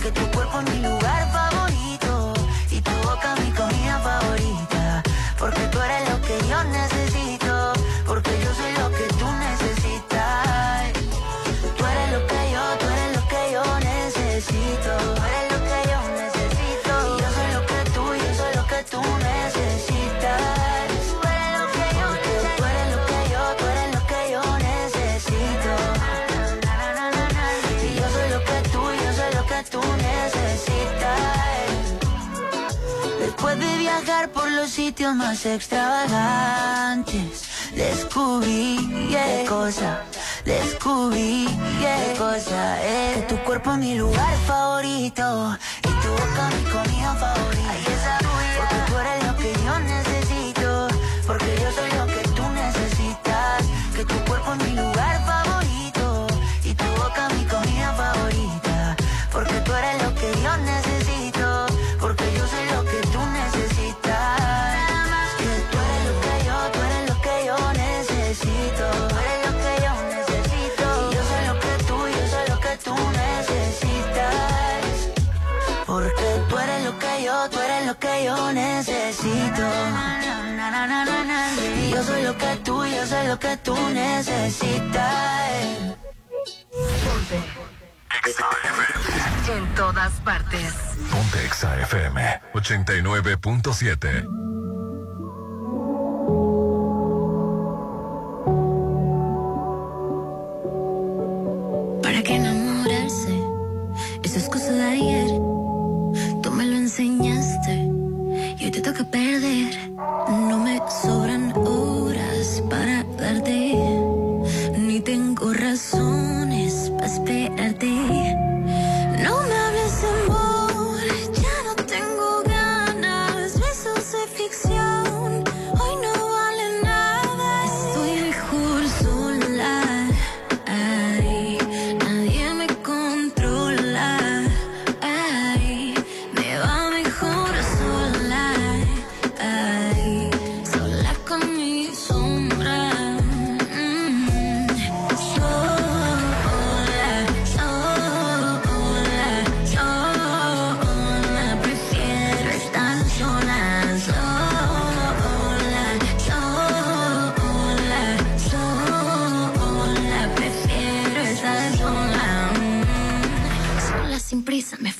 Que tu cuerpo es mi lugar favorito. Sitios más extravagantes, descubrí qué cosa, descubrí qué cosa es. Que tu cuerpo es mi lugar favorito y tu boca mi comida favorita. Yo soy lo que tú, yo soy lo que tú necesitas. En todas partes. Ponte Exa FM 89.7. ¿Para qué enamorarse? Eso es cosa de ayer. Tú me lo enseñaste y hoy te toca perder. No me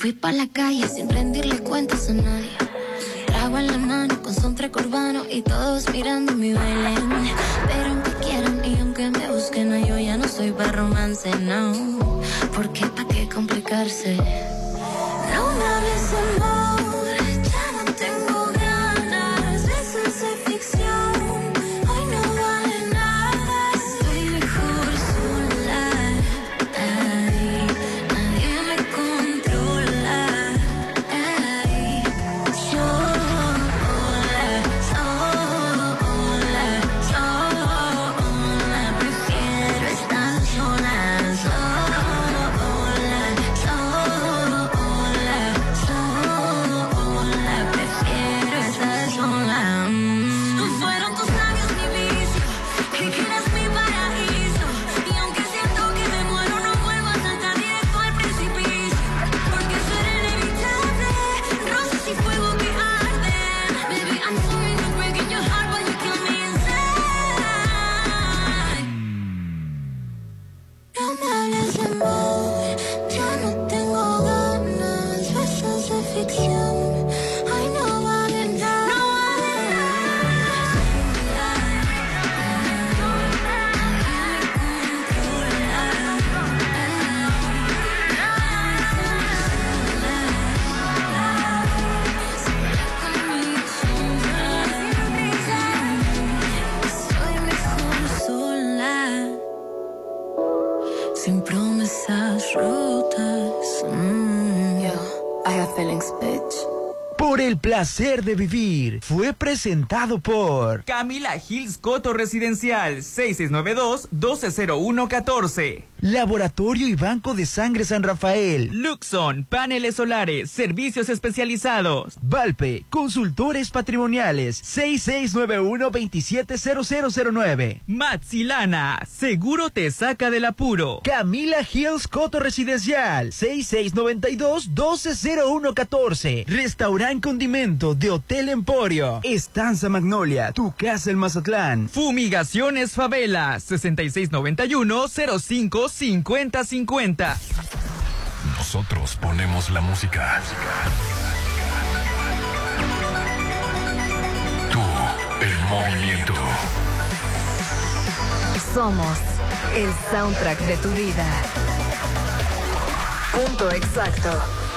fui pa' la calle sin rendirle cuentas a nadie. Trago en la mano con son urbano y todos mirando mi baile. Pero aunque quieran y aunque me busquen, yo ya no soy para romance, no. Porque pa' qué complicarse. No me hables amor, placer de vivir. Fue presentado por Camila Hills Coto Residencial 6692-120114. Laboratorio y Banco de Sangre San Rafael. Luxon, paneles solares, servicios especializados. Valpe, consultores patrimoniales 6691-270009. Matsilana, seguro te saca del apuro. Camila Hills Coto Residencial 6692-120114. Restaurante Condimento de Hotel Emporio. Estanza Magnolia, tu casa en Mazatlán. Fumigaciones Favela, 6691-055050. Nosotros ponemos la música. Tú, el movimiento. Somos el soundtrack de tu vida. Punto exacto.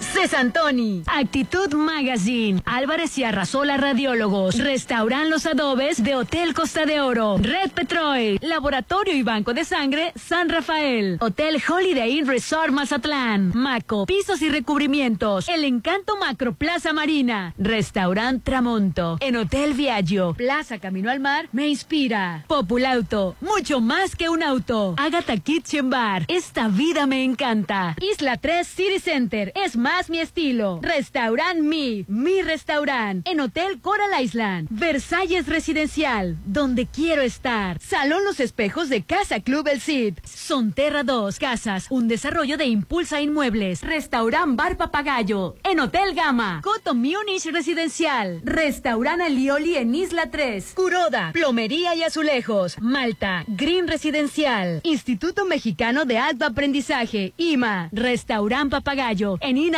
Cesantoni, Actitud Magazine, Álvarez y Arrasola Radiólogos, Restauran Los Adobes de Hotel Costa de Oro, Red Petrol, Laboratorio y Banco de Sangre San Rafael, Hotel Holiday Inn Resort Mazatlán, Maco, Pisos y Recubrimientos, El Encanto Macro Plaza Marina, Restaurant Tramonto, en Hotel Viaggio, Plaza Camino al Mar, me inspira, Populauto, mucho más que un auto, Agatha Kitchen Bar, esta vida me encanta, Isla 3 City Center, es más más mi estilo. Restaurant Mi, mi restaurant. En Hotel Coral Island. Versalles Residencial, donde quiero estar. Salón Los Espejos de Casa Club El Cid. Sonterra 2 Casas, un desarrollo de Impulsa Inmuebles. Restaurant Bar Papagayo. En Hotel Gama. Coto Munich Residencial. Restaurant Alioli en Isla 3. Curoda, Plomería y Azulejos. Malta, Green Residencial. Instituto Mexicano de Alto Aprendizaje. IMA. Restaurant Papagayo. En Ina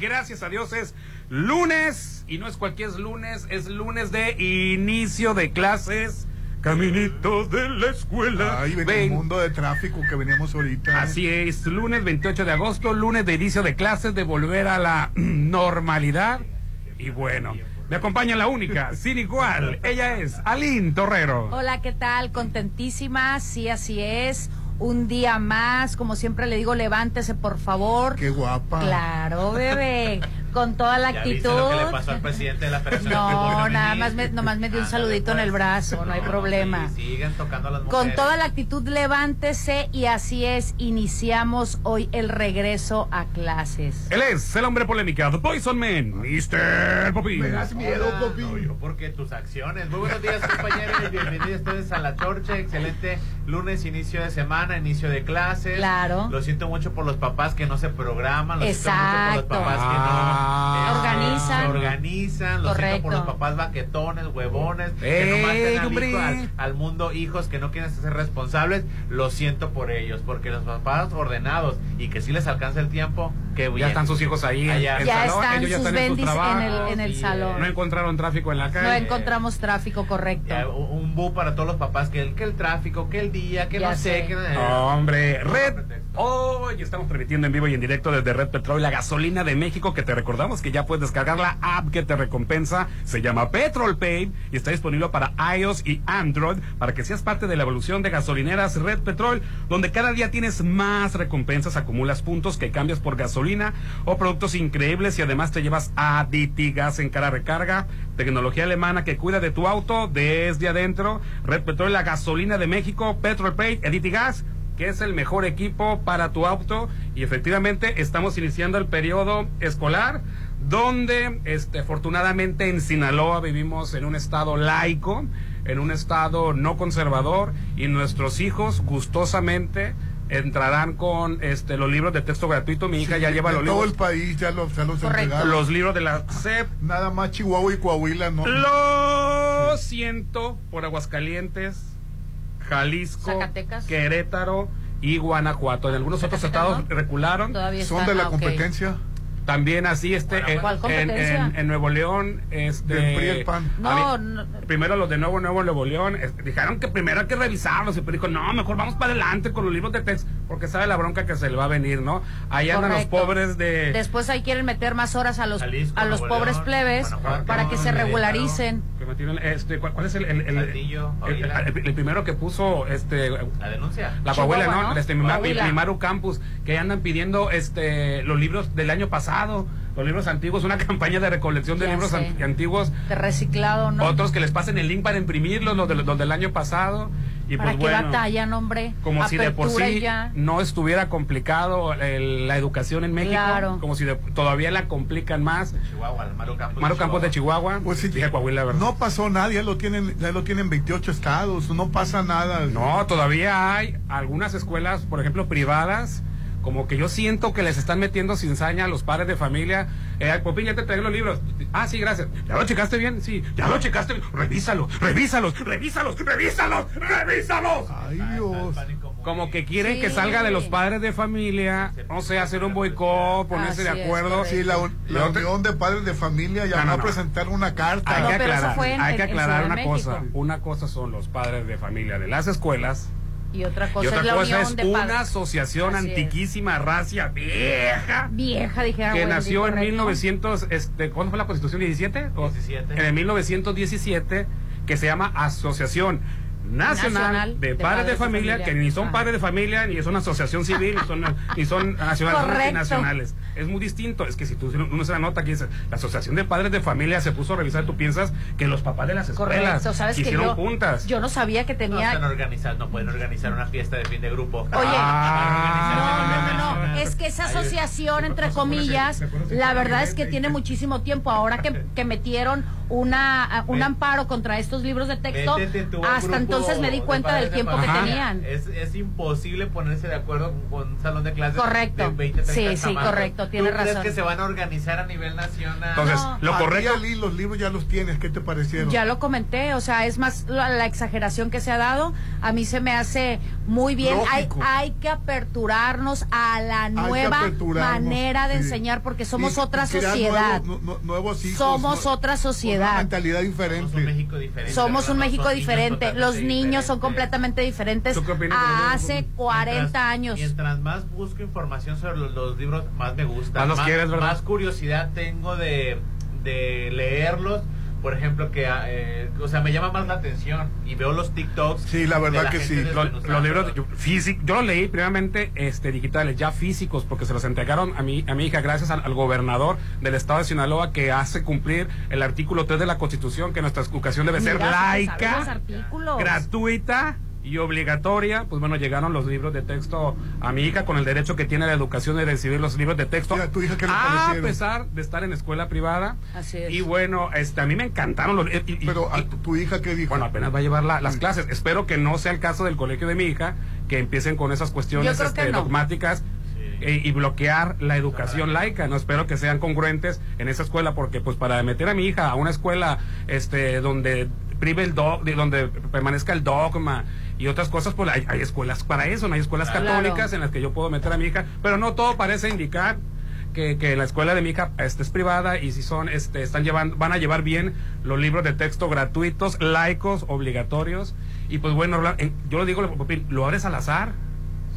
Gracias a Dios es lunes, y no es cualquier lunes, es lunes de inicio de clases. Caminito de la escuela. Ay, ven, el mundo de tráfico que veníamos ahorita. Así es, lunes 28 de agosto, lunes de inicio de clases, de volver a la normalidad. Y bueno, me acompaña la única, sin igual. Ella es Aline Torrero. Hola, ¿qué tal? Contentísima, sí, así es un día más. Como siempre le digo, levántese, por favor. Qué guapa. Claro, bebé. con toda la actitud. le pasó al presidente de la No, nada más me, nomás me dio un saludito en el brazo, no hay problema. siguen tocando las mujeres. Con toda la actitud, levántese y así es, iniciamos hoy el regreso a clases. Él es el hombre polémica, The Poison Man, Mr. Popi. Me das miedo, Popi. porque tus acciones. Muy buenos días, compañeros, bienvenidos ustedes a La Chorcha, excelente lunes, inicio de semana, inicio de clases. Claro. Lo siento mucho por los papás que no se programan, lo siento mucho por los papás que no Ah. Organizan. se organizan, lo siento por los papás baquetones, huevones, que ¡Ey, no mandan al, hombre! al- al mundo hijos que no quieren ser responsables, lo siento por ellos, porque los papás ordenados y que sí les alcanza el tiempo, que bien. Ya están sus hijos ahí en Allá. el Ya salón, están ellos ya sus están en sus en el, en el salón. No encontraron tráfico en la No calle. encontramos tráfico correcto. Ya, un bu para todos los papás, que el, que el tráfico, que el día, que Ya no sé, sé. que... Hombre, No, Red. Hoy estamos transmitiendo en vivo y en directo desde Red Petrol, la gasolina de México, que te recordamos que ya puedes descargar la app que te recompensa. Se llama Petrol Pay y está disponible para iOS y Android para que seas parte de la evolución de gasolineras Red Petrol, donde cada día tienes más recompensas, acumulas puntos que cambias por gasolina o productos increíbles y además te llevas a Gas en cada recarga. Tecnología alemana que cuida de tu auto desde adentro. Red Petrol, la gasolina de México, Petrol Pay, Gas que es el mejor equipo para tu auto y efectivamente estamos iniciando el periodo escolar donde este afortunadamente en Sinaloa vivimos en un estado laico, en un estado no conservador y nuestros hijos gustosamente entrarán con este los libros de texto gratuito. Mi hija ya lleva de los todo libros el país ya los, ya los los libros de la SEP. Nada más Chihuahua y Coahuila no. Lo siento por Aguascalientes, Jalisco, Zacatecas. Querétaro y Guanajuato. En algunos otros estados ¿no? recularon. Todavía Son están, de la ah, competencia. También así este Bueno, en- ¿cuál en, competencia? en- en Nuevo León este Del PRI el PAN. No, a mí- no, primero los de Nuevo Nuevo Nuevo León dijeron que primero hay que revisarlos y pero dijo no mejor vamos para adelante con los libros de texto porque sabe la bronca que se le va a venir no ahí andan los pobres de Después ahí quieren meter más horas a los, Jalisco, a los Nuevo pobres León, plebes Guanajuato, para que se regularicen. que metieron, este, ¿cuál, cuál es el, el, el- Saltillo, el- Coahuila. el- el primero que puso este La denuncia. La Chihuahua, ¿no? ¿no? Este, mi, Maru Campus, que andan pidiendo este los libros del año pasado, los libros antiguos, una campaña de recolección de Ya libros sé. antiguos, De reciclado, ¿no? otros que les pasen el link para imprimirlos, los, del- los del año pasado. Y para pues que bueno, batallan, hombre. como si de por sí ya. no estuviera complicado el- la educación en México, Claro. como si de- todavía la complican más. Chihuahua, el Maro Campos. Maru Campos de Chihuahua, Pues sí, Coahuila, ¿verdad? No pasó nada, ya lo tienen, ya lo tienen 28 estados, no pasa nada. No, todavía hay algunas escuelas, por ejemplo, privadas, como que yo siento que les están metiendo sin saña a los padres de familia. Eh, Popín, ya te traigo los libros. Ah, sí, gracias. ¿Ya lo checaste bien? Sí, ya lo checaste bien. Revísalos, revísalos, revísalos, revísalos, revísalos. Ay, Dios. Como que quieren Sí. que salga de los padres de familia, no sé, hacer un boicot, ponerse Así de acuerdo. Sí, la, un- la unión de padres de familia No, llamó no, a no. presentar una carta. Hay No, que aclarar, hay que aclarar una cosa. Una cosa son los padres de familia de las escuelas Y otra y cosa otra es la cosa unión es de una padres. asociación Así es. antiquísima, racia vieja, Vieja, dijera que Wendy, nació en correcto. 1900, este, ¿cuándo fue la Constitución? ¿17? O- 17. En el 1917, que se llama Asociación Nacional, Nacional de, Padres de Familia, que ni son Ah. padres de familia, ni es una asociación civil, ni son, ni son nacionales, son Correcto. nacionales. Es muy distinto. Es que si tú uno se la nota que dice, la Asociación de Padres de Familia se puso a revisar, tú piensas que los papás de las escuelas Correcto, sabes que hicieron yo, juntas. yo no sabía que No tenía están organizados, no pueden organizar una fiesta de fin de grupo. Oye, Ah. No, no, no, es que esa asociación, entre comillas, la verdad es que tiene muchísimo tiempo. Ahora que, que metieron una, un amparo contra estos libros de texto, hasta entonces me di cuenta del de tiempo que tenían. Es, es imposible ponerse de acuerdo con un salón de clases Correcto. de 20, 30 Sí, sí, chamacos. Correcto, tienes ¿Tú crees razón. que se van a organizar a nivel nacional? Entonces, No. lo correcto. Ali, los libros ya los tienes, ¿qué te parecieron? Ya lo comenté, o sea, es más la, la exageración que se ha dado. A mí se me hace muy bien. Hay, Lógico. hay que aperturarnos a la nueva manera de sí. enseñar porque somos Y- otra sociedad. Nuevos, hijos, Somos ¿no? otra sociedad. Una mentalidad Somos un diferente. México diferente. Somos un. México diferente. Los niños son completamente diferentes ¿Tú qué opinas de a hace niños? 40 Mientras- años. Mientras más busco información sobre los, los libros, más me gusta. Más los quieres, ¿verdad? Más curiosidad tengo de, de leerlos. Por ejemplo, que, eh, o sea, me llama más la atención y veo los TikToks. Sí, la verdad de que sí. Los, libros yo, físic- yo los leí primeramente este, digitales, ya físicos, porque se los entregaron a mi, a mi hija gracias al, al gobernador del estado de Sinaloa que hace cumplir el artículo 3 de la Constitución, que nuestra educación debe ser Mira, laica, gratuita y obligatoria. Pues bueno, llegaron los libros de texto a mi hija con el derecho que tiene la educación de recibir los libros de texto. ¿Y a tu hija qué le a parecieron? pesar de estar en escuela privada. Así es. Y bueno, este, a mí me encantaron los y- y- Pero a y- tu, tu hija, ¿qué dijo? bueno, apenas va a llevar la- las clases. Espero que no sea el caso del colegio de mi hija, que empiecen con esas cuestiones este, no. dogmáticas. eh, y bloquear la educación laica. No espero que sean congruentes en esa escuela porque pues para meter a mi hija a una escuela este donde prive el do- de donde permanezca el dogma y otras cosas, pues hay, hay escuelas para eso, no hay escuelas Claro. católicas en las que yo puedo meter a mi hija, pero no todo parece indicar que, que la escuela de mi hija este, es privada y si son, este, están llevando, van a llevar bien los libros de texto gratuitos, laicos, obligatorios. Y pues bueno, yo lo digo, lo abres al azar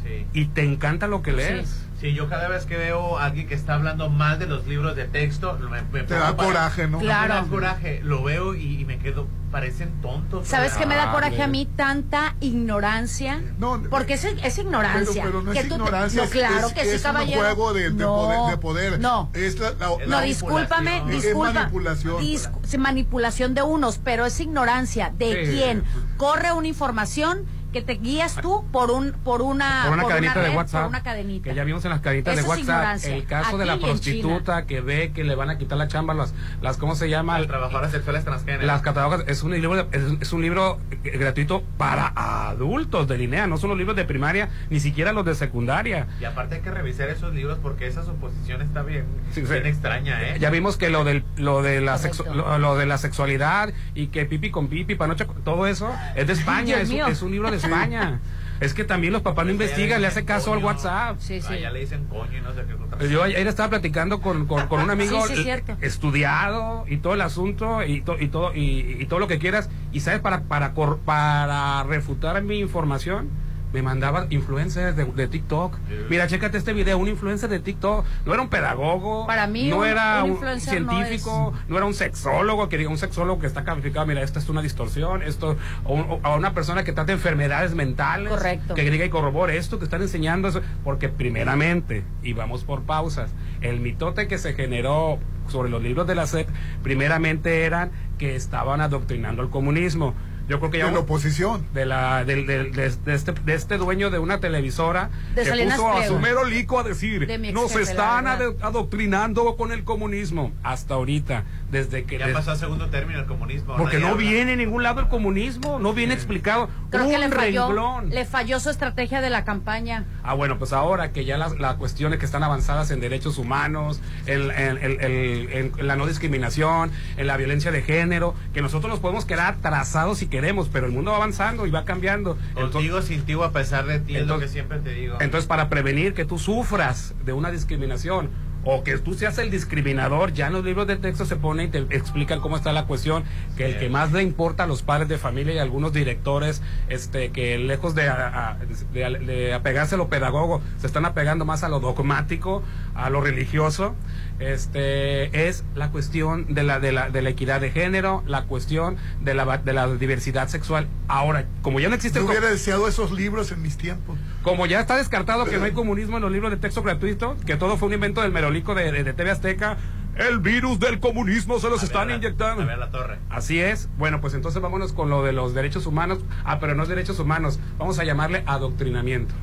Sí. y te encanta lo que lees. Sí, yo cada vez que veo a alguien que está hablando mal de los libros de texto, me, me Te da para- coraje, ¿no? Me Claro. da coraje, lo veo y, y me quedo, parecen tontos. ¿Sabes qué me da Ah, coraje a mí? Tanta ignorancia. No, porque es, es ignorancia. Pero, pero no que es tú te- ignorancia, no, claro es, que sí, es caballero. un juego de, de no, poder, de poder. No. Es la, No, la- discúlpame, manipulación. Es manipulación. Dis- sí, manipulación de unos, pero es ignorancia de Sí. quién corre una información que te guías tú por un por una por una cadenita de red, WhatsApp. por una cadenita. Que ya vimos en las cadenitas Eso de WhatsApp. ignorancia. El caso de la prostituta que ve que le van a quitar la chamba, las, las ¿cómo se llama? Las trabajadoras sexuales transgénero. Las catalogas es un libro de- es, es un libro gratuito para adultos de línea, no son los libros de primaria, ni siquiera los de secundaria. Y aparte hay que revisar esos libros porque esa suposición está bien, Sí, sí. bien extraña, ¿eh? Ya vimos que lo del lo de la sexu- lo, lo de la sexualidad y que pipi con pipi, panoche con- todo eso es de España, es, es un libro de España. Es que también los papás no investigan, le hace caso al. WhatsApp. Sí, sí. Ah, ya le dicen coño y no sé qué otra Yo ayer estaba platicando con, con, con un amigo Sí, sí, es cierto. estudiado y todo el asunto y, to- y todo y, y todo lo que quieras y sabes para para cor- para refutar mi información me mandaba influencers de, de TikTok. Mira, chécate este video, un influencer de TikTok. No era un pedagogo. Para mí no un- era un un, no científico, no, era un sexólogo, que diga un sexólogo que está calificado, mira, esta es una distorsión, esto, o, un- o a una persona que trata enfermedades mentales. Correcto. Que diga y corrobore esto que están enseñando, eso, porque primeramente, y vamos por pausas, el mitote que se generó sobre los libros de la SEP, primeramente eran que estaban adoctrinando al comunismo. Yo creo que ya de la oposición. de la del- del- de, de este, de este dueño de una televisora De que Salinas puso a su mero lico a decir De nos están verdad". ade- adoctrinando con el comunismo hasta ahorita desde que Ya des- pasó a segundo término el comunismo. porque no habla. viene en ningún lado el comunismo no viene explicado Creo un que le falló, renglón le falló su estrategia de la campaña. Ah, bueno, pues ahora que ya las, las cuestiones que están avanzadas en derechos humanos, en, en- en- en- en la no discriminación, en la violencia de género, que nosotros nos podemos quedar atrasados si queremos, pero el mundo va avanzando y va cambiando. Contigo sin ti a pesar de ti, es lo que Entonces- siempre te digo. Entonces, para prevenir que tú sufras de una discriminación o que tú seas el discriminador, ya en los libros de texto se pone y te explican cómo está la cuestión, que el que más le importa a los padres de familia y a algunos directores, este, que lejos de, a- de apegarse a lo pedagogo, se están apegando más a lo dogmático, a lo religioso, este, es la cuestión de la, de la, de la equidad de género, la cuestión de la, de la diversidad sexual. Ahora, como ya no existe Yo hubiera deseado esos libros en mis tiempos. como ya está descartado que no hay comunismo en los libros de texto gratuito, que todo fue un invento del merolico de, de, de TV Azteca, el virus del comunismo se los A están ver, inyectando. A ver la torre. Así es. Bueno, pues entonces vámonos con lo de los derechos humanos. Ah, pero no es derechos humanos. Vamos a llamarle adoctrinamiento.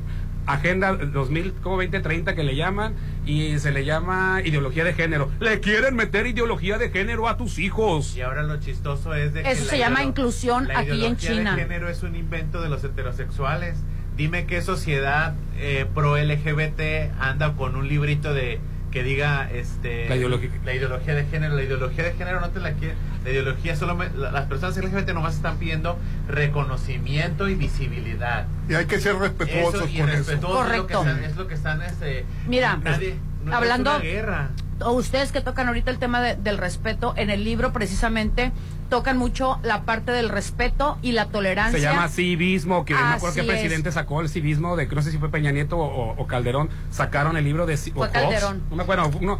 Agenda 2000, como 2030 que le llaman y se le llama ideología de género. Le quieren meter ideología de género a tus hijos. Y ahora lo chistoso es de que Eso la se llama inclusión la aquí en ideología China. de género es un invento de los heterosexuales. Dime qué sociedad eh, pro LGBT anda con un librito de que diga este La ideología. la ideología de género la ideología de género no te la quiere la ideología solo me- las personas LGBT nomás están pidiendo reconocimiento y visibilidad Y hay que ser respetuosos eso y con eso. respetuosos es lo que Correcto. están, es lo que están este, Mira, nadie- no hablando- es una guerra O ustedes que tocan ahorita el tema de- del respeto, en el libro precisamente tocan mucho la parte del respeto y la tolerancia. Se llama civismo, que no me acuerdo Así qué presidente es. sacó el civismo, de que no sé si fue Peña Nieto o, o- Calderón, sacaron el libro de... Fue Calderón. No me acuerdo, uno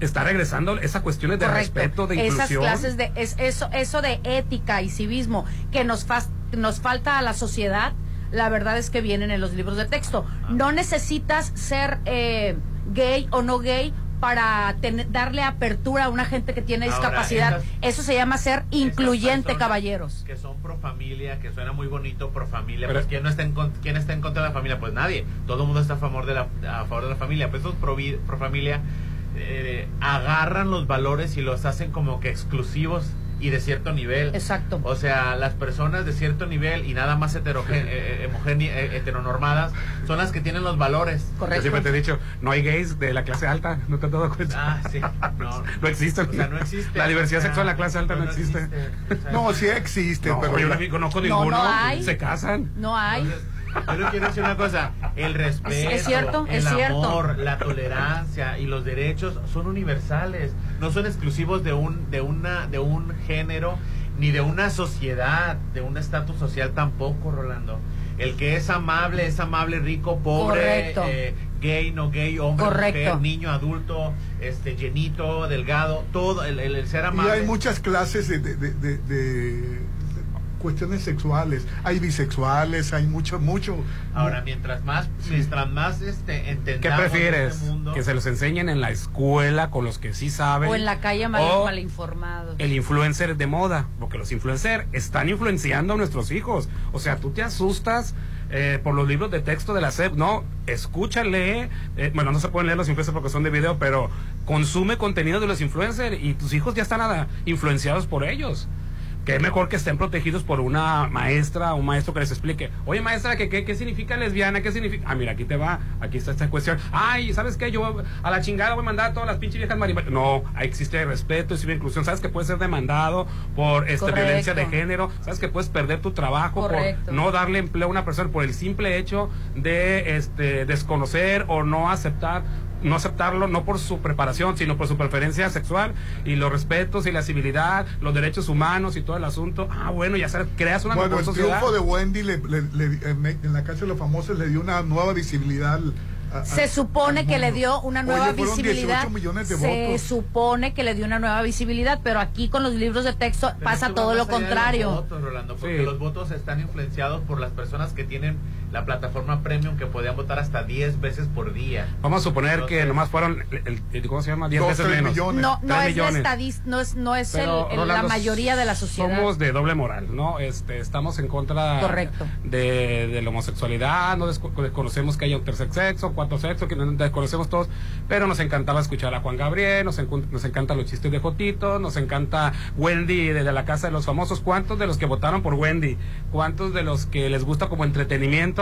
está regresando esas cuestiones de Correcto. respeto, de Esas inclusión. clases de es, eso eso de ética y civismo que nos fas- nos falta a la sociedad, la verdad es que vienen en los libros de texto. No necesitas ser eh, gay o no gay para tener- darle apertura a una gente que tiene Ahora, discapacidad. esas- Eso se llama ser incluyente, caballeros. que son pro familia, que suena muy bonito pro familia, Pero- pues ¿quién, no está en, con- ¿quién está en contra de la familia? Pues nadie, todo el mundo está a favor de la, a favor de la familia, pues esos pro familia eh, agarran los valores y los hacen como que exclusivos y de cierto nivel. Exacto. O sea, las personas de cierto nivel y nada más eh, eh, eh, heteronormadas son las que tienen los valores. Yo siempre te he dicho, no hay gays de la clase alta, ¿no te has dado cuenta? Ah, sí. No, No existen. O sea, no existe. La diversidad O sea, sexual en la clase alta no, no existe. No, sí existe, No, pero yo la- conozco No, ninguno. no hay. Se casan. No hay. Yo quiero decir una cosa, el respeto, Es- es cierto, el es cierto. amor, la tolerancia y los derechos son universales, no son exclusivos de un de una de un género ni de una sociedad, de un estatus social tampoco, Rolando. El que es amable, es amable, rico, pobre, eh, gay, no gay, hombre, Correcto. mujer, niño, adulto, este llenito, delgado, todo el, el- el ser Y amable. hay muchas clases de, de- de- de- de cuestiones sexuales. Hay bisexuales, hay mucho, mucho. Ahora, mientras más, mientras más este, ¿Qué entendamos prefieres? este mundo, ¿Que se los enseñen en la escuela con los que sí saben? O en la calle mal, O mal informado. el influencer de moda, porque los influencers están influenciando a nuestros hijos. O sea, tú te asustas eh, por los libros de texto de la SEP, no, escúchale, eh, bueno, no se pueden leer los influencers porque son de video, pero consume contenido de los influencers y tus hijos ya están ah, influenciados por ellos. Que es mejor que estén protegidos por una maestra o un maestro que les explique. Oye, maestra, ¿qué, qué, qué significa lesbiana? ¿Qué significa? Ah, mira, aquí te va, aquí está esta cuestión. Ay, ¿sabes qué? Yo a la chingada voy a mandar a todas las pinches viejas marimbas. No, existe respeto, existe inclusión. ¿Sabes que puedes ser demandado por este, Correcto. violencia de género? ¿Sabes que puedes perder tu trabajo Correcto. por no darle empleo a una persona por el simple hecho de este, desconocer o no aceptar no aceptarlo no por su preparación, sino por su preferencia sexual y los respetos y la civilidad, los derechos humanos y todo el asunto. Ah, bueno, ya sabes, creas una Bueno, mejor el sociedad. triunfo de Wendy le- le- le- en la casa de los famosos le dio una nueva visibilidad. a- Se supone que le dio una Oye, nueva fueron visibilidad. 18 millones de Se votos. supone que le dio una nueva visibilidad, pero aquí con los libros de texto Pero pasa todo lo de los contrario. votos, Rolando, porque Sí. los votos están influenciados por las personas que tienen la plataforma premium que podían votar hasta 10 veces por día. Vamos a suponer que Entonces- nomás fueron, el, el- ¿cómo se llama? 10 Dos, veces menos. millones. No, no es, la millones. estadis- no es, no es el- Pero, el- la Rolando, mayoría de la sociedad. Somos de doble moral, ¿no? Este, estamos en contra Correcto. de, de la homosexualidad, no desco- desconocemos que haya un tercer sexo, cuarto sexo, que no desconocemos todos, pero nos encantaba escuchar a Juan Gabriel, nos, encu- nos encantan los chistes de Jotito, nos encanta Wendy desde la casa de los famosos. ¿Cuántos de los que votaron por Wendy? ¿Cuántos de los que les gusta como entretenimiento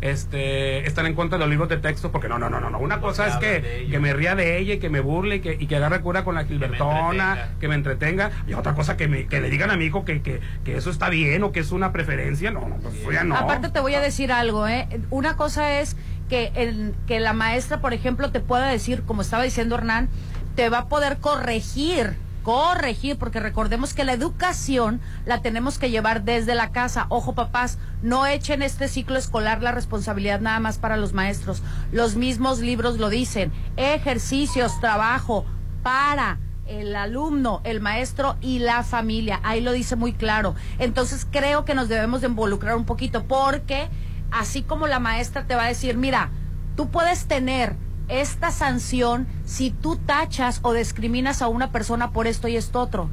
este, están en contra de los libros de texto? Porque no, no, no, no, no. Una cosa es que, que me ría de ella y que me burle y que, y que agarre cura con la Gilbertona, que me entretenga. Y otra cosa que, me, que le digan a mi hijo que, que, que eso está bien o que es una preferencia. No, no, pues eso ya no. Aparte te voy a decir algo, ¿eh? Una cosa es que, el, que la maestra, por ejemplo, te pueda decir, como estaba diciendo Hernán, te va a poder corregir, corregir, porque recordemos que la educación la tenemos que llevar desde la casa. Ojo, papás, no echen este ciclo escolar la responsabilidad nada más para los maestros. Los mismos libros lo dicen. Ejercicios, trabajo para el alumno, el maestro y la familia. Ahí lo dice muy claro. Entonces creo que nos debemos de involucrar un poquito porque así como la maestra te va a decir, mira, tú puedes tener esta sanción si tú tachas o discriminas a una persona por esto y esto otro.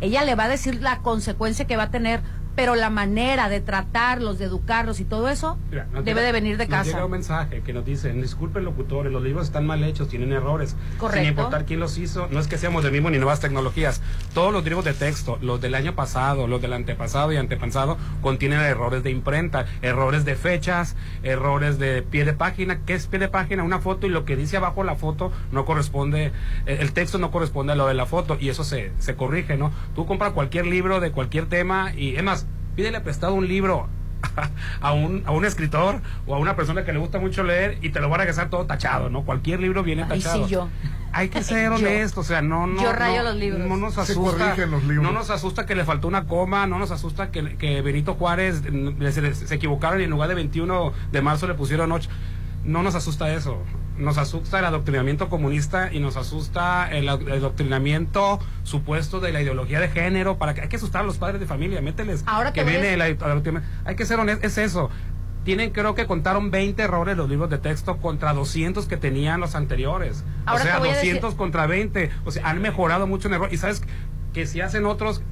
Ella le va a decir la consecuencia que va a tener, pero la manera de tratarlos, de educarlos y todo eso Mira, debe llega- de venir de nos casa. llega un mensaje que nos dice, disculpen locutores, los libros están mal hechos, tienen errores. Correcto. Sin importar quién los hizo, no es que seamos del mismo ni nuevas tecnologías. Todos los libros de texto, los del año pasado, los del antepasado y antepasado, contienen errores de imprenta, errores de fechas, errores de pie de página. ¿Qué es pie de página? Una foto y lo que dice abajo la foto no corresponde, eh, el texto no corresponde a lo de la foto y eso se, se corrige, ¿no? Tú compras cualquier libro de cualquier tema y, es más, pídele prestado un libro a un, a un escritor o a una persona que le gusta mucho leer y te lo va a regresar todo tachado, ¿no? Cualquier libro viene Ay, tachado. sí, yo. Hay que ser honesto, o sea, no, no. Yo rayo no, los libros. No nos Se asusta. corrigen los libros. No nos asusta que le faltó una coma, no nos asusta que, que Benito Juárez mm, se, se equivocaron y en lugar de 21 de marzo le pusieron 8. No nos asusta eso. Nos asusta el adoctrinamiento comunista y nos asusta el, ad- el adoctrinamiento supuesto de la ideología de género. Para que hay que asustar a los padres de familia, mételes. Ahora que viene el adoctrinamiento. Hay que ser honestos, es eso. Tienen, creo que contaron 20 errores los libros de texto contra 200 que tenían los anteriores. Ahora o sea, te voy a 200 decir- contra 20. O sea, han mejorado mucho en error. Y sabes que si hacen otros,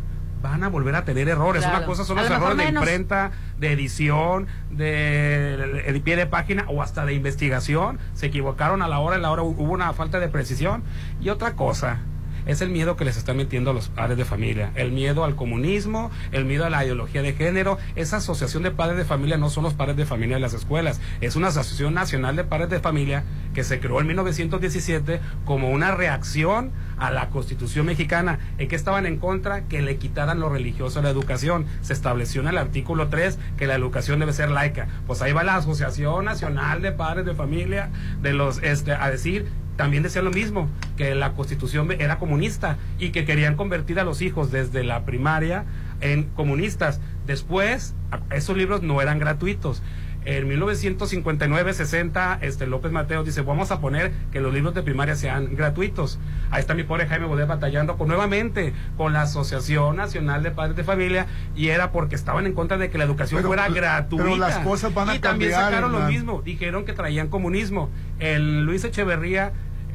van a volver a tener errores. Claro. Una cosa son los errores de imprenta, de edición, de, de pie de página o hasta de investigación. Se equivocaron a la hora, a la hora hubo una falta de precisión. Y otra cosa, es el miedo que les están metiendo a los padres de familia. El miedo al comunismo, el miedo a la ideología de género. Esa asociación de padres de familia no son los padres de familia de las escuelas. Es una asociación nacional de padres de familia que se creó en 1917 como una reacción a la constitución mexicana. ¿En que estaban en contra? Que le quitaran lo religioso a la educación. Se estableció en el artículo 3 que la educación debe ser laica. Pues ahí va la Asociación Nacional de Padres de Familia de los este a decir también decían lo mismo, que la constitución era comunista y que querían convertir a los hijos desde la primaria en comunistas. Después, esos libros no eran gratuitos. En 1959-60, este López Mateo dice, vamos a poner que los libros de primaria sean gratuitos. Ahí está mi pobre Jaime Bodet batallando con, nuevamente con la Asociación Nacional de Padres de Familia y era porque estaban en contra de que la educación Pero- fuera gratuita. pero las cosas van a y también sacaron lo mismo, dijeron que traían comunismo. El Luis Echeverría,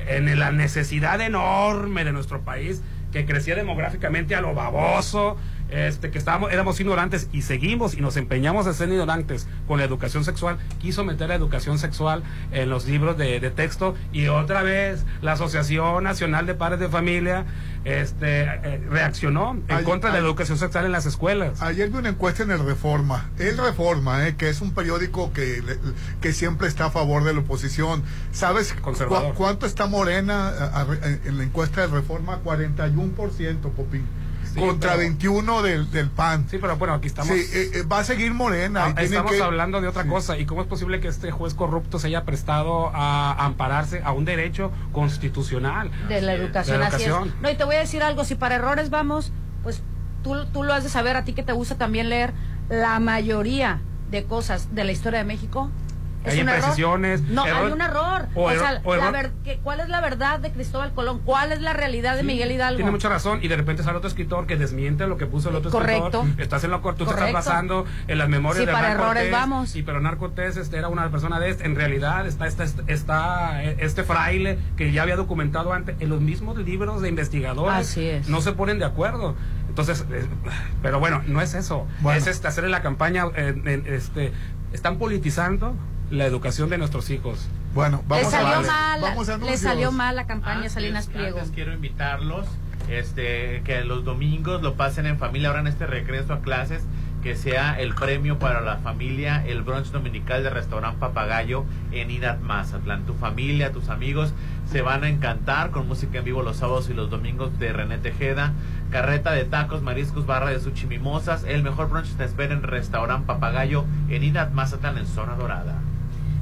en la necesidad enorme de nuestro país, que crecía demográficamente a lo baboso, este, que estábamos, éramos ignorantes y seguimos y nos empeñamos a ser ignorantes con la educación sexual, quiso meter la educación sexual en los libros de, de texto y otra vez la Asociación Nacional de Padres de Familia este, eh, reaccionó en contra de la educación sexual en las escuelas. Ayer vi una encuesta en el Reforma. El Reforma, eh, que es un periódico que, que siempre está a favor de la oposición. ¿Sabes cu- cuánto está Morena a- a- en la encuesta del Reforma? 41%, Popín. Sí, contra pero- 21 del, del PAN. Sí, pero bueno, aquí estamos. Sí, eh, eh, va a seguir Morena. Ah, Estamos que- hablando de otra Sí. cosa. ¿Y cómo es posible que este juez corrupto se haya prestado a ampararse a un derecho constitucional? de la educación, De la así es. educación. No, y te voy a decir algo, si para errores vamos, pues tú, tú lo has de saber, a ti que te gusta también leer, la mayoría de cosas de la historia de México. Es Hay un error. imprecisiones, No, error- hay un error. o O, error- sea, o la error- ver- que- ¿cuál es la verdad de Cristóbal Colón? ¿Cuál es la realidad de Sí, Miguel Hidalgo? Tiene mucha razón. Y de repente sale otro escritor que desmiente lo que puso el otro Correcto. escritor. Estás en lo corto, tú te estás Correcto. basando en las memorias Sí, de para errores Cortés, vamos. Y pero Hernán Cortés este, era una persona de este. En realidad está, está, está este fraile que ya había documentado antes en los mismos libros de investigadores. Así es. No se ponen de acuerdo. Entonces, eh, pero bueno, no es eso. Bueno. Es este, hacerle la campaña. eh, en- este, están politizando la educación de nuestros hijos. Bueno, vamos a salió, mal, Vamos a le salió mal la campaña Antes- Salinas Pliego. Antes quiero invitarlos este, que los domingos lo pasen en familia, ahora en este regreso a clases, que sea el premio para la familia, el brunch dominical de Restaurante Papagayo en Inat Mazatlán. Tu familia, tus amigos se van a encantar con música en vivo los sábados y los domingos de René Tejeda, carreta de tacos, mariscos, barra de sushi, mimosas. El mejor brunch te espera en Restaurante Papagayo en Inat Mazatlán en Zona Dorada.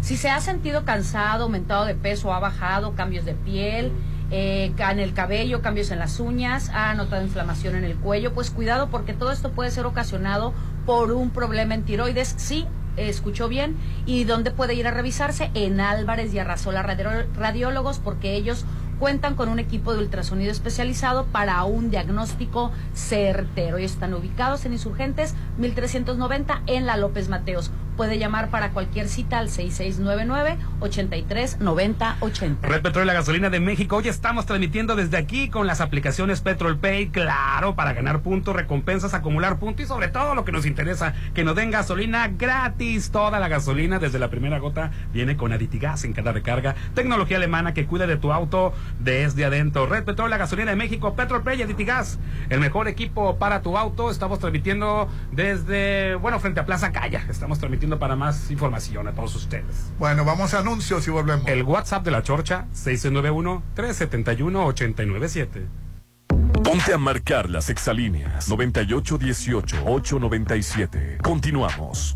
Si se ha sentido cansado, aumentado de peso, ha bajado, cambios de piel, eh, en el cabello, cambios en las uñas, ha notado inflamación en el cuello, pues cuidado porque todo esto puede ser ocasionado por un problema en tiroides. Sí, escuchó bien. ¿Y dónde puede ir a revisarse? En Álvarez y Arrasola Radiólogos porque ellos cuentan con un equipo de ultrasonido especializado para un diagnóstico certero. Ellos están ubicados en Insurgentes 1390 en la López Mateos. Puede llamar para cualquier cita al 6699-839080. Red Petrol, la gasolina de México. Hoy estamos transmitiendo desde aquí con las aplicaciones Petrol Pay, claro, para ganar puntos, recompensas, acumular puntos y sobre todo lo que nos interesa, que nos den gasolina gratis. Toda la gasolina desde la primera gota viene con Aditigas en cada recarga. Tecnología alemana que cuida de tu auto desde adentro. Red Petrol, la gasolina de México, Petrol Pay y Aditigas. El mejor equipo para tu auto. Estamos transmitiendo desde, bueno, frente a Plaza Calla. Estamos transmitiendo para más información a todos ustedes. Bueno, vamos a anuncios y volvemos. El WhatsApp de la Chorcha, 691-371-897. Ponte a marcar las exalíneas 9818-897. Continuamos.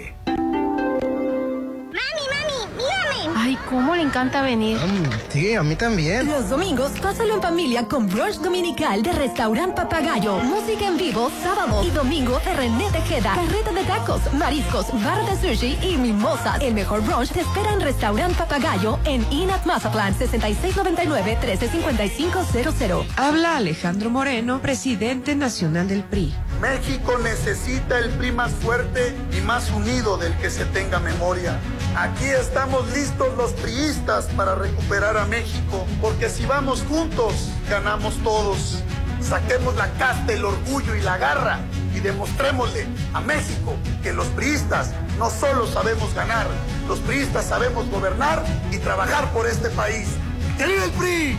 ¿Cómo le encanta venir? sí, a mí también. Los domingos, pásalo en familia con brunch dominical de Restaurant Papagayo. Música en vivo sábado y domingo de René Tejeda. Carreta de tacos, mariscos, barra de sushi y mimosas. El mejor brunch te espera en Restaurant Papagayo en Inat Mazatlan 6699-135500. Habla Alejandro Moreno, presidente nacional del PRI. México necesita el PRI más fuerte y más unido del que se tenga memoria. Aquí estamos listos los priistas para recuperar a México, porque si vamos juntos, ganamos todos. Saquemos la casta, el orgullo y la garra y demostrémosle a México que los priistas no solo sabemos ganar, los priistas sabemos gobernar y trabajar por este país. ¡Que el PRI!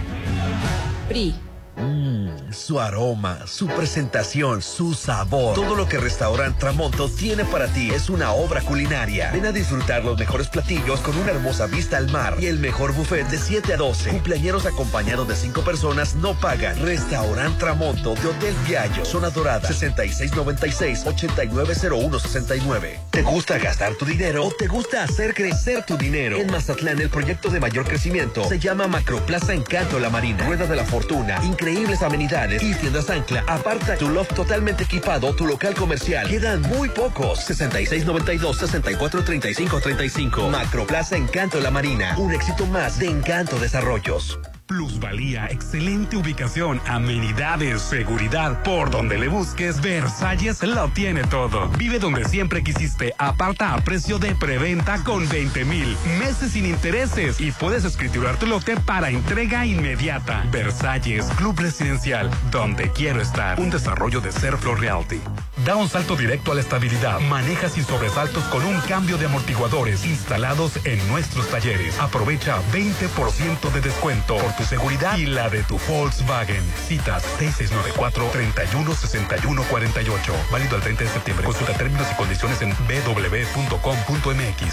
PRI. Mmm, su aroma, su presentación, su sabor. Todo lo que Restaurant Tramonto tiene para ti es una obra culinaria. Ven a disfrutar los mejores platillos con una hermosa vista al mar y el mejor buffet de 7 a 12. Cumpleañeros acompañados de 5 personas no pagan. Restaurant Tramonto de Hotel Viallo, Zona Dorada, 6696-890169. ¿Te gusta gastar tu dinero o te gusta hacer crecer tu dinero? En Mazatlán, el proyecto de mayor crecimiento se llama Macroplaza Encanto La Marina. Rueda de la Fortuna, increíbles amenidades y tiendas ancla. Aparta tu loft totalmente equipado, tu local comercial. Quedan muy pocos. 6692-643535. Macroplaza Encanto La Marina. Un éxito más de Encanto Desarrollos. Plusvalía, excelente ubicación, amenidades, seguridad. Por donde le busques, Versalles lo tiene todo. Vive donde siempre quisiste. Aparta a precio de preventa con 20 mil meses sin intereses y puedes escriturar tu lote para entrega inmediata. Versalles, Club Residencial, donde quiero estar. Un desarrollo de Serflo Realty. Da un salto directo a la estabilidad. Maneja sin sobresaltos con un cambio de amortiguadores instalados en nuestros talleres. Aprovecha 20% de descuento por tu seguridad y la de tu Volkswagen. Citas 6694-316148. Válido al 30 de septiembre. Consulta términos y condiciones en www.com.mx.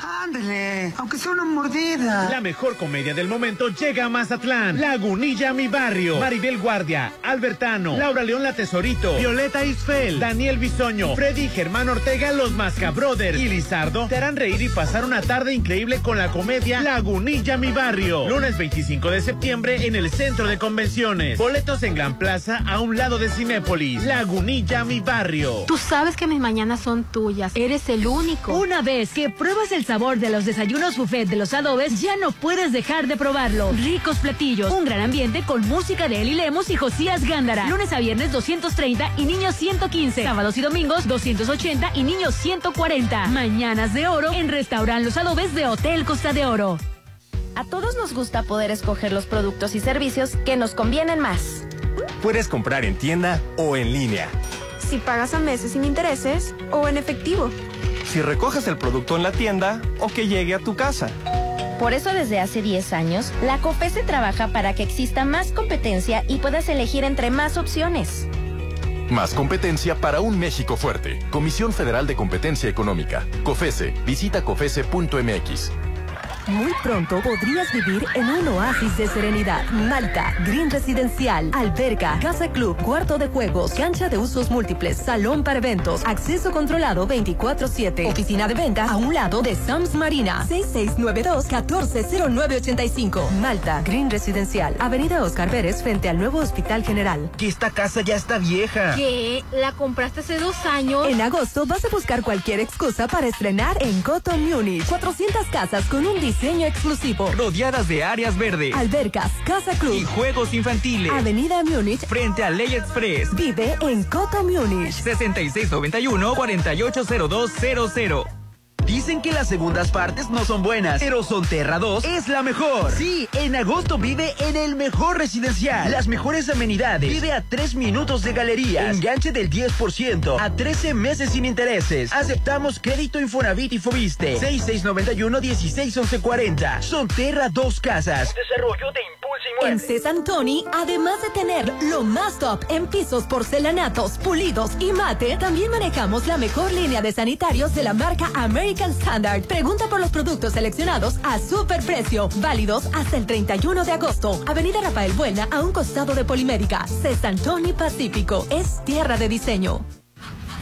Ándale, aunque sea una mordida. La mejor comedia del momento llega a Mazatlán. Lagunilla, mi barrio. Maribel Guardia, Albertano, Laura León La Tesorito, Violeta Isfel, Daniel Bisoño, Freddy Germán Ortega, los Masca Brothers y Lizardo te harán reír y pasar una tarde increíble con la comedia Lagunilla, mi barrio. Lunes 25 de septiembre en el Centro de Convenciones. Boletos en Gran Plaza a un lado de Cinépolis. Lagunilla, mi barrio. Tú sabes que mis mañanas son tuyas. Eres el único. Una vez que pruebas el sabor de los desayunos buffet de los adobes, ya no puedes dejar de probarlo. Ricos platillos, un gran ambiente con música de Eli Lemos y Josías Gándara. Lunes a viernes 230 y niños 115. Sábados y domingos 280 y niños 140. Mañanas de oro en Restaurant Los Adobes de Hotel Costa de Oro. A todos nos gusta poder escoger los productos y servicios que nos convienen más. Puedes comprar en tienda o en línea. Si pagas a meses sin intereses o en efectivo si recoges el producto en la tienda o que llegue a tu casa. Por eso desde hace 10 años, la COFESE trabaja para que exista más competencia y puedas elegir entre más opciones. Más competencia para un México fuerte. Comisión Federal de Competencia Económica. COFESE. Visita COFESE.mx. Muy pronto podrías vivir en un oasis de serenidad. Malta, Green Residencial, alberca, casa club, cuarto de juegos, cancha de usos múltiples, salón para eventos, acceso controlado 24-7, oficina de venta a un lado de Sams Marina, 6692-140985. Malta, Green Residencial, Avenida Oscar Pérez frente al nuevo Hospital General. Que esta casa ya está vieja. ¿Qué? ¿La compraste hace dos años? En agosto vas a buscar cualquier excusa para estrenar en Coto Munich. 400 casas con un diseño diseño exclusivo. Rodeadas de áreas verdes. Albercas, casa club. Y juegos infantiles. Avenida Múnich. Frente a Ley Express. Vive en Coto Múnich. 6691-480200. Dicen que las segundas partes no son buenas, pero Sonterra 2 es la mejor. Sí, en agosto vive en el mejor residencial. Las mejores amenidades. Vive a 3 minutos de galerías. Enganche del 10% a 13 meses sin intereses. Aceptamos crédito Infonavit y Fobiste. 6691 161140. Sonterra 2 Casas. Desarrollo de Impulso En Cesantoni, además de tener lo más top en pisos porcelanatos, pulidos y mate, también manejamos la mejor línea de sanitarios de la marca American Standard. Pregunta por los productos seleccionados a super precio, válidos hasta el 31 de agosto. Avenida Rafael Buena, a un costado de Polimédica. Cesantoni Pacífico, es tierra de diseño.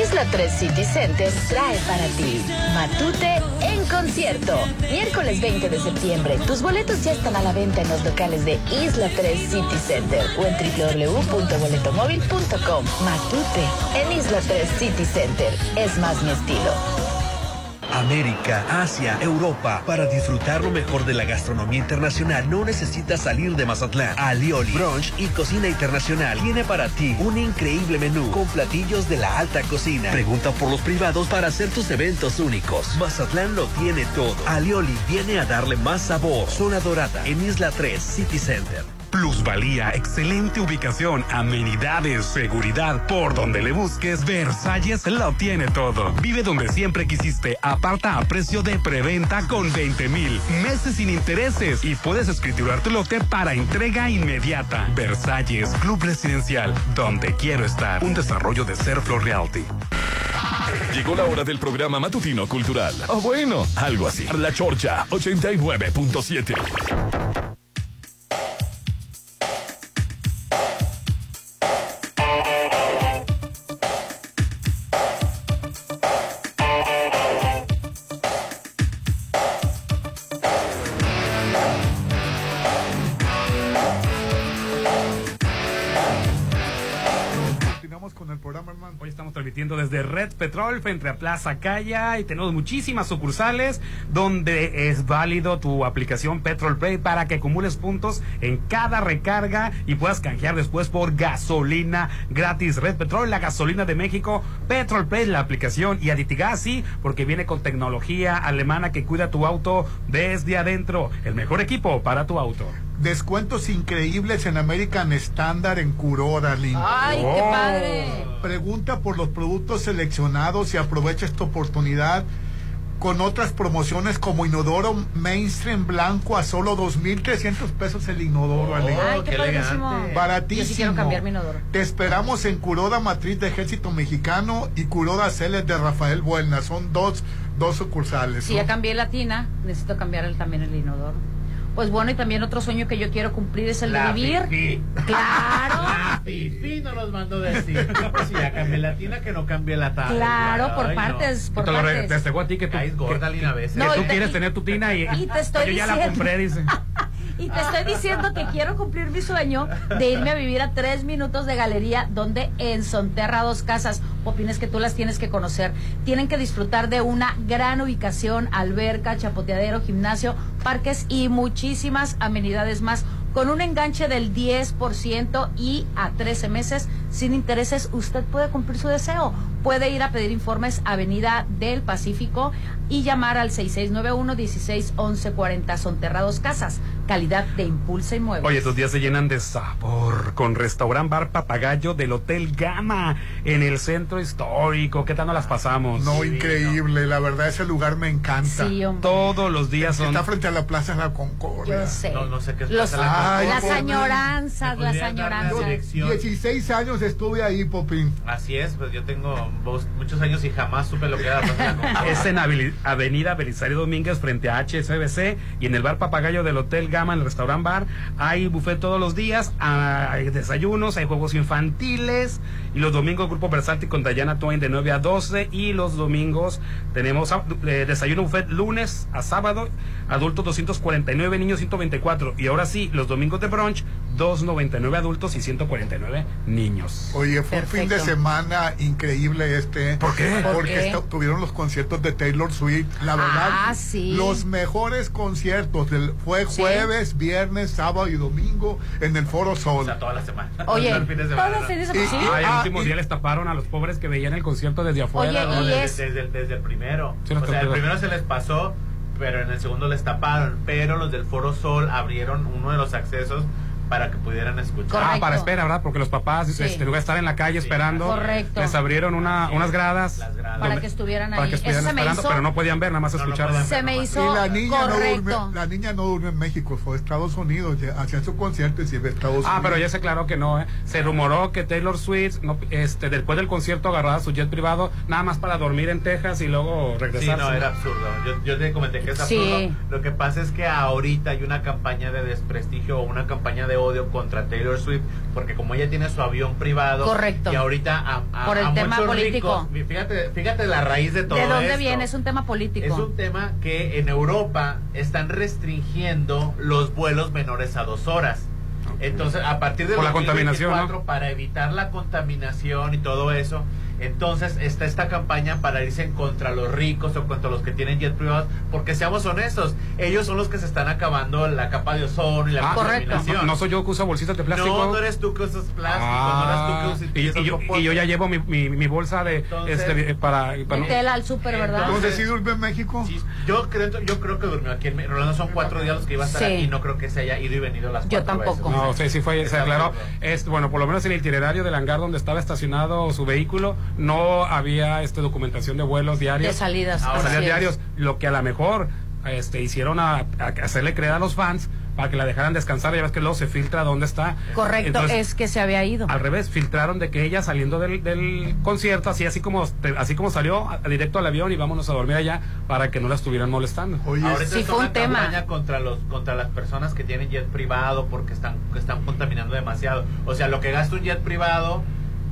Isla 3 City Center trae para ti Matute en concierto. Miércoles 20 de septiembre. Tus boletos ya están a la venta en los locales de Isla 3 City Center o en www.boletomóvil.com. Matute en Isla 3 City Center. Es más mi estilo. América, Asia, Europa. Para disfrutar lo mejor de la gastronomía internacional no necesitas salir de Mazatlán. Alioli, brunch y cocina internacional tiene para ti un increíble menú con platillos de la alta cocina. Pregunta por los privados para hacer tus eventos únicos. Mazatlán lo tiene todo. Alioli viene a darle más sabor. Zona Dorada en Isla 3 City Center. Plusvalía, excelente ubicación, amenidades, seguridad. Por donde le busques, Versalles lo tiene todo. Vive donde siempre quisiste. Aparta a precio de preventa con 20 mil meses sin intereses y puedes escriturar tu lote para entrega inmediata. Versalles, Club Residencial, donde quiero estar. Un desarrollo de Serflo Realty. Llegó la hora del programa matutino cultural. O bueno, algo así. La Chorcha 89.7. desde Red Petrol frente a Plaza Calla y tenemos muchísimas sucursales donde es válido tu aplicación Petrol Pay para que acumules puntos en cada recarga y puedas canjear después por gasolina gratis. Red Petrol, la gasolina de México, Petrol Pay, la aplicación y Aditigasi porque viene con tecnología alemana que cuida tu auto desde adentro. El mejor equipo para tu auto. Descuentos increíbles en American Standard en Curora, Link. ¡Ay, qué padre! Pregunta por los productos seleccionados y aprovecha esta oportunidad con otras promociones como inodoro mainstream blanco a solo 2.300 pesos el inodoro. Ale. Ay, qué, padrísimo. Baratísimo. Yo sí quiero cambiar mi inodoro. Te esperamos en Curoda Matriz de Ejército Mexicano y Curoda Celes de Rafael Buena. Son dos, dos sucursales. Si ¿no? ya cambié la tina, necesito cambiar el- también el inodoro. Pues bueno, y también otro sueño que yo quiero cumplir es el de La vivir. fifí. Claro. La fifí no nos mandó decir. Pues si ya cambié la tina, que no cambie la tabla. Claro, por Ay, no. partes, por Te lo re- partes. te a ti que tú, Caes gorda, Lina, a veces. que No, tú y te- quieres y- tener tu tina y, y te estoy yo ya la diciendo. compré, dice. Y te estoy diciendo que quiero cumplir mi sueño de irme a vivir a tres minutos de galería, donde en Sonterra Dos Casas, opines que tú las tienes que conocer. Tienen que disfrutar de una gran ubicación, alberca, chapoteadero, gimnasio, parques y muchísimas amenidades más. Con un enganche del 10% y a 13 meses sin intereses, usted puede cumplir su deseo. Puede ir a pedir informes Avenida del Pacífico y llamar al 6691-161140. Sonterrados Casas, calidad de impulsa y mueble. Oye, estos días se llenan de sabor con restaurant bar Papagayo del Hotel Gama en el centro histórico. ¿Qué tal nos las pasamos? No, increíble. La verdad, ese lugar me encanta. Sí, hombre. Todos los días son. Está frente a la Plaza de la Concordia. Yo sé. No, no sé qué es Los- Plaza de la Ay, las añoranzas, ¿Me las añoranzas. dirección? 16 años estuve ahí, Popín. Así es, pues yo tengo vos- muchos años y jamás supe lo que era la Plaza de la Concordia. Es en Avenida Belisario Domínguez frente a HSBC y en el bar Papagayo del Hotel Gama, en el restaurant bar, hay buffet todos los días, hay desayunos, hay juegos infantiles y los domingos Grupo Versátil con Dayana Twain de 9 a 12 y los domingos tenemos ah, eh, desayuno buffet lunes a sábado, adultos 249, niños 124 y ahora sí, los domingos de brunch 299 adultos y 149 niños. Oye, fue un fin de semana increíble este. ¿Por qué? ¿Por Porque qué? tuvieron los conciertos de Taylor Swift. La verdad, Ah, sí. los mejores conciertos. Del, fue Sí. jueves, viernes, sábado y domingo en el Foro Sol. toda la semana. Oye, Todo el fin de semana. todo el fin de semana, Y- ¿sí? Ah, el Ah, último y- día les taparon a los pobres que veían el concierto desde afuera. Oye, ¿no? y desde, es- desde el, desde el primero. Sí, los o sea, el primero se les pasó, pero en el segundo les taparon. Pero los del Foro Sol abrieron uno de los accesos para que pudieran escuchar. Ah, para espera, ¿verdad? Porque los papás, Sí. este, en lugar de estar en la calle esperando, Correcto. les abrieron una, unas gradas. las gradas. Para que estuvieran para ahí. que Eso estuvieran esperando, hizo- pero no podían ver, nada más No, no escucharon. podían Se me Y hizo la niña, no correcto. durmió, la niña no durmió en México, fue a Estados Unidos, ya- hacía su concierto y se iba a Estados Ah, Unidos. pero ya se aclaró que no, ¿eh? Se rumoró que Taylor Swift, no, este, después del concierto, agarraba su jet privado, nada más para dormir en Texas y luego Sí, regresar. no, era absurdo. Yo, yo te comenté que es Sí. absurdo. Lo que pasa es que ahorita hay una campaña de desprestigio o una campaña de odio contra Taylor Swift, porque como ella tiene su avión privado. Correcto. Y ahorita a, a- Por el a tema político. ricos- fíjate, fíjate la raíz de todo ¿De dónde esto. viene? Es un tema político. Es un tema que en Europa están restringiendo los vuelos menores a dos horas. Entonces, a partir de Por la contaminación, 2024, para evitar la contaminación y todo eso, entonces está esta campaña para irse contra los ricos o contra los que tienen jet privados, porque seamos honestos, ellos son los que se están acabando la capa de ozono y la Ah, contaminación. No, no soy yo que uso bolsitas de plástico. No, no eres tú que usas plástico, Ah, no eres tú que usas y, y yo, y yo ya llevo mi, mi, mi bolsa de Entonces- este para, para Tela al súper, ¿verdad? Entonces, ¿sí durmió en México? Sí, yo creo, yo creo que durmió aquí en Rolando son cuatro días los que iba a estar Sí. aquí y no creo que se haya ido y venido las Yo cuatro tampoco. veces. No, sí, sí fue, se aclaró. Es, bueno, por lo menos en el itinerario del hangar donde estaba estacionado su vehículo, no había este documentación de vuelos diarios. De salidas, De así salidas diarios. Lo que a lo mejor este, hicieron a, a hacerle creer a los fans para que la dejaran descansar. Ya ves que luego se filtra dónde está. Correcto, Entonces, es que se había ido. al revés, filtraron de que ella saliendo del, del concierto, así así como así como salió a- directo al avión y vámonos a dormir allá para que no la estuvieran molestando. Oye, Ahorita Sí, fue un una tema. campaña contra los contra las personas que tienen jet privado porque están que están contaminando demasiado. O sea, lo que gasta un jet privado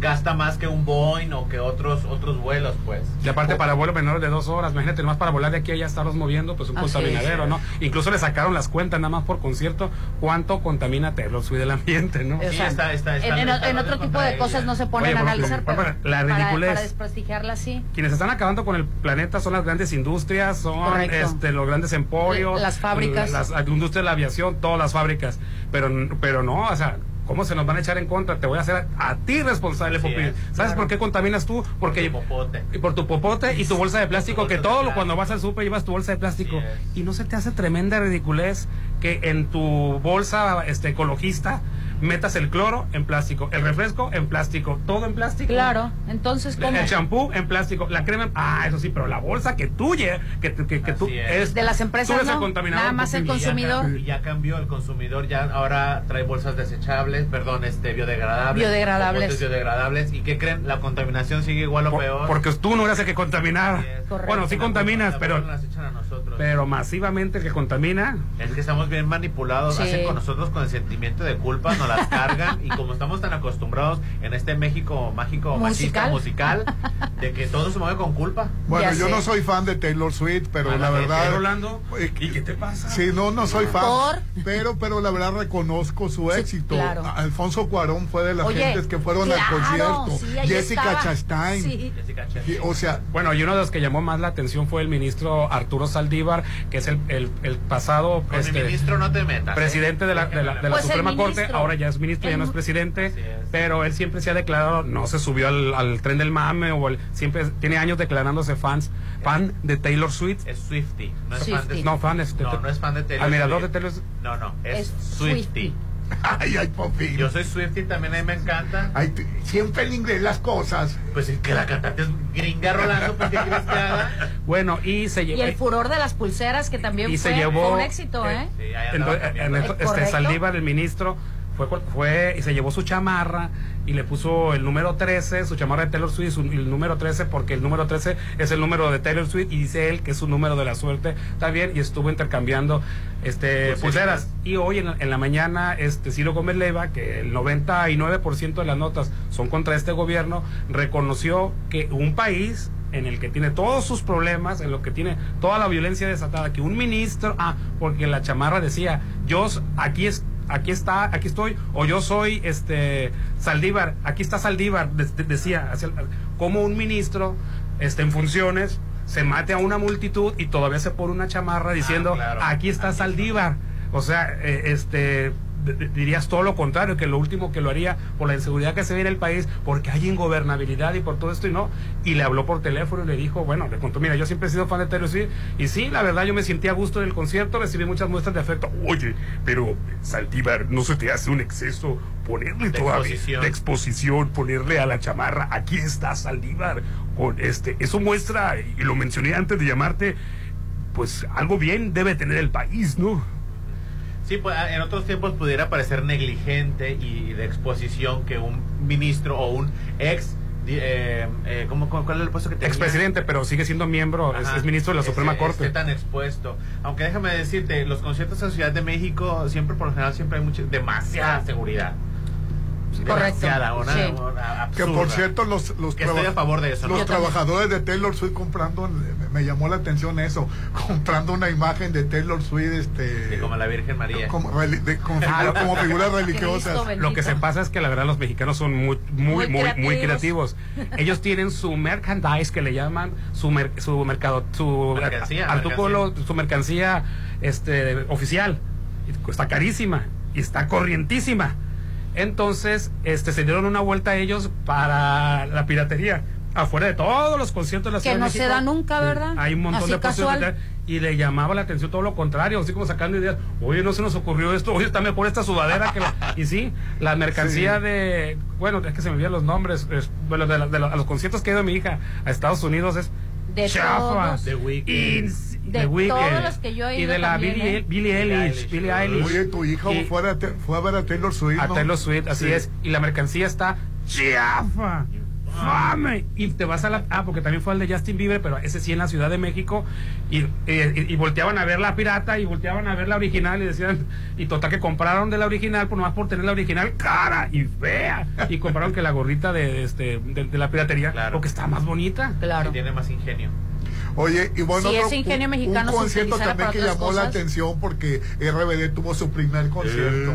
gasta más que un Boeing o que otros otros vuelos, pues. Y aparte para vuelos menores de dos horas, imagínate, nomás para volar de aquí a allá estarlos moviendo, pues un Así contaminadero, es. ¿no? Incluso le sacaron las cuentas nada más por concierto, cuánto contamina Taylor Swift el ambiente, ¿no? Sí, está- está- está- en, en- está en otro tipo de ella. cosas no se ponen Oye, a analizar, por- pero la para, ridiculez. para desprestigiarla así. Quienes están acabando con el planeta son las grandes industrias, son Correcto. este, los grandes emporios, Las fábricas. las la industria de la aviación, todas las fábricas. Pero, pero no, o sea, ¿cómo se nos van a echar en contra? Te voy a hacer a, a ti responsable, Así Popín. es, ¿Sabes claro. por qué contaminas tú? Porque Tu popote. y por tu popote y tu bolsa de plástico, bolsa que todo lo cuando vas al súper llevas tu bolsa de plástico. Y no se te hace tremenda ridiculez que en tu bolsa este ecologista metas el cloro en plástico, el refresco en plástico, todo en plástico. Claro, entonces, ¿cómo? El champú en plástico, la crema, ah, eso sí, pero la bolsa que tuya, que, que, que, que tú es. es, De las empresas, tú eres el ¿no? contaminador, Nada más el Popín. Y ya consumidor. cambió- Y ya cambió el consumidor, ya ahora trae bolsas desechables, perdón, este biodegradables. Biodegradables. biodegradables. ¿Y qué creen? La contaminación sigue igual o Por- peor. porque tú no eres el que contaminaba. Bueno, sí contaminas, la pero, bolsa las echan a nosotros. pero masivamente el que contamina. Es que estamos bien manipulados, Sí. hacen con nosotros con el sentimiento de culpa, nos las cargan y como estamos tan acostumbrados en este México mágico, machista, Musical. musical, de que todo se mueve con culpa. Bueno, Ya yo sé. no soy fan de Taylor Swift, pero la verdad... ¿Qué, Rolando? Eh, ¿Y qué te pasa? Sí, no, no soy fan. ¿Por? Pero, pero la verdad reconozco su Sí, éxito. claro. Alfonso Cuarón fue de las Oye, gentes que fueron claro, al concierto. sí, Jessica estaba. Chastain. Sí. Jessica Chastain. Y, o sea, Bueno, y uno de los que llamó más la atención fue el ministro Arturo Saldívar, que es el, el, el pasado Con este, el ministro no te metas. ¿eh? presidente de la, de la, de la Pues Suprema Corte, ahora ya es ministro, ya no es El- presidente, es. pero él siempre se ha declarado, no se subió al, al tren del mame, o el- siempre tiene años declarándose fans, fan de Taylor Swift. Es Swifty, no es fan Swiftie. de No, fan es de- No, no es fan de Taylor Admirador Swift. de Taylor Swift. No, no, es, Es Swifty. Swiftie. ay, ay, Popín. Yo soy Swifty, también a mí me encanta. Ay, siempre en inglés las cosas. Pues es que la cantante es gringa Rolando, ¿por qué quieres que haga? Bueno, y se Y llevó... el furor de las pulseras, que también Y se fue, llevó- fue un éxito, ¿eh? Sí, ahí andaba Entonces, en esto, este. Saldívar, el ministro, fue, fue y se llevó su chamarra y le puso el número 13, su chamarra de Taylor Swift, su- el número 13, porque el número 13 es el número de Taylor Swift y dice él que es su número de la suerte también y estuvo intercambiando este Pulseritas. pulseras. Y hoy en, la- en la mañana, este Ciro Gómez Leiva, que el 99% de las notas son contra este gobierno, reconoció que un país en el que tiene todos sus problemas, en lo que tiene toda la violencia desatada, que un ministro, ah, porque la chamarra decía, yo aquí es, aquí está, aquí estoy, o yo soy este Saldívar, aquí está Saldívar, de- de- decía, como un ministro este, en funciones se mate a una multitud y todavía se pone una chamarra diciendo, claro. aquí está Saldívar. O sea, eh, este dirías todo lo contrario, que lo último que lo haría por la inseguridad que se ve en el país, porque hay ingobernabilidad y por todo esto y no. Y le habló por teléfono y le dijo, bueno, le contó, mira, yo siempre he sido fan de Taylor Swift y sí, la verdad yo me sentí a gusto del concierto, recibí muchas muestras de afecto. Oye, pero Saldívar, ¿no se te hace un exceso ponerle De todavía exposición. de exposición, ponerle a la chamarra, aquí está Saldívar? Con este, eso muestra, y lo mencioné antes de llamarte, pues algo bien debe tener el país, ¿no? Sí, pues en otros tiempos pudiera parecer negligente y de exposición que un ministro o un ex, eh, eh, ¿cómo, ¿cuál es el puesto que tenía? expresidente, pero sigue siendo miembro, es, ministro de la Suprema Corte. esté tan expuesto. Aunque déjame decirte, los conciertos en Ciudad de México siempre, por lo general, siempre hay mucha, demasiada seguridad. Demasiada, una, Sí. una Que por cierto, los, los, Que estoy traba- a favor de eso, ¿no? los trabajadores de Taylor Swift comprando, me, me llamó la atención eso, comprando una imagen de Taylor Swift, este, Sí, como la Virgen María. como, reli- de- como Ah, figura- lo- como figuras religiosas. Lo que se pasa es que la verdad los mexicanos son muy muy Muy muy muy creativos. Ellos tienen su merchandise que le llaman su mer- su mercado su Mercancía, artículo su mercancía este oficial cuesta carísima y está corrientísima. Entonces, este se dieron una vuelta a ellos para la piratería. Afuera de todos los conciertos de la Que Ciudad de no México, se da nunca, ¿verdad? Hay un montón Así de de- y le llamaba la atención todo lo contrario, así como sacando ideas. Oye, no se nos ocurrió esto, oye, está mejor esta sudadera que la... Y sí, la mercancía Sí. de... Bueno, es que se me olvidan los nombres. es- bueno, de, la- de la- a los conciertos que ha ido mi hija a Estados Unidos es... De chafa. todos. De The Weeknd. todos los que yo he Y de la también, Billie, ¿eh? Billie Eilish. Billie Eilish. Oye, tu hija Y- fue, a, te- fue a ver a Taylor Swift. a ¿no? Taylor Swift, así Sí. es. Y la mercancía está chafa. Fame. Y te vas a la. Ah, porque también fue el de Justin Bieber, pero ese sí en la Ciudad de México. Y, eh, y, y volteaban a ver la pirata y volteaban a ver la original y decían. Y total que compraron de la original, por nomás por tener la original cara y fea. Y compraron que la gorrita de, este, de, de la piratería, porque está más bonita. Claro. Y tiene más ingenio. Oye, y bueno, Si otro- ese ingenio un- mexicano un concierto también que llamó la cosas. atención porque RBD tuvo su primer concierto.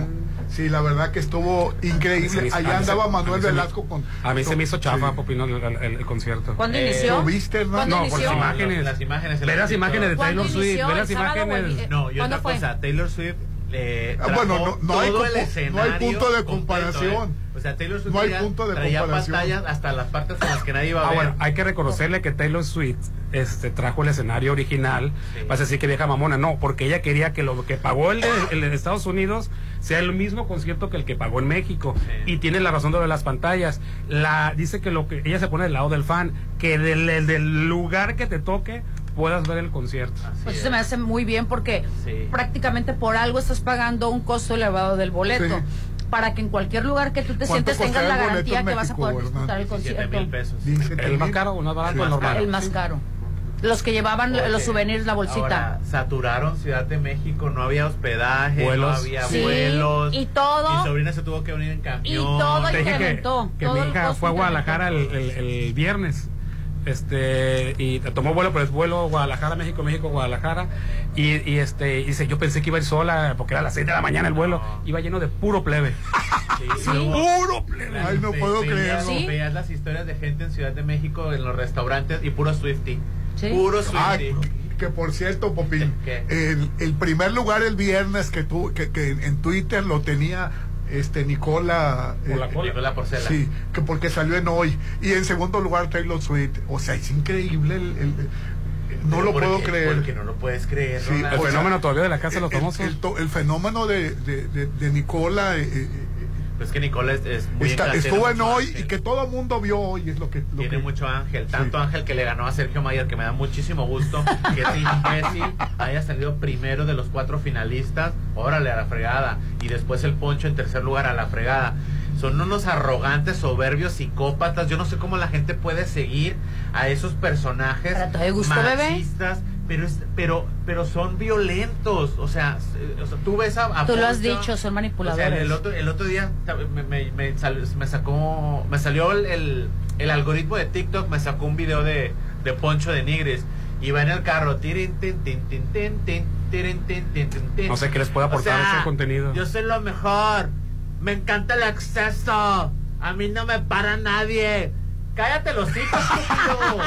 Sí, la verdad que estuvo increíble. hizo- Allá se- andaba Manuel se me- Velasco con. A mí se me hizo chafa, sí. Popino, el, el- el concierto. ¿Cuándo Eh, inició? ¿Lo viste? ¿Cuándo No, por las imágenes. Las imágenes. Ver las imágenes de ¿Cuándo Taylor Swift, ver ¿El las imágenes. vi- No, y ¿Cuándo otra cosa, Taylor Swift eh, Ah, trajo bueno, no- no hay no hay punto de completo, comparación. ¿eh? O sea, Taylor Swift No hay traía- punto de traía comparación. pantallas hasta las partes en las que nadie iba a Ah, ver. bueno, hay que reconocerle que Taylor Swift este, trajo el escenario original. Vas a decir que vieja mamona. No, porque ella quería que lo que pagó el de, el de Estados Unidos sea el mismo concierto que el que pagó en México. Y tiene la razón de lo de las pantallas. La, dice que lo que ella se pone del lado del fan, que del, del- del lugar que te toque puedas ver el concierto. Pues eso se me hace muy bien porque Sí. prácticamente por algo estás pagando un costo elevado del boleto. Sí. Para que en cualquier lugar que tú te ¿Cuánto sientes tengas la el garantía que vas a poder disfrutar el 17 concierto. mil pesos. Dice ¿El más caro o más barato o normal? El más caro. Los que llevaban Oye, los souvenirs, la bolsita. Ahora, saturaron Ciudad de México, no había hospedaje, Vuelos. no había Sí, vuelos. y todo- Mi sobrina se tuvo que venir en camión. Y todo Te dije que, incrementó, que todo mi el hija fue a Guadalajara el, incrementó. el- el viernes. Este, y tomó vuelo, pero es vuelo Guadalajara, México, México, Guadalajara. Y, y este, y dice, yo pensé que iba a ir sola, porque era a las 6 de la mañana el vuelo. Iba lleno de puro plebe. Sí, Puro plebe. Ay, no puedo veías- creerlo. ¿Sí? Veías las historias de gente en Ciudad de México en los restaurantes y puro Swifty. Sí. Puro Ah, Swifty. que por cierto, Popín, el, el primer lugar el viernes que tú, que, que en Twitter lo tenía este Nicola. Eh, cola. Nicolás Porcela. Sí, que porque salió en hoy. Y en segundo lugar Taylor Swift. O sea, es increíble. el- el- no Pero lo ¿por puedo qué? creer. Porque no lo puedes creer. Sí. El o sea, fenómeno todavía de la casa de los el- famosos. El, to- el fenómeno de, de, de- de Nicola eh, Pues que Nicole es, es muy está- estuvo en hoy ángel. y que todo el mundo vio hoy. Es lo que. Lo Tiene que- mucho ángel, tanto ángel que le ganó a Sergio Mayer, que me da muchísimo gusto que ese imbécil haya salido primero de los cuatro finalistas, órale a la fregada, y después el Poncho en tercer lugar a la fregada. Son unos arrogantes, soberbios, psicópatas. Yo no sé cómo la gente puede seguir a esos personajes ¿Pero te gustó, bebé? Pero, es- pero, pero son violentos. O sea, s- o sea, tú ves a, a Tú lo has dicho, son o sea, manipuladores. el, el otro, el otro día me, me, me sal- me sacó, me salió el, el, el algoritmo de TikTok, me sacó un video de, de Poncho de Nigris. Iba en el carro. tirin, tin, tin, tin, tin, tin, tirin, tin, tin, tin, tin. No sé qué les puede aportar O sea, ese contenido. Yo soy lo mejor. Me encanta el acceso. A mí no me para nadie. Cállate los hijos,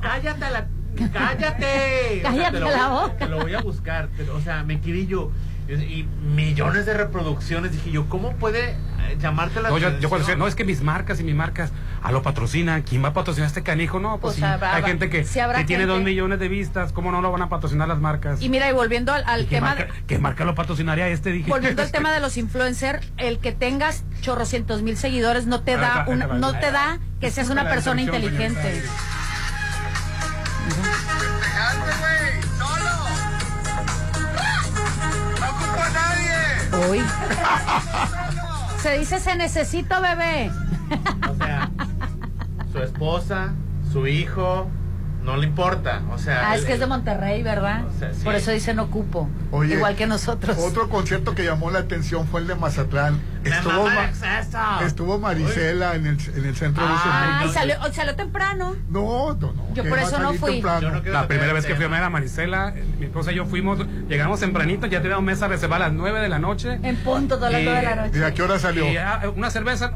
Cállate la... Cállate. O sea, Cállate te lo la voy- boca. Te lo voy a buscar. te o sea, me querí yo. Y, millones de reproducciones. Dije yo, ¿cómo puede eh, llamarte la No, yo, atención? yo cuando decía, no, es que mis marcas y mis marcas, a lo patrocinan. ¿Quién va a patrocinar a este canijo? No, pues, Pues sí. habrá- hay gente que, sí que tiene dos millones de vistas. ¿Cómo no lo van a patrocinar las marcas? Y mira, y volviendo al, al ¿Qué tema marca, ¿Qué marca lo patrocinaría este? Dije. Volviendo al tema de los influencers, el que tengas chorrocientos mil seguidores no te da va, una- no te va. da que seas una persona inteligente. Se dice se necesito bebé. O sea, su esposa, su hijo, no le importa. O sea, Ah, es el- que es de Monterrey, ¿verdad? O sea, sí. Por eso dicen ocupo. Oye, Igual que nosotros. Otro concierto que llamó la atención fue el de Mazatlán. Estuvo, Ma- acceso. estuvo Marisela en el, en el centro de Ay, salió, salió temprano. No, no, no. Yo por eso no fui. no La primera vez que fui a ver a Marisela, eh, mi esposa y yo fuimos, llegamos tempranito, ya teníamos mesa reservada a las 9 de la noche. En punto, todas las Y- nueve de la noche. ¿Y a qué hora salió? Y, ah, una cerveza,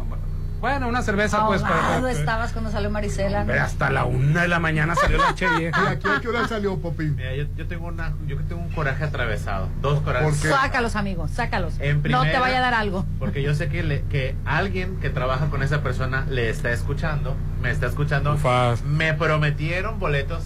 bueno, una cerveza pues. para- para- estabas cuando salió Marisela. ¿no? Hasta la una de la mañana salió la che ¿Y vieja. a qué, a qué hora salió, Popi? Mira, yo, yo tengo una, yo que tengo un coraje atravesado, dos corajes. Sácalos, amigos, sácalos. En no te primera- vaya a dar algo. Porque yo sé que, le- que alguien que trabaja con esa persona le está escuchando, me está escuchando. Ufas. Me prometieron boletos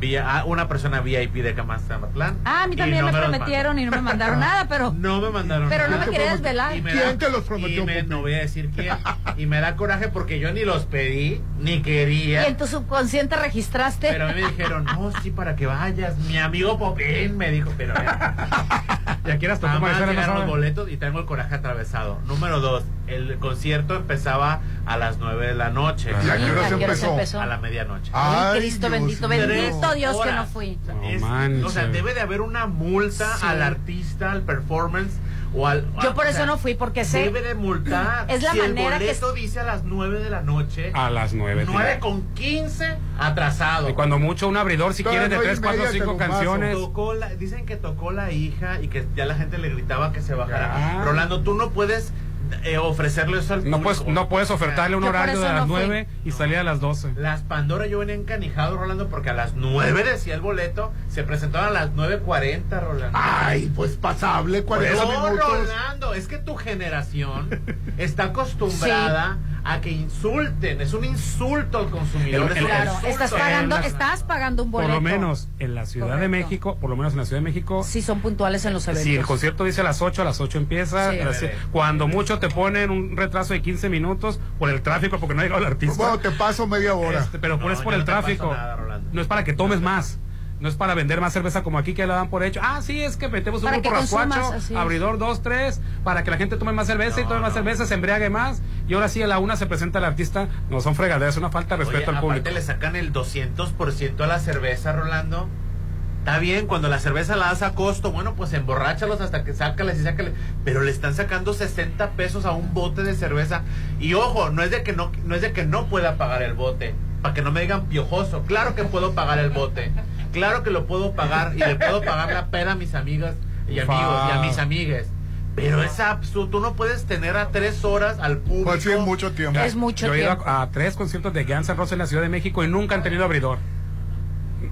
vía una persona VIP de Camatlán. Ah, a mí también me prometieron y no me mandaron nada, pero. No me mandaron Pero no me quería desvelar. Y me ¿Quién da- te los prometió, y me- no voy a decir quién. Y me da coraje porque yo ni los pedí, ni quería. Y en tu subconsciente registraste. Pero a mí me dijeron, no, sí, para que vayas. Mi amigo Popín me dijo, pero Ya quieras llegaron los boletos y tengo el coraje atravesado. Número dos, el concierto empezaba a las 9 de la noche. ¿Y a qué hora ¿A se qué hora se empezó? A la medianoche. Ay, Cristo Dios bendito, mío. Bendito Dios que no fui. O sea, No es- manches. o sea, debe de haber una multa Sí. al artista, al performance o al. Yo por eso sea, no fui, porque sé- Debe de multar. Es la si manera el que- boleto dice a las 9 de la noche. A las 9. 9 con 15 atrasado. Y cuando mucho un abridor, si quieres de no hay 3, 4, media, 5 te lo paso. canciones. Tocó la- dicen que tocó la hija y que ya la gente le gritaba que se bajara. Ya. Rolando, tú no puedes eh, ofrecerle eso al No público. puedes, no puedes ofertarle un Yo horario de las no fui. 9 y salir a las 12. Las Pandora yo venía encanijado, Rolando, porque a las 9 decía el boleto, se presentaban a las 9.40, Rolando. Ay, pues pasable, 40 no, minutos. Rolando, es que tu generación está acostumbrada a que insulten, es un insulto al consumidor. El- Claro, insulto estás pagando, estás pagando un Por boleto. lo menos en la Ciudad de. México, por lo menos en la Ciudad de México, Sí, son puntuales en los eventos. si el concierto dice a las 8, a las 8 empieza. Sí. las. Cuando mucho te ponen un retraso de 15 minutos por el tráfico, porque no ha llegado el artista. Bueno, te paso media hora. Este, pero No, por es por el tráfico. nada, no es para que tomes más. No es para vender más cerveza como aquí que la dan por hecho. Ah, sí, es que metemos un grupo rascuacho, abridor 2, 3, para que la gente tome más cerveza y tome más no. cerveza, se embriague más. Y ahora sí, a la una se presenta el artista. No son fregaderas, es una falta de respeto Oye, al público. aparte le sacan el 200% a la cerveza, Rolando. Está bien, cuando la cerveza la das a costo, bueno, pues emborráchalos hasta que sácales y sácales. Pero le están sacando 60 pesos a un bote de cerveza. Y ojo, no es de que no, no es de que no pueda pagar el bote. Para que no me digan piojoso. Claro que puedo pagar el bote. Claro que lo puedo pagar. Y le puedo pagar la pena a mis amigas y amigos y a mis amigues. Pero es absurdo. Tú no puedes tener a tres horas al público. Pues sí, es mucho tiempo. Es mucho Yo he ido a, a tres conciertos de Guns N' Roses en la Ciudad de México y nunca han tenido abridor.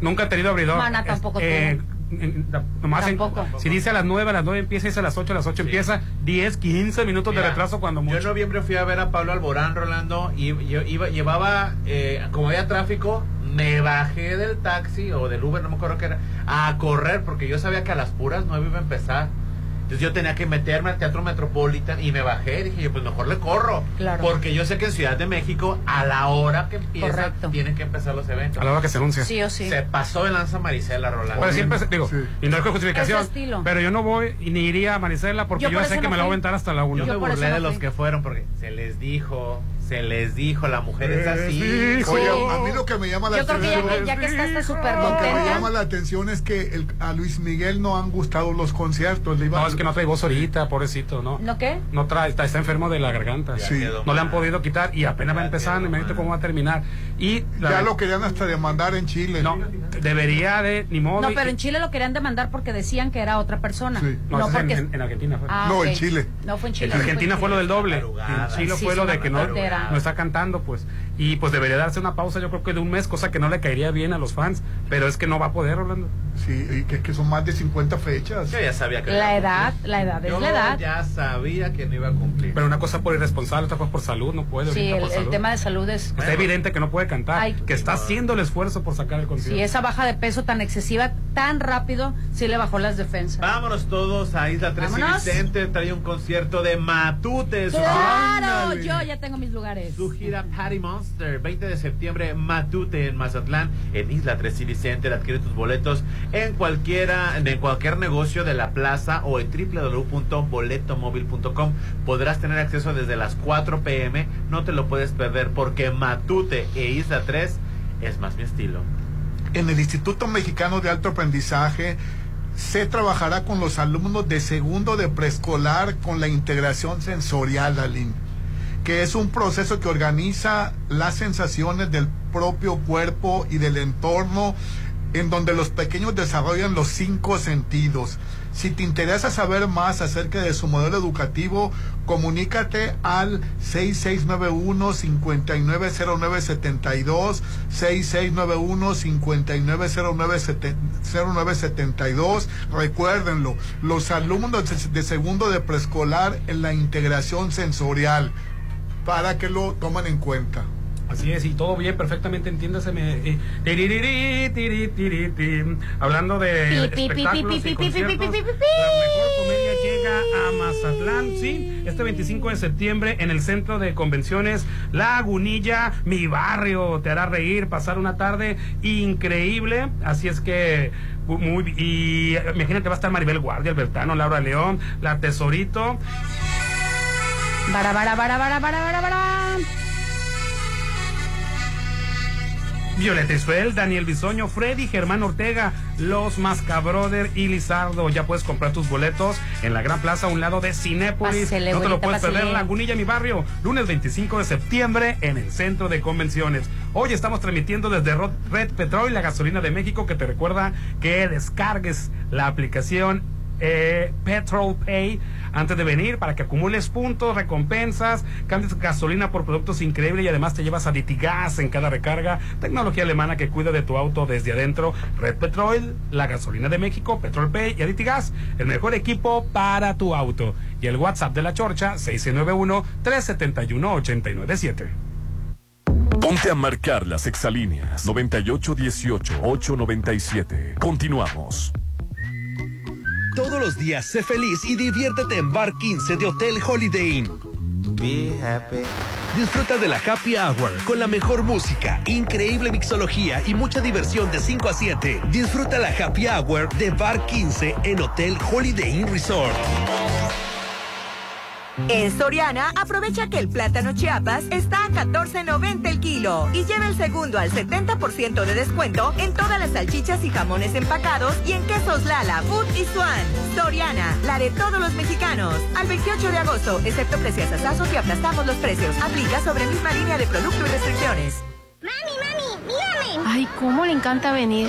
Nunca han tenido abridor. Mana tampoco en- en- nomás en- Tampoco. si dice a las 9, a las 9 empieza, dice a las 8, a las 8 empieza, 10, 15 minutos de retraso cuando Yo en mucho. noviembre fui a ver a Pablo Alborán, Rolando, y yo iba, llevaba, eh, como había tráfico, me bajé del taxi o del Uber, no me acuerdo qué era, a correr, porque yo sabía que a las puras nueve iba a empezar. Entonces yo tenía que meterme al Teatro Metropolitan y me bajé. Dije yo, pues mejor le corro. Claro. Porque yo sé que en Ciudad de México, a la hora que empieza, Correcto. tienen que empezar los eventos. A la hora que se anuncia. Sí o sí. Se pasó de lanza Marisela, Rolando. Pero siempre, se- digo, Sí. y no es con justificación, pero yo no voy y ni iría a Manicela porque Yo yo, por sé que no me la voy a aventar hasta la 1. Yo, Yo me burlé no de los que fueron porque se les dijo, Se les dijo, la mujer es así. Oye, a mí lo que me llama la Yo creo que atención. ya que, ya que está esta súper Lo que me llama la atención es que el- a Luis Miguel no han gustado los conciertos. Le iba- No, es que no trae voz ahorita, pobrecito, ¿no? ¿No qué? No trae, está, está enfermo de la garganta. Sí. No le han podido quitar y apenas va empezando, imagínate cómo va a terminar. Y la- Ya lo querían hasta demandar en Chile. No, debería de, ni modo. No, y- pero en Chile lo querían demandar porque decían que era otra persona. No, No, ese es en- porque. en, en Argentina fue. Ah, No, ok. en Chile. No fue en Chile. En Argentina en fue lo del doble. En Chile Sí, fue es lo una de que no, tontera. no está cantando, pues. Y pues debería darse una pausa, yo creo que de un mes, cosa que no le caería bien a los fans. Pero es que no va a poder, Rolando. Sí, y que, que son más de 50 fechas. Yo ya sabía que La no iba a edad, cumplir. la edad es Yo la edad. ya sabía que no iba a cumplir. Pero una cosa por irresponsable, otra cosa por salud, no puede. Sí, el, por el salud. tema de salud es. Está evidente que no puede cantar, Ay. que está haciendo el esfuerzo por sacar el concierto. Si esa baja de peso tan excesiva, tan rápido, sí le bajó las defensas. Vámonos todos a Isla 3 Vámonos. Vicente. Trae un concierto de Matute. su- ¡Claro! Ándale. Yo ya tengo mis lugares. Su gira Party Monster, 20 de septiembre, Matute en Mazatlán, en Isla 3 City Center. Adquiere tus boletos en cualquiera, en cualquier negocio de la plaza o en www.boletomóvil.com. Podrás tener acceso desde las 4 pm. No te lo puedes perder porque Matute e Isla 3 es más mi estilo. En el Instituto Mexicano de Alto Aprendizaje se trabajará con los alumnos de segundo de preescolar con la integración sensorial, Aline, que es un proceso que organiza las sensaciones del propio cuerpo y del entorno en donde los pequeños desarrollan los cinco sentidos. Si te interesa saber más acerca de su modelo educativo, comunícate al 6691-590972, 6691-590972. Recuérdenlo, los alumnos de, segundo de preescolar en la integración sensorial, para que lo tomen en cuenta. Así es, y todo bien, perfectamente entiéndaseme. eh, tiri, tiri, ti. Hablando de espectáculos y conciertos, la mejor comedia llega a Mazatlán, sí, este 25 de septiembre en el Centro de Convenciones Lagunilla, mi barrio, te hará reír, pasar una tarde increíble, así es que muy, y imagínate va a estar Maribel Guardia, Albertano, Laura León, la Tesorito, Bara, bara, bara, bara, bara, bara, bara. Violeta Isfel, Daniel Bisoño, Freddy, Germán Ortega, Los Mascabroder y Lizardo. Ya puedes comprar tus boletos en la Gran Plaza a un lado de Cinépolis. Pásele, no te lo puedes pásele. perder, Lagunilla, mi barrio, lunes 25 de septiembre en el Centro de Convenciones. Hoy estamos transmitiendo desde Red Petrol, la gasolina de México, que te recuerda que descargues la aplicación eh, Petrol Pay antes de venir para que acumules puntos, recompensas, cambies gasolina por productos increíbles y además te llevas a Gas en cada recarga. Tecnología alemana que cuida de tu auto desde adentro. Red Petrol, la gasolina de México, Petrol Pay y Gas, el mejor equipo para tu auto. Y el WhatsApp de la Chorcha, 691-371-897. Ponte a marcar las exalíneas 9818-897. Continuamos. Todos los días sé feliz y diviértete en Bar 15 de Hotel Holiday Inn. Be happy. Disfruta de la Happy Hour con la mejor música, increíble mixología y mucha diversión de 5 a 7. Disfruta la Happy Hour de Bar 15 en Hotel Holiday Inn Resort. En Soriana, aprovecha que el plátano Chiapas está a 14.90 el kilo y lleva el segundo al 70% de descuento en todas las salchichas y jamones empacados y en quesos Lala, Food y Swan. Soriana, la de todos los mexicanos. Al 28 de agosto, excepto precios asazos y aplastamos los precios. Aplica sobre misma línea de producto y restricciones. Ay, cómo le encanta venir.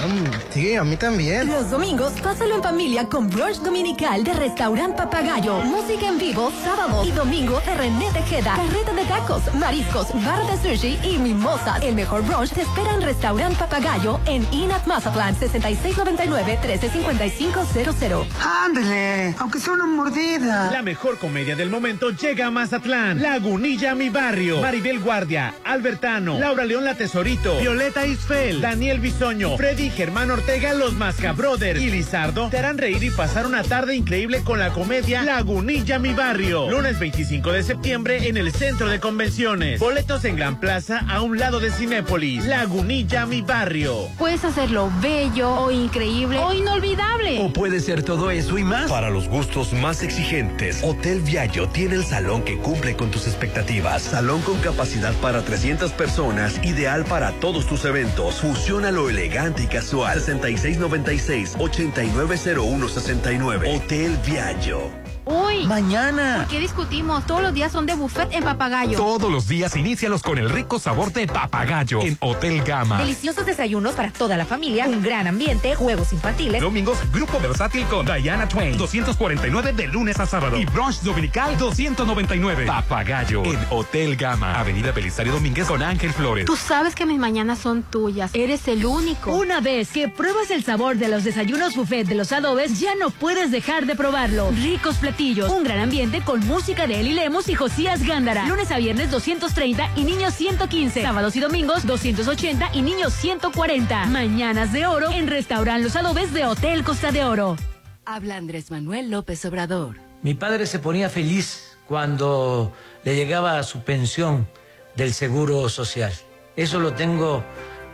Sí, a mí también. Los domingos, pásalo en familia con brunch dominical de Restaurant Papagayo. Música en vivo, sábado y domingo de René Tejeda. Carreta de tacos, mariscos, bar de sushi y mimosas. El mejor brunch te espera en Restaurant Papagayo en Inat Mazatlán, 6699-135500. Ándale, aunque sea una mordida. La mejor comedia del momento llega a Mazatlán. Lagunilla, mi barrio. Maribel Guardia, Albertano, Laura León La Tesorito, Violeta Isfel, Daniel Bisoño, Freddy y Germán Ortega, los Mascabrothers y Lizardo te harán reír y pasar una tarde increíble con la comedia Lagunilla Mi Barrio. Lunes 25 de septiembre en el Centro de Convenciones. Boletos en Gran Plaza a un lado de Cinépolis. Lagunilla Mi Barrio. Puedes hacerlo bello o increíble o inolvidable. O puede ser todo eso y más. Para los gustos más exigentes, Hotel Viallo tiene el salón que cumple con tus expectativas. Salón con capacidad para 300 personas, ideal para todos tus eventos. Fusiona lo elegante y casual. 6696-890169. Hotel Viallo. Uy. Mañana. ¿Por qué discutimos? Todos los días son de buffet en Papagayo. Todos los días inícialos con el rico sabor de papagayo en Hotel Gama. Deliciosos desayunos para toda la familia, un gran ambiente, juegos infantiles. Domingos, grupo versátil con Diana Twain, 249 de lunes a sábado. Y brunch dominical, 299. Papagayo en Hotel Gama. Avenida Belisario Domínguez con Ángel Flores. Tú sabes que mis mañanas son tuyas. Eres el único. Una vez que pruebas el sabor de los desayunos buffet de los adobes, ya no puedes dejar de probarlo. Ricos platillos, un gran ambiente con música de Eli Lemos y Josías Gándara. Lunes a viernes 230 y niños 115. Sábados y domingos 280 y niños 140. Mañanas de oro en Restaurant Los Adobes de Hotel Costa de Oro. Habla Andrés Manuel López Obrador. Mi padre se ponía feliz cuando le llegaba su pensión del Seguro Social. Eso lo tengo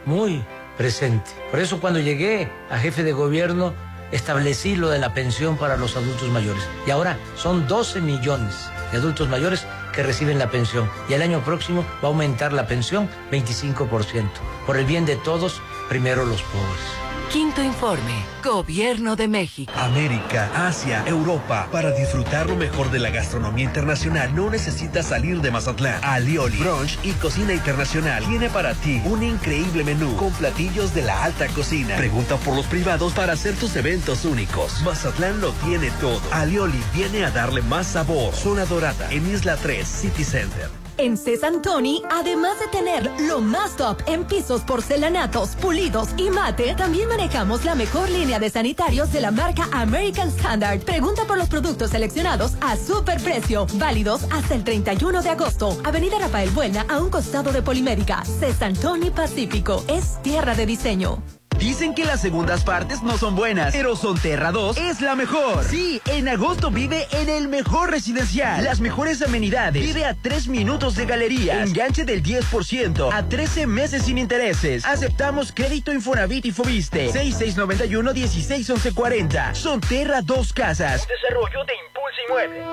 muy presente. Por eso cuando llegué a jefe de gobierno establecí lo de la pensión para los adultos mayores. Y ahora son 12 millones de adultos mayores que reciben la pensión. Y el año próximo va a aumentar la pensión 25%. Por el bien de todos, primero los pobres. Quinto informe. Gobierno de México. América, Asia, Europa. Para disfrutar lo mejor de la gastronomía internacional no necesitas salir de Mazatlán. Alioli, brunch y cocina internacional tiene para ti un increíble menú con platillos de la alta cocina. Pregunta por los privados para hacer tus eventos únicos. Mazatlán lo tiene todo. Alioli viene a darle más sabor. Zona Dorada en Isla 3 City Center. En Cesantoni, además de tener lo más top en pisos porcelanatos, pulidos y mate, también manejamos la mejor línea de sanitarios de la marca American Standard. Pregunta por los productos seleccionados a super precio, válidos hasta el 31 de agosto. Avenida Rafael Buena, a un costado de Polimédica. Cesantoni Pacífico, es tierra de diseño. Dicen que las segundas partes no son buenas, pero Sonterra 2 es la mejor. Sí, en agosto vive en el mejor residencial. Las mejores amenidades. Vive a 3 minutos de galería. Enganche del 10% a 13 meses sin intereses. Aceptamos crédito Infonavit y Fobiste. 6691-161140. Sonterra 2 Casas. Desarrollo de Impulso Inmueble.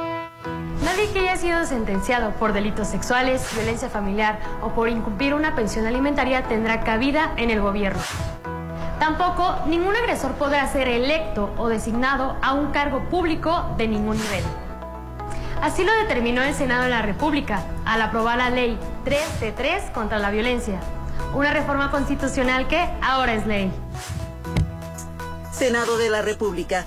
Nadie que haya sido sentenciado por delitos sexuales, violencia familiar o por incumplir una pensión alimentaria tendrá cabida en el gobierno. Tampoco ningún agresor podrá ser electo o designado a un cargo público de ningún nivel. Así lo determinó el Senado de la República al aprobar la ley 3 de 3 contra la violencia, una reforma constitucional que ahora es ley. Senado de la República.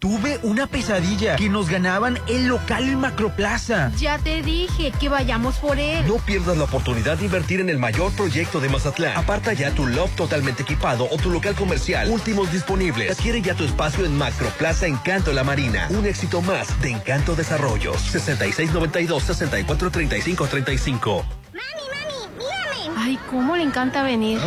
Tuve una pesadilla que nos ganaban el local en Macroplaza. Ya te dije que vayamos por él. No pierdas la oportunidad de invertir en el mayor proyecto de Mazatlán. Aparta ya tu loft totalmente equipado o tu local comercial. Últimos disponibles. Adquiere ya tu espacio en Macroplaza Encanto La Marina. Un éxito más de Encanto Desarrollos. 6692-643535. Ay, cómo le encanta venir.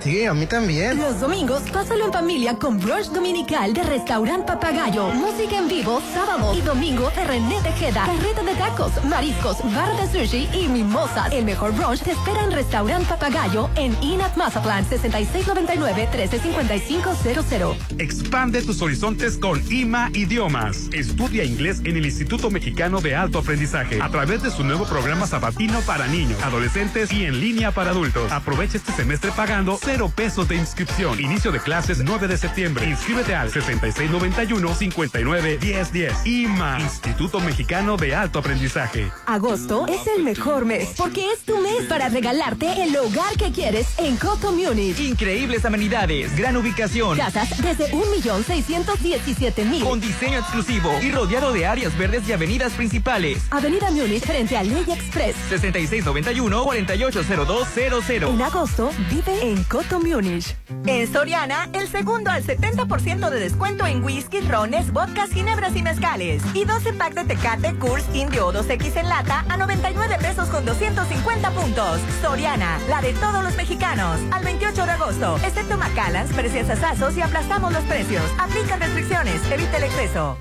sí, a mí también. Los domingos, pásalo en familia con brunch dominical de Restaurant Papagayo. Música en vivo, sábado y domingo de René Tejeda. Carreta de tacos, mariscos, bar de sushi y mimosas. El mejor brunch te espera en Restaurant Papagayo en Inat Mazatlán, 6699-135500. Expande tus horizontes con IMA Idiomas. Estudia inglés en el Instituto Mexicano de Alto Aprendizaje a través de su nuevo programa sabatino para niños, adolescentes y en línea para adultos. Aprovecha este semestre pagando cero pesos de inscripción. Inicio de clases 9 de septiembre. Inscríbete al 6691-591010. IMA, Instituto Mexicano de Alto Aprendizaje. Agosto es el mejor mes porque es tu mes para regalarte el hogar que quieres en Coto Munich. Increíbles amenidades, gran ubicación. Casas desde 1.617.000. Con diseño exclusivo y rodeado de áreas verdes y avenidas principales. Avenida Múnich frente a Ley Express. 6691-480200. En agosto, vive en Coto Munich. En Soriana, el segundo al 70% de descuento en whisky, rones, vodkas, ginebras y mezcales. Y 12 pack de Tecate, Kurs, Indio o 2X en lata a 99 pesos con 250 puntos. Soriana, la de todos los mexicanos. Al 28 de agosto, excepto Macalans, precios asazos y aplastamos los precios. Aplica restricciones, evita el exceso.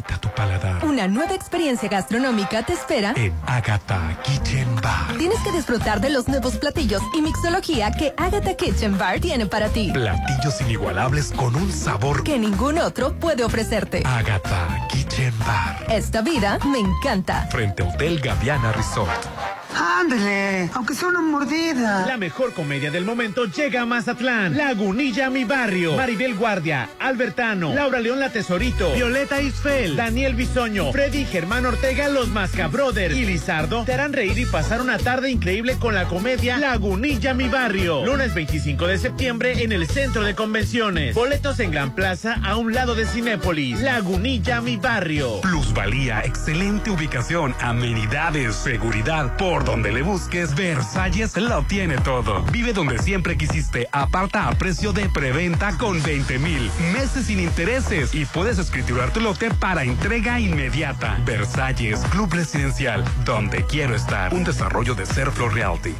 Deleita tu paladar Una nueva experiencia gastronómica te espera en Agatha Kitchen Bar. Tienes que disfrutar de los nuevos platillos y mixología que Agatha Kitchen Bar tiene para ti. Platillos inigualables con un sabor Que ningún otro puede ofrecerte. Agatha Kitchen Bar. Esta vida me encanta. Frente a Hotel Gaviana Resort. Ándele, aunque sea una mordida. La mejor comedia del momento llega a Mazatlán. Lagunilla, mi barrio. Maribel Guardia, Albertano, Laura León La Tesorito, Violeta Isfel, Daniel Bisoño, Freddy Germán Ortega, Los Mascabrothers y Lizardo te harán reír y pasar una tarde increíble con la comedia Lagunilla, mi barrio. Lunes 25 de septiembre en el Centro de Convenciones. Boletos en Gran Plaza a un lado de Cinépolis. Lagunilla, mi barrio. Plusvalía, excelente ubicación, amenidades, seguridad. Por donde le busques, Versalles lo tiene todo. Vive donde siempre quisiste. Aparta a precio de preventa con 20 mil meses sin intereses y puedes escriturar tu lote para entrega inmediata. Versalles, Club Residencial, donde quiero estar. Un desarrollo de Serflo Realty.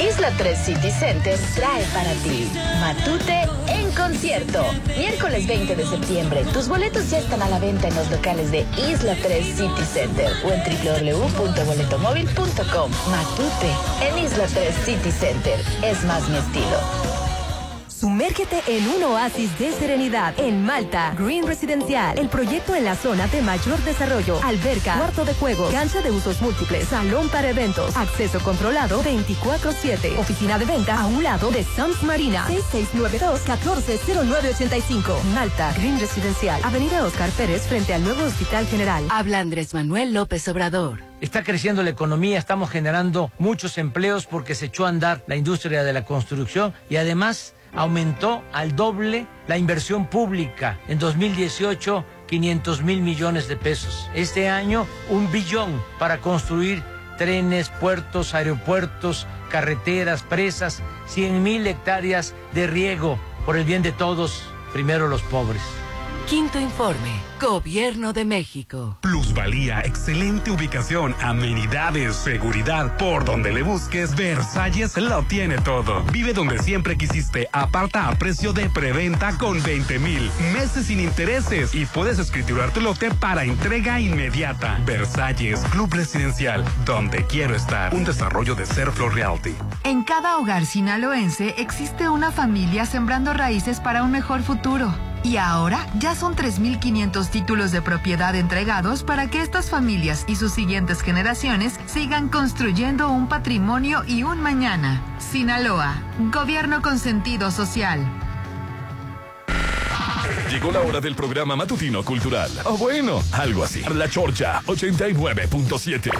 Isla 3 City Center trae para ti Matute en concierto. Miércoles 20 de septiembre. Tus boletos ya están a la venta en los locales de Isla 3 City Center o en www.boletomóvil.com. Matute en Isla 3 City Center. Es más mi estilo. Sumérgete en un oasis de serenidad en Malta, Green Residencial, el proyecto en la zona de mayor desarrollo, alberca, cuarto de juegos, cancha de usos múltiples, salón para eventos, acceso controlado 24/7, oficina de venta a un lado de Sams Marina, 6692-140985, Malta, Green Residencial, Avenida Oscar Pérez frente al nuevo Hospital General. Habla Andrés Manuel López Obrador. Está creciendo la economía, estamos generando muchos empleos porque se echó a andar la industria de la construcción y además aumentó al doble la inversión pública. En 2018, 500 mil millones de pesos. Este año, un billón para construir trenes, puertos, aeropuertos, carreteras, presas, 100 mil hectáreas de riego por el bien de todos, primero los pobres. Quinto informe. Gobierno de México. Plusvalía, excelente ubicación, amenidades, seguridad. Por donde le busques, Versalles lo tiene todo. Vive donde siempre quisiste. Aparta a precio de preventa con 20 mil meses sin intereses y puedes escriturar tu lote para entrega inmediata. Versalles, Club Residencial, donde quiero estar. Un desarrollo de Serflo Realty. En cada hogar sinaloense existe una familia sembrando raíces para un mejor futuro. Y ahora ya son 3.500 títulos de propiedad entregados para que estas familias y sus siguientes generaciones sigan construyendo un patrimonio y un mañana. Sinaloa, gobierno con sentido social. Llegó la hora del programa matutino cultural. O bueno, algo así. La Chorcha 89.7.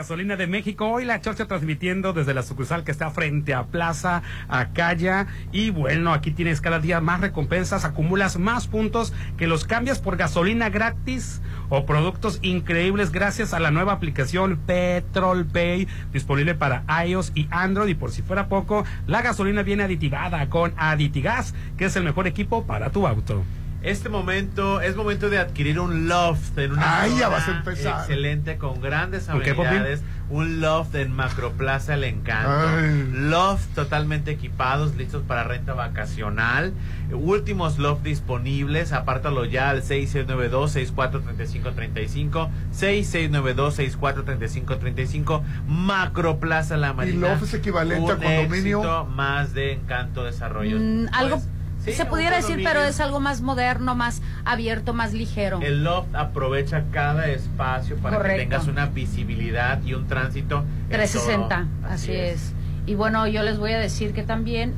gasolina de México. Hoy la Chorcha transmitiendo desde la sucursal que está frente a Plaza Acaya. Y bueno, aquí tienes cada día más recompensas, acumulas más puntos que los cambias por gasolina gratis o productos increíbles gracias a la nueva aplicación Petrol Pay disponible para iOS y Android. Y por si fuera poco, la gasolina viene aditivada con Aditigas, que es el mejor equipo para tu auto. Este momento es momento de adquirir un loft en una Ay, ya zona vas a empezar. excelente con grandes amenidades, un loft en Macroplaza El Encanto. Ay. Loft totalmente equipados, listos para renta vacacional. Últimos loft disponibles, apártalo ya al 6692-643535, 6692-643535, Macroplaza La Marina. loft es equivalente a Un condominio. éxito más de Encanto Desarrollos. Mm, algo Pues, sí, se pudiera decir, pero es algo más moderno, más abierto, más ligero. El loft aprovecha cada espacio para Correcto. que tengas una visibilidad y un tránsito en 360, todo. así es. Y bueno, yo les voy a decir que también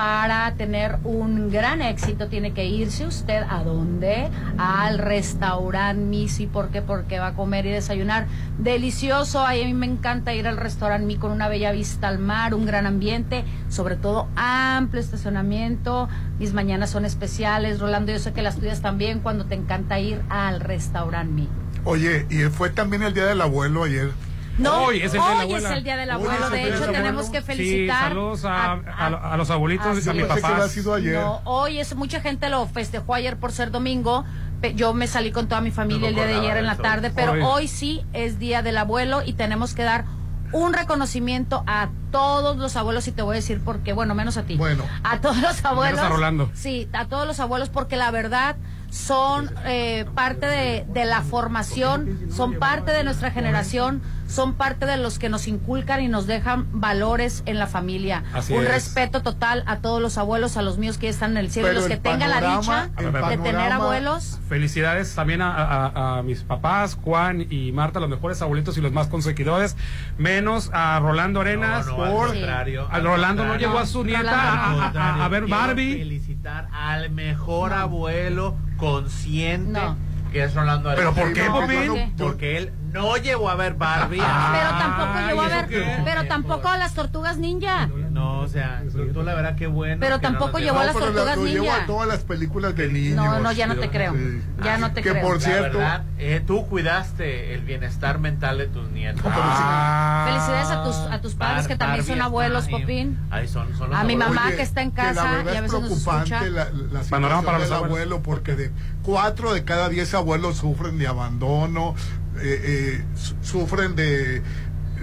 para tener un gran éxito tiene que irse usted a dónde? Al restaurante Misi, ¿por qué? Porque va a comer y desayunar delicioso. A mí me encanta ir al restaurante Mi con una bella vista al mar, un gran ambiente, sobre todo amplio estacionamiento. Mis mañanas son especiales, Rolando, yo sé que las tuyas también cuando te encanta ir al restaurante Mi. Oye, y fue también el día del abuelo ayer. No, Hoy es el día de la hoy abuela. es el día del abuelo. De hecho, abuelo. tenemos que Sí, felicitar. saludos a, a- a los abuelitos y a sido ayer. No, hoy es mucha gente lo festejó ayer por ser domingo. pe- Yo me salí con toda mi familia No el día de ayer en la tarde, pero Hoy. hoy sí es día del abuelo y tenemos que dar un reconocimiento a todos los abuelos y te voy a decir por qué, bueno, menos a ti. Bueno. A todos los abuelos. a Rolando. Sí, a todos los abuelos porque la verdad son eh, parte de, de la formación, son parte de nuestra generación, son parte de los que nos inculcan y nos dejan valores en la familia. Así Un es. respeto total a todos los abuelos, a los míos que ya están en el cielo, y Pero los que tengan la dicha de tener abuelos. Felicidades también a, a- a mis papás, Juan y Marta, los mejores abuelitos y los más conseguidores, menos a Rolando Arenas. No, no, al por- contrario, a al Rolando no llevó a su nieta a, a- a- a ver Barbie. felicitar al mejor abuelo consciente No. Que es Rolando ¿Pero Arenas. por qué, No, Porque él no llevó a ver Barbie. Ah, Pero tampoco llevó a ¿y eso ver, qué? pero tampoco a las tortugas ninja. No, o sea, tú, la verdad qué bueno. Pero que no tampoco nos llevó a las pero tortugas llevo ninja. a todas las películas de niños. No, no, ya no te creo. Sí. Ya no te que creo. por La cierto, verdad, eh, tú cuidaste el bienestar mental de tus nietos. Ah. Felicidades a tus, a tus padres que también son Barbie abuelos, está ahí. Popín. Ahí son, son los A mi abuelos. mamá Oye, que está en que la casa y a es veces nos preocupante escucha. la, la Panorama situación para abuelos. abuelo porque de cuatro de cada diez abuelos sufren de abandono, eh, eh, su- sufren de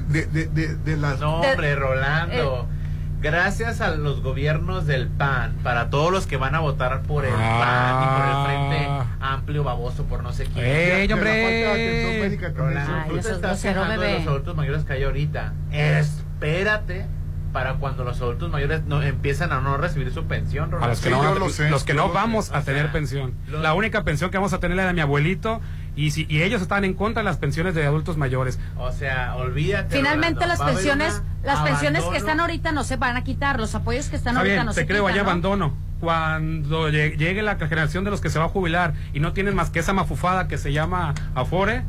de, de, de, de las No, hombre, Rolando. Gracias a los gobiernos del PAN, para todos los que van a votar por el Ah. PAN y por el Frente Amplio Baboso, por no sé quién. ¡Ey, hombre! Rolando, Ay, tú te estás quejando de los adultos mayores que hay ahorita. Espérate para cuando los adultos mayores no empiezan a no recibir su pensión, A Rolando. los que Sí, no, yo van a- lo sé, los que yo no lo vamos sé. a O tener sea, pensión. lo- La única pensión que vamos a tener es la de mi abuelito y si y ellos están en contra de las pensiones de adultos mayores. O sea, olvídate. Finalmente Rolando, las pensiones, las pensiones que están ahorita no se van a quitar, los apoyos que están Está ahorita bien, no te se creo, quitan. allá ¿no? abandono. Cuando lle- llegue la generación de los que se va a jubilar y no tienen más que esa mafufada que se llama Afore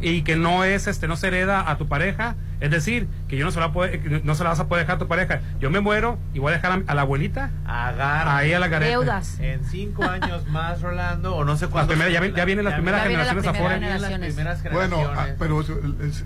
y que no es este no se hereda a tu pareja, es decir, que yo no se la puede, que no se la vas a poder dejar a tu pareja. Yo me muero y voy a dejar a, a la abuelita Agarra. ahí a la gareta. Deudas. En cinco años más, Rolando, o no sé primeras- ya ya vienen las primeras Ya viene la generaciones primera vienen las generaciones. primeras bueno, ah, pero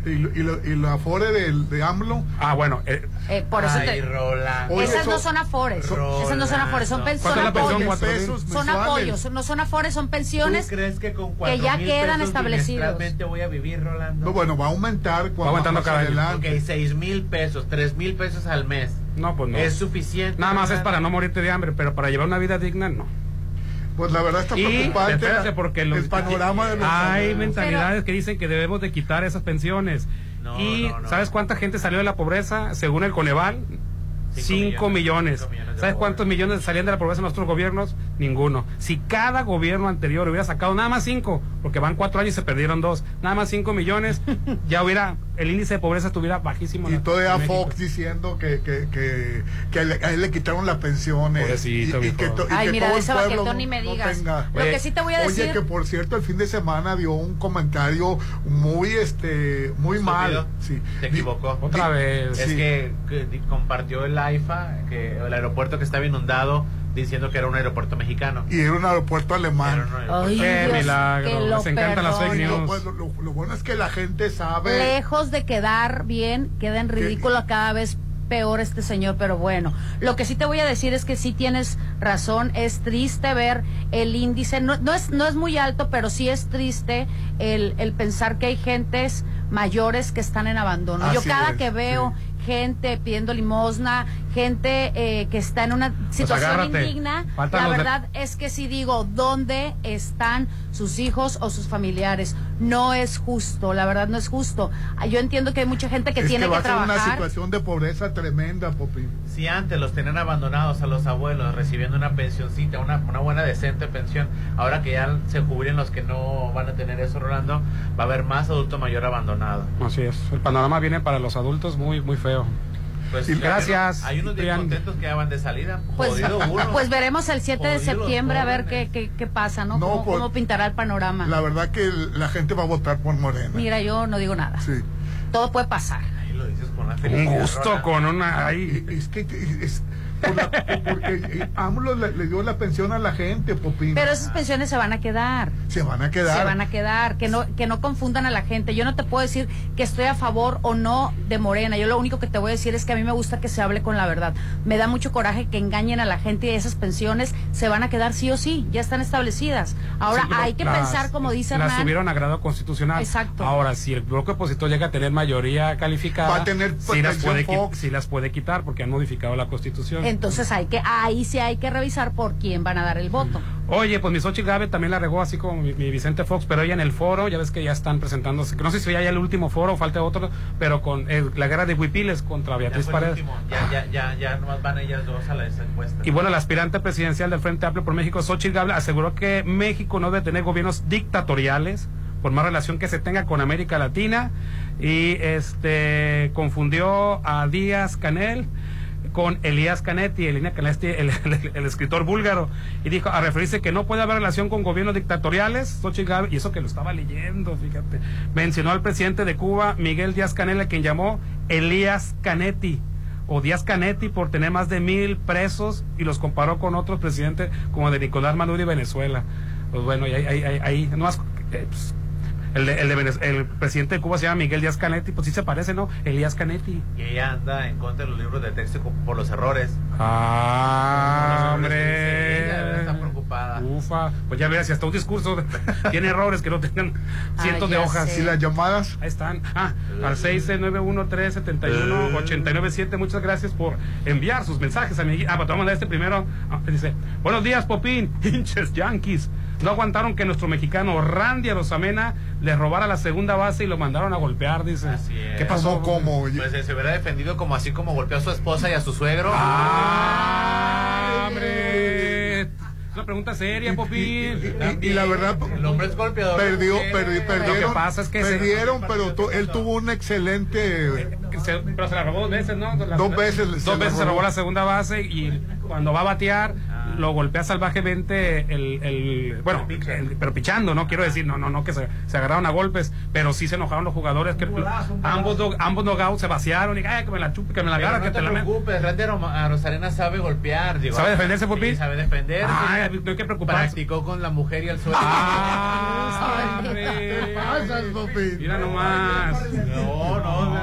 y, y, y la afore del de AMLO Ah, bueno, eh, Eh, por eso Ay, te- Rolando. Esas eso- no son afores, Rolando. esas no son afores, son, pen- ¿Cuánto son es la pensión, apoyos. pesos Son apoyos, no son afores, son ¿Tú pensiones. crees que con que cuatro ya mil quedan pesos establecidos. voy a vivir, Rolando? No, bueno, va a aumentar cuando aumentando más cada año. Adelante. Ok, seis mil pesos, tres mil pesos al mes. no, pues no. Es suficiente. Nada más es para no morirte de hambre, pero para llevar una vida digna, no. Pues la verdad está Y preocupante porque los- el panorama de los hay mentalidades que dicen que debemos de quitar esas pensiones. No, y no, no. ¿sabes cuánta gente salió de la pobreza según el Coneval? Cinco 5 millones. millones, ¿Sabes cuántos millones salían de la pobreza en nuestros gobiernos? Ninguno. Si cada gobierno anterior hubiera sacado nada más 5, porque van 4 años y se perdieron 2, nada más 5 millones, ya hubiera, el índice de pobreza estuviera bajísimo. Y todavía. Fox diciendo que, que, que, que a él- a él le quitaron las pensiones. Pobrecito, y, y que, to- y Ay, que mira, todo el pueblo no- ni me no digas. Lo que sí te voy a decir. Oye, que por cierto, el fin de semana dio un comentario muy, este, muy mal. Sí. Se Di- equivocó. Otra di- vez. Es Sí. que, que compartió el AIFA, que el aeropuerto que estaba inundado, diciendo que era un aeropuerto mexicano. Y era un aeropuerto alemán. un aeropuerto- Ay, Qué Dios, milagro. que lo Les encantan las fake news. Lo, lo- lo bueno es que la gente sabe. Lejos de quedar bien, queda en ridículo cada vez peor este señor, pero bueno, lo que sí te voy a decir es que sí tienes razón, es triste ver el índice, no, no es, no es muy alto, pero sí es triste el, el pensar que hay gentes mayores que están en abandono. Yo cada es, que veo gente pidiendo limosna, gente eh, que está en una situación agárrate. indigna, Faltan la de- verdad es que si digo, ¿dónde están sus hijos o sus familiares? No es justo, la verdad no es justo. Ah, Yo entiendo que hay mucha gente que es tiene que va que a ser una situación de pobreza tremenda, Popín. Si antes los tenían abandonados a los abuelos recibiendo una pensioncita, una, una buena decente pensión, ahora que ya se jubilen los que no van a tener eso, Rolando, va a haber más adulto mayor abandonado. Así es. El panorama viene para los adultos muy, muy feo. Pues, gracias, Hay unos bien contentos que ya van de salida. Pues, Jodido uno. pues veremos el 7 de Jodidos los septiembre a ver qué, qué, qué pasa, ¿no? No, ¿Cómo, pues, cómo pintará el panorama? La verdad que la gente va a votar por Morena. Mira, yo no digo nada. Sí. Todo puede pasar. Ahí lo dices con la Un felicidad, gusto Rolando. con una... Ay, Es que es, por la- porque eh, AMLO le, le dio la pensión a la gente, Popín. Pero esas pensiones se van a quedar. se van a quedar. Se van a quedar, que no, que no confundan a la gente. Yo no te puedo decir que estoy a favor o no de Morena. Yo lo único que te voy a decir es que a mí me gusta que se hable con la verdad. Me da mucho coraje que engañen a la gente y esas pensiones se van a quedar sí o sí, ya están establecidas. Ahora Sí, hay que las- pensar, como dice Las Hernán, subieron a grado constitucional. Exacto. Ahora, si el bloque opositor llega a tener mayoría calificada, Va a tener sí las, puede, sí las puede quitar porque han modificado la constitución. Entonces hay que, ahí sí hay que revisar por quién van a dar el voto. Oye, pues mi Xochitl Gabe también la regó así como mi, mi Vicente Fox, pero ella en el foro, ya ves que ya están presentándose, que no sé si ya hay el último foro o falta otro, pero con eh, la guerra de Huipiles contra Ya Beatriz el Paredes. último. Ya, ya, ya, ya nomás van ellas dos a la encuesta. Y bueno, la aspirante presidencial del Frente Amplio por México, Xochitl Gable, aseguró que México no debe tener gobiernos dictatoriales por más relación que se tenga con América Latina y este confundió a Díaz Canel con Elías Canetti, Canetti, el, el- el escritor búlgaro, y dijo a referirse que no puede haber relación con gobiernos dictatoriales, y eso que lo estaba leyendo, fíjate, mencionó al presidente de Cuba, Miguel Díaz Canel, a quien llamó Elías Canetti o Díaz Canetti por tener más de mil presos y los comparó con otros presidentes como de Nicolás Maduro y Venezuela. Pues bueno, y ahí, ahí, ahí, ahí nomás, eh, pues, el, de, el, de el presidente de Cuba se llama Miguel Díaz Canetti, pues sí se parece, ¿no? Elías Canetti. Y ella anda en contra de los libros de texto por los errores. Ah, Los errores que dice, ella, hombre. Está preocupada. Ufa, pues ya veas, si hasta un discurso tiene errores que no tengan cientos de hojas. sé. Y las llamadas. Ahí están. Ah, al 691-371-897. Muchas gracias por enviar sus mensajes a mi. Ah, pero te voy a mandar este primero. Ah, dice: Buenos días, Popín. Hinches Yankees. No aguantaron que nuestro mexicano Randy Arosamena le robara la segunda base y lo mandaron a golpear, dice. Así es. ¿Qué pasó? ¿Cómo? Pues eh, se hubiera defendido como así como golpeó a su esposa y a su suegro. ¡Ah, hombre! Una pregunta seria, Popín. Y, y la verdad, El hombre es golpeador. perdió, perdi- perdieron. Lo que pasa es que se- perdieron, pero tu- él tuvo un excelente. Se- pero se la robó dos veces, ¿no? La- Dos veces Dos veces se robó la segunda base y cuando va a batear lo golpea salvajemente el, el bueno, el- pero pichando, no quiero decir, no, no, no que se, se agarraron a golpes, pero sí se enojaron los jugadores que ambos do- ambos se vaciaron y ay, que me la chupe, que me la Pero agarra, no que te te la me-". preocupes, Randy Rosarena sabe golpear. digo, ¿Sabe defenderse, Popín? Sí, sabe defender. Ay, no hay que preocuparse. Practicó con la mujer y el suegro. Ah, pasas, Popín? Mira nomás. No, no.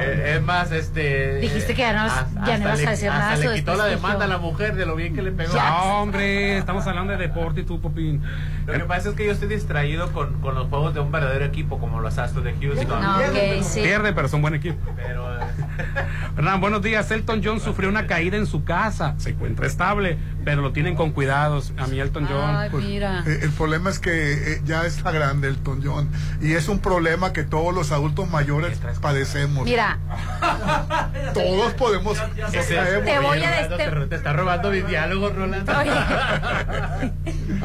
eh, es más, este. Dijiste que ya no- ya no ibas a decir le- nada le quitó la demanda a la mujer de lo bien que le pegó. No, hombre, estamos hablando de deporte y tú, Popín. Lo que pasa es que yo estoy distraído con, con los juegos de un verdadero equipo como los Astros de Houston. No, ok, sí. Pierde, pero son buen equipo. Pero eh, Hernán, buenos días. Elton John sufrió una caída en su casa. Se encuentra estable, pero lo tienen con cuidados. A mí Elton John. Ay, mira. Eh, el problema es que eh, ya está grande el John y es un problema que todos los adultos mayores padecemos. Mira, Todos podemos. Te voy a te, te está robando mis diálogos, Rolando.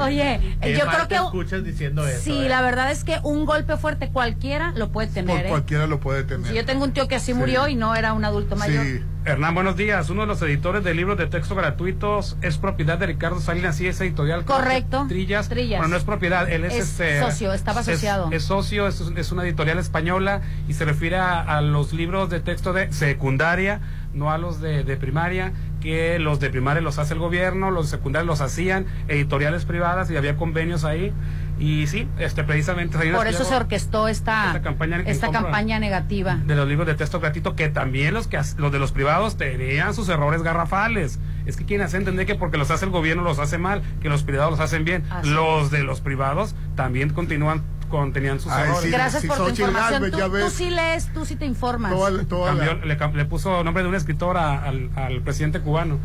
oye, Qué yo creo que escuchas diciendo eso. sí, eh. la verdad es que un golpe fuerte cualquiera lo puede Por tener. ¿eh? cualquiera lo puede tener. Si yo tengo un tío que así Sí. murió y no era un adulto mayor. Sí. Hernán, buenos días. Uno de los editores de libros de texto gratuitos es propiedad de Ricardo Salinas y es editorial. Correcto. Trillas. Trillas. Bueno, no es propiedad, él es, Es este, socio, estaba es- asociado. Es, socio, es, es una editorial española y se refiere a, a los libros de texto de secundaria, no a los de, de primaria, que los de primaria los hace el gobierno, los de secundaria los hacían editoriales privadas y había convenios ahí. Y sí, este precisamente Por eso se orquestó esta, esta campaña esta campaña negativa. de los libros de texto gratuito que también los que los de los privados tenían sus errores garrafales. Es que quieren hacer entender que porque los hace el gobierno los hace mal, que los privados los hacen bien. Así los de los privados también continúan con, tenían sus Ay, errores. sí, Gracias sí, por tu Xochitl información. Tú, ya tú sí lees, tú sí te informas. Toda- toda Cambió- la- le, puso nombre de un escritor a- al, al presidente cubano.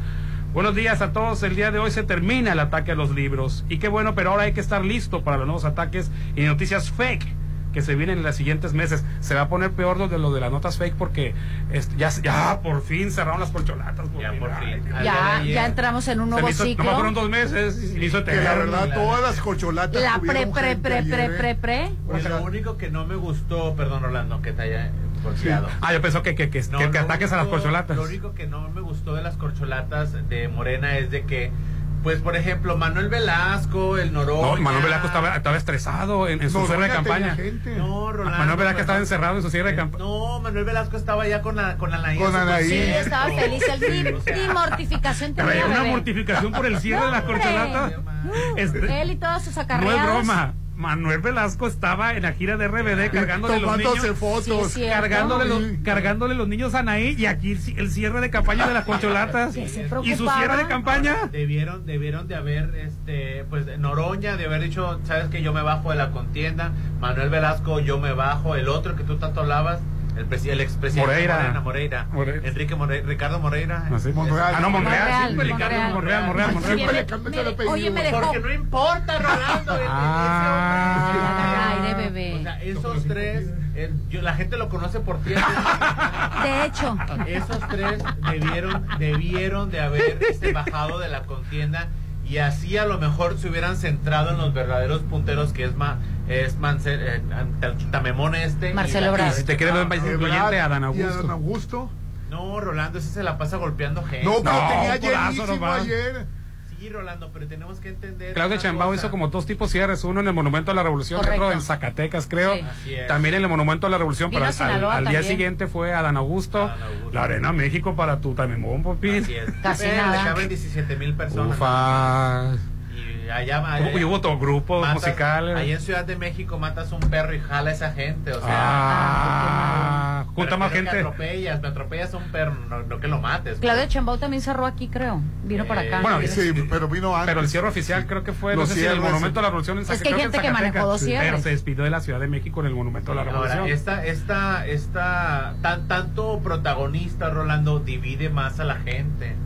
Buenos días a todos. El día de hoy se termina el ataque a los libros. Y qué bueno, pero ahora hay que estar listo para los nuevos ataques y noticias fake que se vienen en los siguientes meses. Se va a poner peor lo de, lo de las notas fake porque este, ya, ya por fin cerraron las colchonatas. Por Ya fin. por fin. Ay, Ya, ya entramos en un se nuevo me hizo, ciclo. nomás fueron dos meses y se hizo Que la verdad, todas las corcholatas. La pre, pre, pre, ayer, pre, ¿eh? pre, pre. Pues lo único que no me gustó, perdón Rolando, que te haya golpeado. Ah, yo pensé que, que, que, No, que- que ataques a las único- colcholatas. Lo único que no me gustó de las corcholatas de Morena es de que, pues por ejemplo, Manuel Velasco, el Noroña. No, Manuel Velasco estaba, estaba estresado en, en su Noroña cierre de campaña. gente. No, Rolando. Manuel Velasco estaba encerrado en su cierre de campaña. No, Manuel Velasco estaba ya con la con Anaí. Con Anaí. Sí, estaba feliz. Él ni, O sea, ni mortificación tenía. Una bebé. mortificación por el cierre de las corcholatas. Este, Él y todos sus no acarreados. es broma. Manuel Velasco estaba en la gira de RBD cargándole los Tomándose niños. fotos. Sí. Cargándole los, cargándole los niños a Anaí y aquí el ci- el cierre de campaña de las se y su cierre de campaña. Debieron, debieron de haber, este, pues Noroña, de haber dicho, sabes que yo me bajo de la contienda, Manuel Velasco, yo me bajo, el otro que tú tanto hablabas, el, el expresidente Moreira. Morena, Moreira, Moreira. Enrique Moreira, Ricardo Moreira. Ah, sí. Monreal. Ah, no, Monreal. Monreal, siempre Ricardo Monreal. Monreal, Monreal, Monreal. Oye, Siempre me- le cambias me- el apellido. oye, me dejó. Porque no importa, Rolando. Ah. Aire, ese hombre. bebé. O sea, esos tres, eh, yo- la gente lo conoce por ti. De hecho, Esos tres debieron, debieron de haber este, bajado de la contienda y así a lo mejor se hubieran centrado en los verdaderos punteros que es ma, es Mancel, eh, Tamemón este. y Marcelo Ebrard. Y si te quieres ver más Ebrard incluyente, Adán y Augusto. Adán Augusto. No, Rolando, ese se la pasa golpeando gente. No, pero No, tenía nomás. ayer. Sí, Rolando, pero tenemos que entender. Claudia Chambao hizo como dos tipos cierres, uno en el Monumento a la Revolución, Correcto. otro en Zacatecas, creo. Sí. Así es. También en el Monumento a la Revolución, Vino pero al, al día siguiente fue Adán Augusto, Adán Augusto. la Arena México para tu Tamemón, Popín. Así es. Casi Eh, nada. Le caben 17 mil personas. Ufa. Y allá, allá- Y hubo otro grupo matas- musical. Ahí en Ciudad de México matas un perro y jala a esa gente. O sea, Ah, junta pero- más que gente. atropellas, me atropellas a un perro, no, no que lo mates. Claudia Chambao también cerró aquí, creo. Vino para acá. Eh, Bueno, Sí, pero vino antes. Pero el cierre oficial creo que fue, no sé si en el. Monumento a la Revolución en Es que hay gente que Zacatecas, manejó dos sí, cierres. Pero se despidió de la Ciudad de México en el Monumento a la Revolución. Ahora, esta, esta, esta, tan, tanto protagonista, Rolando, divide más a la gente.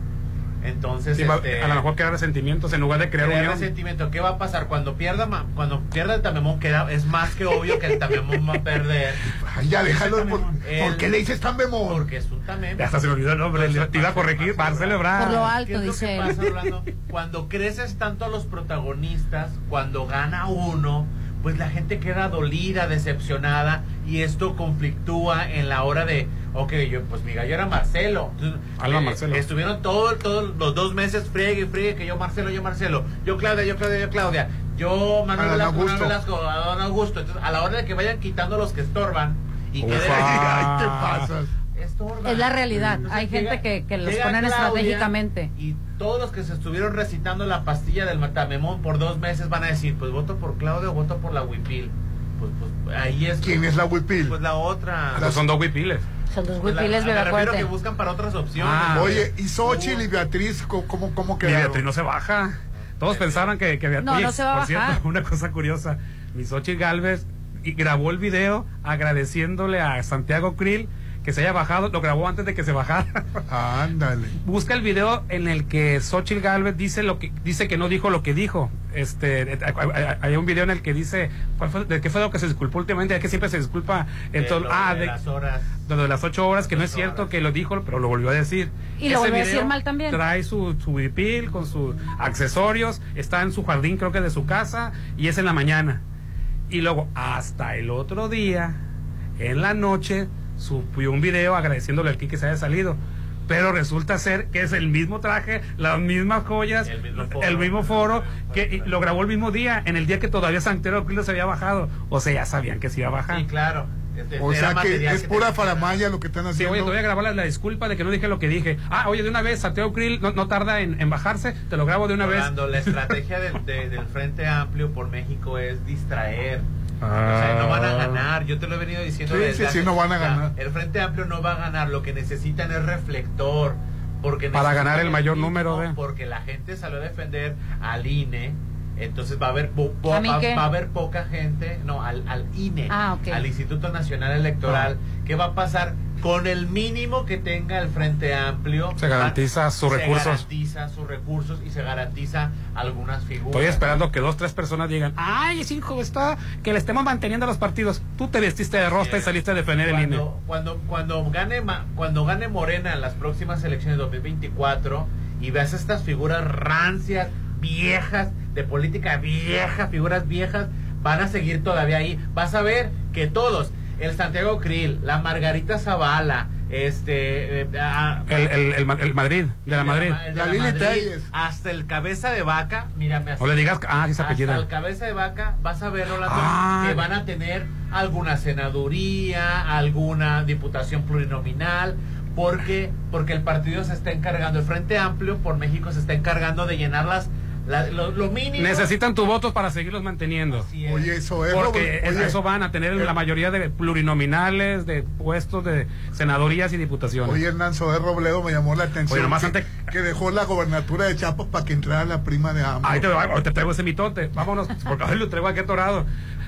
Entonces, Sí, este, a lo mejor crea resentimientos en lugar de crear crear unión. resentimiento. ¿Qué va a pasar cuando pierda cuando pierda el Tamemón? Queda, es más que obvio que el Tamemón va a perder. Ay, ya déjalo. ¿Por, El- ¿por qué le dices tan memón? Porque es un Tamemón. Ya hasta se me olvidó el nombre, le- te iba a corregir, Marcelo Ebrard. Por lo ¿Qué alto, es lo dice que él. pasa, Rolando? Cuando creces tanto a los protagonistas, cuando gana uno, pues la gente queda dolida, decepcionada, y esto conflictúa en la hora de, ok, yo, pues mi gallo era Marcelo. Alba eh, Marcelo. Estuvieron todos todos los dos meses friegue y friegue, que yo Marcelo, yo Marcelo, yo Claudia, yo Claudia, yo Claudia, yo Manuel Velasco, Manuel Augusto. Velasco, Adán Augusto. Entonces, a la hora de que vayan quitando los que estorban, y queden- Ay, te pasas. estorban. Es la realidad. Entonces, Hay gente que, que los ponen Claudia estratégicamente. Y todos los que se estuvieron recitando la pastilla del Matamemón por dos meses van a decir, pues voto por Claudio o voto por la Huipil. Pues, pues ahí es. ¿Quién es la Huipil? Pues la otra. Pues son dos huipiles. Pues la- huipiles, me bebé, refiero que buscan para otras opciones. Ah. Oye, y Xochitl y Beatriz, ¿cómo, cómo, quedaron? Beatriz no se baja. Todos pensaron que, que Beatriz. No, no se va a por cierto, bajar. una cosa curiosa. Mi Xochitl Galvez y grabó el video agradeciéndole a Santiago Krill que se haya bajado. Lo grabó antes de que se bajara. Ándale. Busca el video en el que Xochitl Galvez dice lo que dice que no dijo lo que dijo. Este, hay- hay un video en el que dice ¿cuál fue, de qué fue lo que se disculpó últimamente, es que siempre se disculpa en De todo- lo ah, de de, las horas. de las ocho horas, que no es cierto horas. que lo dijo, pero lo volvió a decir. Y lo Ese volvió a decir video mal también. Trae su, su huipil con sus accesorios, está en su jardín, creo que de su casa, y es en la mañana. Y luego, hasta el otro día, en la noche, subió un video agradeciéndole al que se haya salido. Pero resulta ser que es el mismo traje, las mismas joyas, El mismo foro. el mismo foro, que lo grabó el mismo día, en el día que todavía Santiago Krill se había bajado. O sea, ya sabían que se iba a bajar. Sí, claro. Este, O sea que es que pura faramaya lo que están Sí, haciendo. oye, te voy a grabar la, la disculpa de que no dije lo que dije. Ah, oye, de una vez, Santiago Krill no, no tarda en, en bajarse, te lo grabo de una vez. Rolando, la estrategia del, de- del Frente Amplio por México es distraer. O sea, no van a ganar. Yo te lo he venido diciendo. Sí, desde sí, sí, hace- no van a o sea, ganar. El Frente Amplio no va a ganar. Lo que necesitan es reflector. Porque Para ganar el mayor número de- Porque la gente salió a defender al INE. Entonces va a haber po- po- ¿A mí va, a haber poca gente, no, al, al INE, Ah, al Instituto Nacional Electoral. ¿Qué va a pasar? Con el mínimo que tenga el Frente Amplio. Se garantiza sus se recursos. garantiza sus recursos y se garantiza algunas figuras. Estoy esperando que dos, tres personas digan, ay, es hijo, está, que le estemos manteniendo a los partidos. Tú te vestiste de rosta y saliste a defender el INE. cuando, cuando, gane cuando gane Morena en las próximas elecciones de 2024 y veas estas figuras rancias, viejas, de política vieja, figuras viejas, van a seguir todavía ahí. Vas a ver que todos, el Santiago Krill, la Margarita Zavala, este eh, ah, El, el, el, Ma- el Madrid, de la Madrid. el de la Madrid, hasta el cabeza de vaca, mírame así. O le digas, ah, esa Hasta apellida. el cabeza de vaca vas a ver, Rolando, Ah. que van a tener alguna senaduría, alguna diputación plurinominal, porque porque el partido se está encargando, el Frente Amplio por México se está encargando de llenar las, la- lo, lo mínimo. Necesitan tu voto para seguirlos manteniendo. Oye, eso es. Porque Robert, es- oye, eso van a tener la mayoría de plurinominales, de puestos de senadorías y diputaciones. Oye, Hernán Soler Robledo me llamó la atención. Oye, nomás que, antes- que dejó la gobernatura de Chiapas para que entrara la prima de AMLO. Ahí te, traigo ese mitote. Vámonos, porque ahora lo traigo aquí atorado.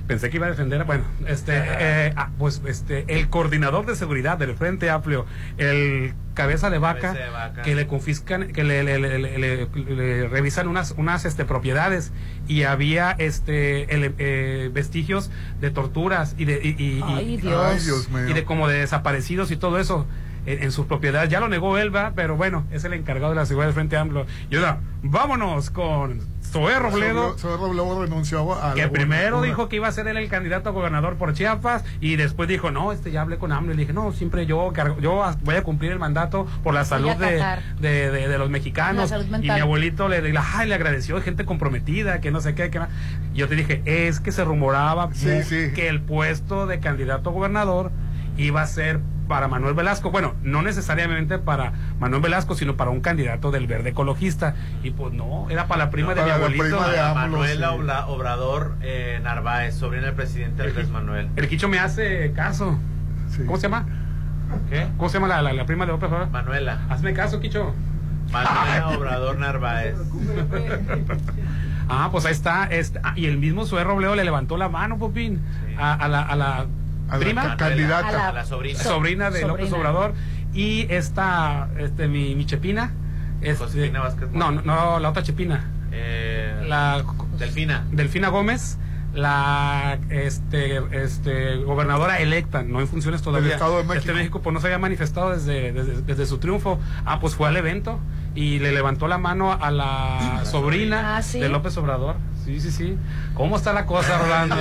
Pensé que iba a defender. Bueno, este, eh, ah, pues este, el coordinador de seguridad del Frente Amplio, el cabeza de vaca, Cabeza de vaca. que le confiscan, que le, le- le- le- le- le revisan unas, unas este, propiedades y había este eh, vestigios de torturas y de, y, y- y- Ay, Dios. Ay, Dios mío. y de como de desaparecidos y todo eso en, en sus propiedades. Ya lo negó Elba, pero bueno, es el encargado de la seguridad del Frente Amplio. Y ahora, vámonos con Zoé Robledo. Soler Robledo renunció a Que primero dijo que iba a ser él el candidato a gobernador por Chiapas y después dijo, no, este ya hablé con AMLO y le dije, no, siempre yo cargo- yo voy a cumplir el mandato por la salud de, de, de- de los mexicanos. Y mi abuelito le, le, ay, le agradeció, gente comprometida, que no sé qué. Que no". Y yo te dije, es que se rumoraba Sí, mu- sí. que el puesto de candidato a gobernador iba a ser para Manuel Velasco. Bueno, no necesariamente para Manuel Velasco, sino para un candidato del verde ecologista. Y pues no, era para la prima de mi abuelito. de. Obla- Obrador eh, Narváez, sobrina del presidente Andrés Manuel. El Quicho me hace caso. ¿Cómo se llama? ¿Qué? ¿Cómo se llama la, la, la prima de López Obrador? Manuela. Hazme caso, Quicho. Manuela Obrador Narváez. Ah, pues ahí está. Este, ah, y el mismo Sue Robledo le levantó la mano, Popín, a, a la, a la A la prima. ca- candidata. A la, a la sobrina. sobrina de Sobrina. López Obrador. Y esta, este, mi, mi Chepina. Este, Josefina Vázquez no, no, la otra Chepina. Eh, La Delfina. Delfina Gómez, la este, este, gobernadora electa, no en funciones todavía. Estado de México. Este México pues no se había manifestado desde, desde, desde su triunfo. Ah, pues fue al evento y le levantó la mano a la sobrina Ah, ¿sí? de López Obrador. Sí, sí, sí. ¿Cómo está la cosa, Rolando?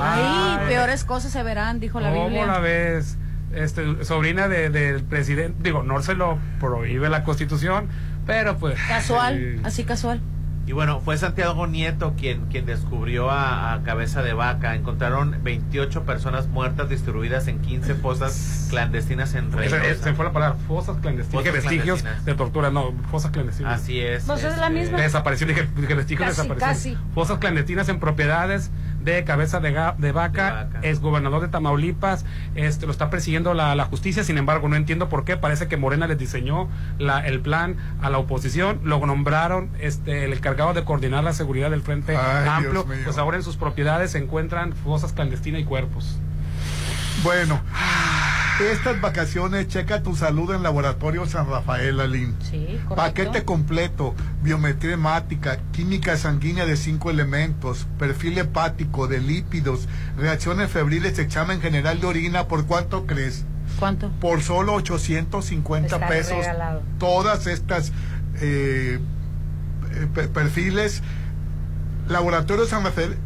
Ay, peores cosas se verán, dijo la ¿Cómo Biblia. la ves? Este, sobrina de- del presidente, digo, no se lo prohíbe la constitución, pero pues... Casual, eh, así casual. Y bueno, fue Santiago Nieto quien, quien descubrió a, a Cabeza de Vaca. Encontraron 28 personas muertas distribuidas en 15 fosas clandestinas en Reynosa. se fue la palabra, fosas clandestinas. Fosas vestigios clandestinas. de tortura, no, fosas clandestinas. Así es. Pues es la este, misma. Desaparición, dije, dije vestigios casi. Fosas clandestinas en propiedades de cabeza de, ga- de vaca, De vaca. es gobernador de Tamaulipas, este lo está persiguiendo la, la justicia, sin embargo no entiendo por qué, parece que Morena les diseñó la, el plan a la oposición, lo nombraron este el encargado de coordinar la seguridad del Frente Ay, Amplio, pues ahora en sus propiedades se encuentran fosas clandestinas y cuerpos. Bueno, estas vacaciones checa tu salud en Laboratorio San Rafael. Sí, correcto. Paquete completo, biometría hemática, química sanguínea de cinco elementos, perfil hepático, de lípidos, reacciones febriles, examen general de orina, ¿por cuánto crees? ¿Cuánto? Por solo 850 Está pesos. regalado. Todas estas eh, eh, pe- perfiles. Laboratorio San Rafael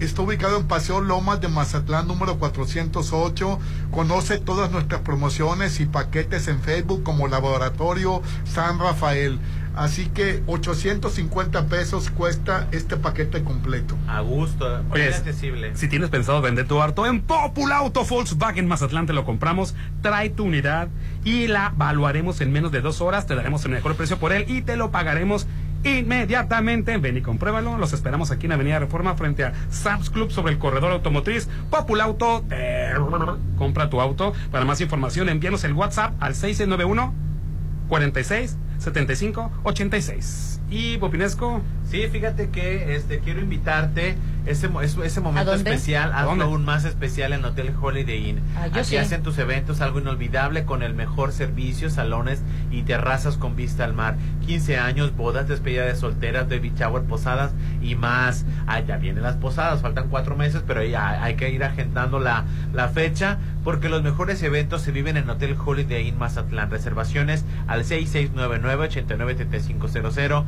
está ubicado en Paseo Lomas de Mazatlán número 408. Conoce todas nuestras promociones y paquetes en Facebook como Laboratorio San Rafael. Así que 850 pesos cuesta este paquete completo. A gusto, muy Oye, accesible. Si tienes pensado vender tu auto en Popular Auto Volkswagen Mazatlán, te lo compramos, trae tu unidad y la evaluaremos en menos de dos horas, te daremos el mejor precio por él y te lo pagaremos inmediatamente. Ven y compruébalo. Los esperamos aquí en Avenida Reforma frente a Sam's Club sobre el corredor automotriz. Popular Auto, eh, compra tu auto. Para más información, envíanos el WhatsApp al 6691 46 75 86. Y Popinesco. Sí, fíjate que este quiero invitarte ese, mo- es- ese momento especial, ¿A hazlo dónde? aún más especial en Hotel Holiday Inn. Ah, Aquí sí. hacen tus eventos algo inolvidable con el mejor servicio, salones y terrazas con vista al mar. 15 años, bodas, despedida de solteras, baby shower, posadas y más. Ah, ya vienen las posadas, faltan cuatro meses, pero ya hay que ir agendando la, la fecha porque los mejores eventos se viven en Hotel Holiday Inn Mazatlán. Reservaciones al 6699-893500,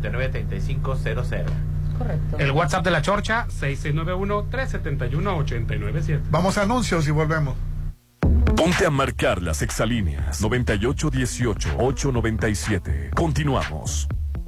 6699-893500. Correcto. El WhatsApp de la Chorcha, 6691-371-897. Vamos a anuncios y volvemos. Ponte a marcar las exalíneas 9818-897. Continuamos.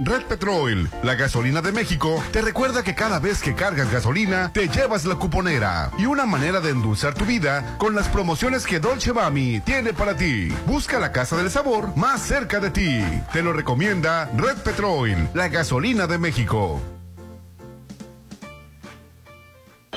Red Petrol, la gasolina de México, te recuerda que cada vez que cargas gasolina, te llevas la cuponera y una manera de endulzar tu vida con las promociones que Dolce Bami tiene para ti. Busca la casa del sabor más cerca de ti. Te lo recomienda Red Petrol, la gasolina de México.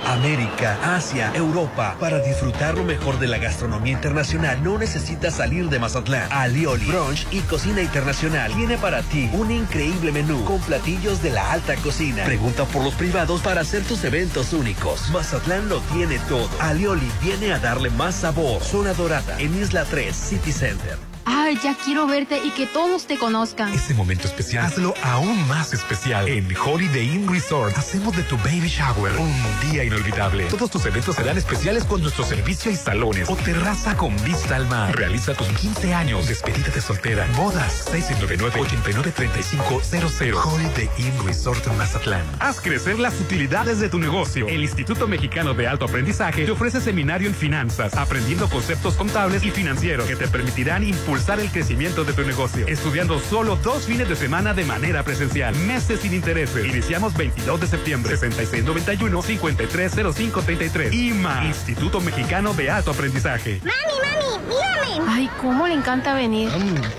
América, Asia, Europa. Para disfrutar lo mejor de la gastronomía internacional no necesitas salir de Mazatlán. Alioli, Brunch y Cocina Internacional tiene para ti un increíble menú con platillos de la alta cocina. Pregunta por los privados para hacer tus eventos únicos. Mazatlán lo tiene todo. Alioli viene a darle más sabor. Zona Dorada en Isla 3 City Center. Ay, ya quiero verte y que todos te conozcan. Este momento especial, hazlo aún más especial. En Holiday Inn Resort, hacemos de tu baby shower un día inolvidable. Todos tus eventos serán especiales con nuestro servicio y salones o terraza con vista al mar. Realiza tus 15 años, despedida de soltera, bodas, 699-893500. Holiday Inn Resort Mazatlán. Haz crecer las utilidades de tu negocio. El Instituto Mexicano de Alto Aprendizaje te ofrece seminario en finanzas, aprendiendo conceptos contables y financieros que te permitirán impulsar el crecimiento de tu negocio. Estudiando solo dos fines de semana de manera presencial, meses sin intereses. Iniciamos 22 de septiembre, 6691-530533. IMA, Instituto Mexicano de Alto Aprendizaje. ¡Mami, mami, mírame! Ay, cómo le encanta venir.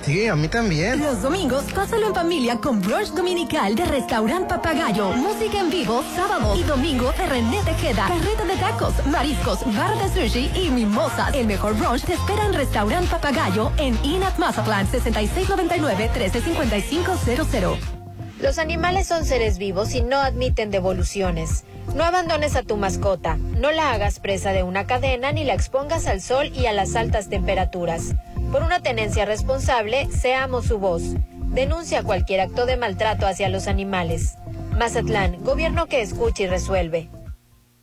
Sí, a mí también. Los domingos, pásalo en familia con brunch dominical de Restaurant Papagayo. Música en vivo, sábado y domingo de René Tejeda. Carreta de tacos, mariscos, bar de sushi y mimosas. El mejor brunch te espera en Restaurant Papagayo en Inat Mazatlán, 6699-135500. Los animales son seres vivos y no admiten devoluciones. No abandones a tu mascota, no la hagas presa de una cadena ni la expongas al sol y a las altas temperaturas. Por una tenencia responsable, seamos su voz. Denuncia cualquier acto de maltrato hacia los animales. Mazatlán, gobierno que escucha y resuelve.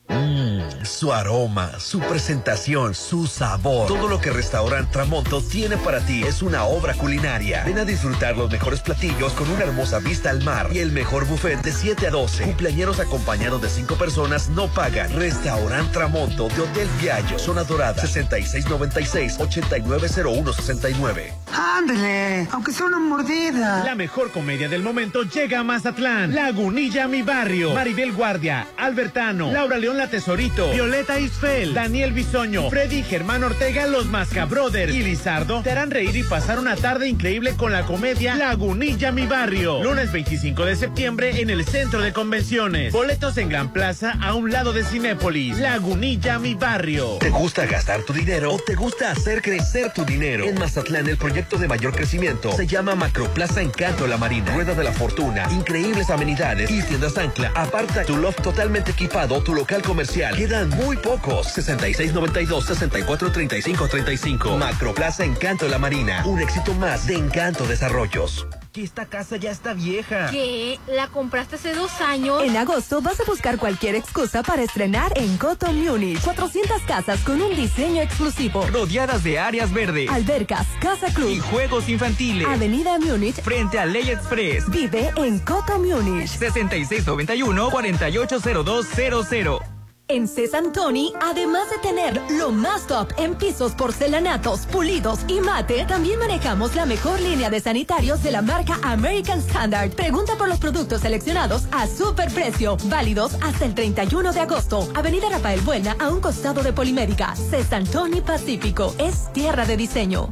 Mmm, su aroma, su presentación, su sabor. Todo lo que Restaurant Tramonto tiene para ti es una obra culinaria. Ven a disfrutar los mejores platillos con una hermosa vista al mar y el mejor buffet de 7 a 12. Cumpleañeros acompañados de 5 personas no pagan. Restaurant Tramonto de Hotel Viallo, Zona Dorada, 6696-890169. Ándale, aunque sea una mordida. La mejor comedia del momento llega a Mazatlán. Lagunilla, mi barrio. Maribel Guardia, Albertano, Laura León La Violeta Isfel, Daniel Bisoño, Freddy Germán Ortega, Los Mascabrothers y Lizardo te harán reír y pasar una tarde increíble con la comedia Lagunilla, mi barrio. Lunes 25 de septiembre en el Centro de Convenciones. Boletos en Gran Plaza a un lado de Cinépolis. Lagunilla, mi barrio. ¿Te gusta gastar tu dinero o te gusta hacer crecer tu dinero? En Mazatlán, el proyecto de mayor crecimiento se llama Macroplaza Encanto La Marina. Rueda de la Fortuna, increíbles amenidades y tiendas ancla. Aparta tu loft totalmente equipado, tu local comercial. Quedan muy pocos. 6692-643535. Macroplaza Encanto La Marina. Un éxito más de Encanto Desarrollos. Que esta casa ya está vieja. ¿Qué? ¿La compraste hace dos años? En agosto vas a buscar cualquier excusa para estrenar en Coto Munich. 400 casas con un diseño exclusivo. Rodeadas de áreas verdes. Albercas, Casa Club. Y juegos infantiles. Avenida Múnich. Frente a Ley Express. Vive en Coto Múnich. 6691-480200. En Cesantoni, además de tener lo más top en pisos porcelanatos, pulidos y mate, también manejamos la mejor línea de sanitarios de la marca American Standard. Pregunta por los productos seleccionados a super precio, válidos hasta el 31 de agosto. Avenida Rafael Buena, a un costado de Polimédica. Cesantoni Pacífico, es tierra de diseño.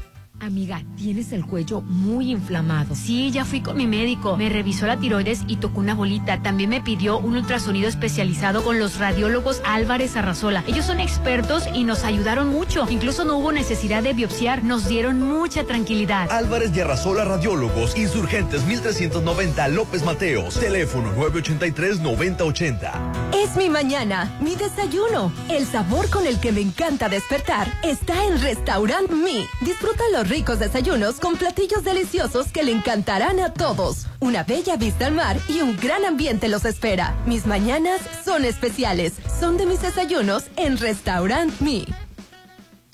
Amiga, tienes el cuello muy inflamado. Sí, ya fui con mi médico. Me revisó la tiroides y tocó una bolita. También me pidió un ultrasonido especializado con los radiólogos Álvarez Arrazola. Ellos son expertos y nos ayudaron mucho. Incluso no hubo necesidad de biopsiar. Nos dieron mucha tranquilidad. Álvarez y Arrazola Radiólogos, Insurgentes 1390 López Mateos. Teléfono 983-9080. Es mi mañana, mi desayuno. El sabor con el que me encanta despertar está en Restaurant Mi. Disfruta los ricos desayunos con platillos deliciosos que le encantarán a todos. Una bella vista al mar y un gran ambiente los espera. Mis mañanas son especiales. Son de mis desayunos en Restaurant Mi.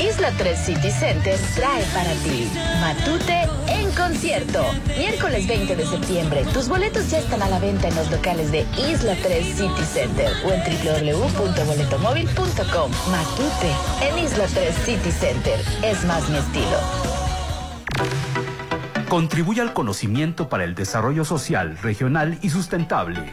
Isla 3 City Center trae para ti Matute en concierto. Miércoles 20 de septiembre. Tus boletos ya están a la venta en los locales de Isla 3 City Center o en www.boletomóvil.com. Matute en Isla 3 City Center. Es más mi estilo. Contribuye al conocimiento para el desarrollo social, regional y sustentable.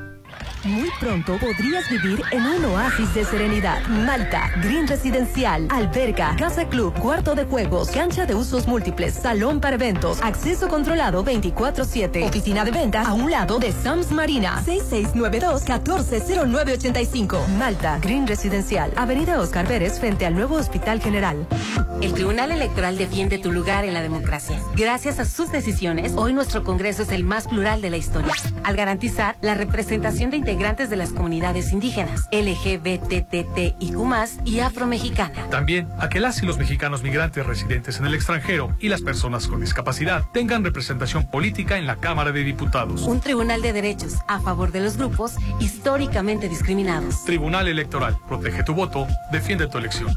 Muy pronto podrías vivir en un oasis de serenidad. Malta, Green Residencial, alberga, casa club, cuarto de juegos, cancha de usos múltiples, salón para eventos, acceso controlado 24-7, oficina de venta a un lado de Sams Marina, 6692-140985. Malta, Green Residencial, Avenida Oscar Pérez frente al nuevo Hospital General. El Tribunal Electoral defiende tu lugar en la democracia. Gracias a sus decisiones, hoy nuestro Congreso es el más plural de la historia, al garantizar la representación de integrantes de las comunidades indígenas, LGBTTIQ+, y afromexicana. También a que las y los mexicanos migrantes residentes en el extranjero y las personas con discapacidad tengan representación política en la Cámara de Diputados. Un tribunal de derechos a favor de los grupos históricamente discriminados. Tribunal Electoral, protege tu voto, defiende tu elección.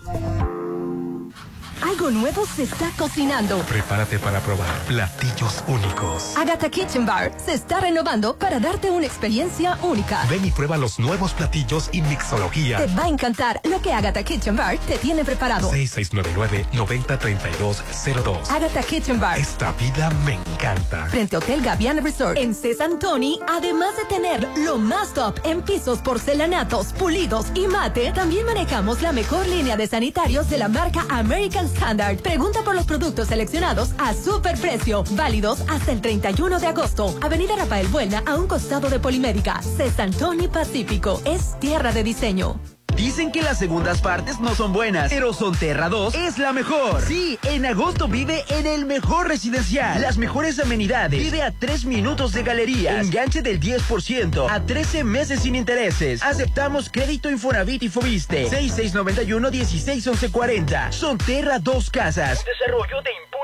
Algo nuevo se está cocinando. Prepárate para probar platillos únicos. Agatha Kitchen Bar se está renovando para darte una experiencia única. Ven y prueba los nuevos platillos y mixología. Te va a encantar lo que Agatha Kitchen Bar te tiene preparado. 6699-903202. Agatha Kitchen Bar. Esta vida me encanta. Frente a Hotel Gaviana Resort en Cesantoni, además de tener lo más top en pisos porcelanatos, pulidos y mate, también manejamos la mejor línea de sanitarios de la marca American Standard. Pregunta por los productos seleccionados a super precio, válidos hasta el 31 de agosto. Avenida Rafael Buena, a un costado de Polimédica. Cesantoni Pacífico, es tierra de diseño. Dicen que las segundas partes no son buenas, pero Sonterra 2 es la mejor. Sí, en agosto vive en el mejor residencial. Las mejores amenidades. Vive a 3 minutos de galerías. Enganche del 10% a 13 meses sin intereses. Aceptamos crédito Infonavit y Fobiste. 6691-161140. Sonterra 2 Casas. Desarrollo de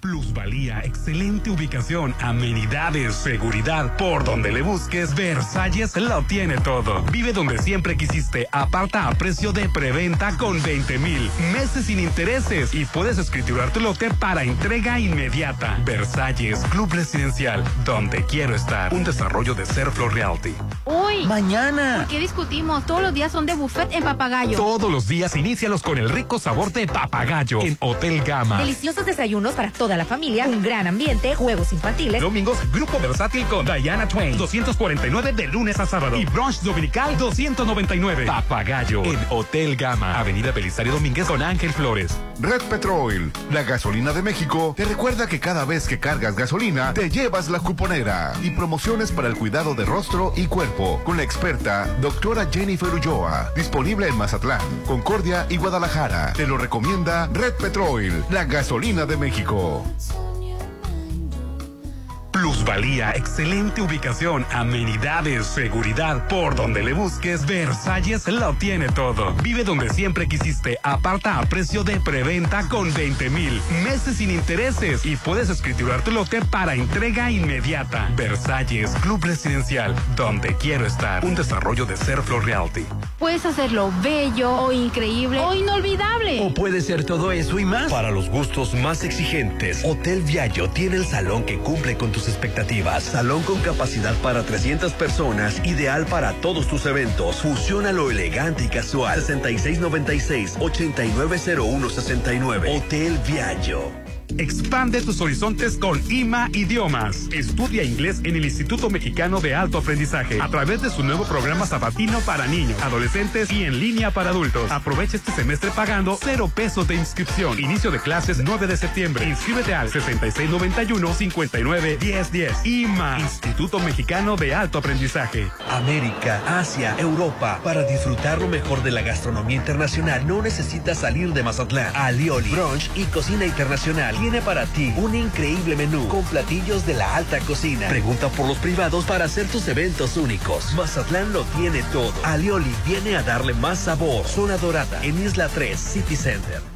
Plusvalía, excelente ubicación, amenidades, seguridad. Por donde le busques, Versalles lo tiene todo. Vive donde siempre quisiste. Aparta a precio de preventa con 20 mil. Meses sin intereses. Y puedes escriturar tu lote para entrega inmediata. Versalles, Club Residencial, donde quiero estar. Un desarrollo de Serflo Realty. Uy. Mañana. ¿Por qué discutimos? Todos los días son de buffet en Papagayo. Todos los días inícialos con el rico sabor de papagayo en Hotel Gama. Deliciosos desayunos para toda la familia, un gran ambiente, juegos infantiles. Domingos, grupo versátil con Diana Twain, 249 de lunes a sábado. Y brunch dominical, 299. Papagayo en Hotel Gama, Avenida Belisario Domínguez con Ángel Flores. Red Petrol, la gasolina de México, te recuerda que cada vez que cargas gasolina, te llevas la cuponera y promociones para el cuidado de rostro y cuerpo con la experta doctora Jennifer Ulloa, disponible en Mazatlán, Concordia y Guadalajara. Te lo recomienda Red Petrol, la gasolina de México. Show. Plusvalía, excelente ubicación, amenidades, seguridad. Por donde le busques, Versalles lo tiene todo. Vive donde siempre quisiste. Aparta a precio de preventa con 20 mil. Meses sin intereses. Y puedes escriturar tu lote para entrega inmediata. Versalles, Club Residencial, donde quiero estar. Un desarrollo de Serflo Realty. Puedes hacerlo bello o increíble o inolvidable. O puede ser todo eso y más. Para los gustos más exigentes, Hotel Viallo tiene el salón que cumple con tus expectativas. Salón con capacidad para 300 personas, ideal para todos tus eventos. Fusiona lo elegante y casual. 6696-890169. Hotel Viallo. Expande tus horizontes con IMA Idiomas. Estudia inglés en el Instituto Mexicano de Alto Aprendizaje a través de su nuevo programa sabatino para niños, adolescentes y en línea para adultos. Aprovecha este semestre pagando cero pesos de inscripción. Inicio de clases 9 de septiembre. Inscríbete al 6691-591010. IMA, Instituto Mexicano de Alto Aprendizaje. América, Asia, Europa. Para disfrutar lo mejor de la gastronomía internacional no necesitas salir de Mazatlán. Alioli, brunch y cocina internacional tiene para ti un increíble menú con platillos de la alta cocina. Pregunta por los privados para hacer tus eventos únicos. Mazatlán lo tiene todo. Alioli viene a darle más sabor. Zona Dorada en Isla 3 City Center.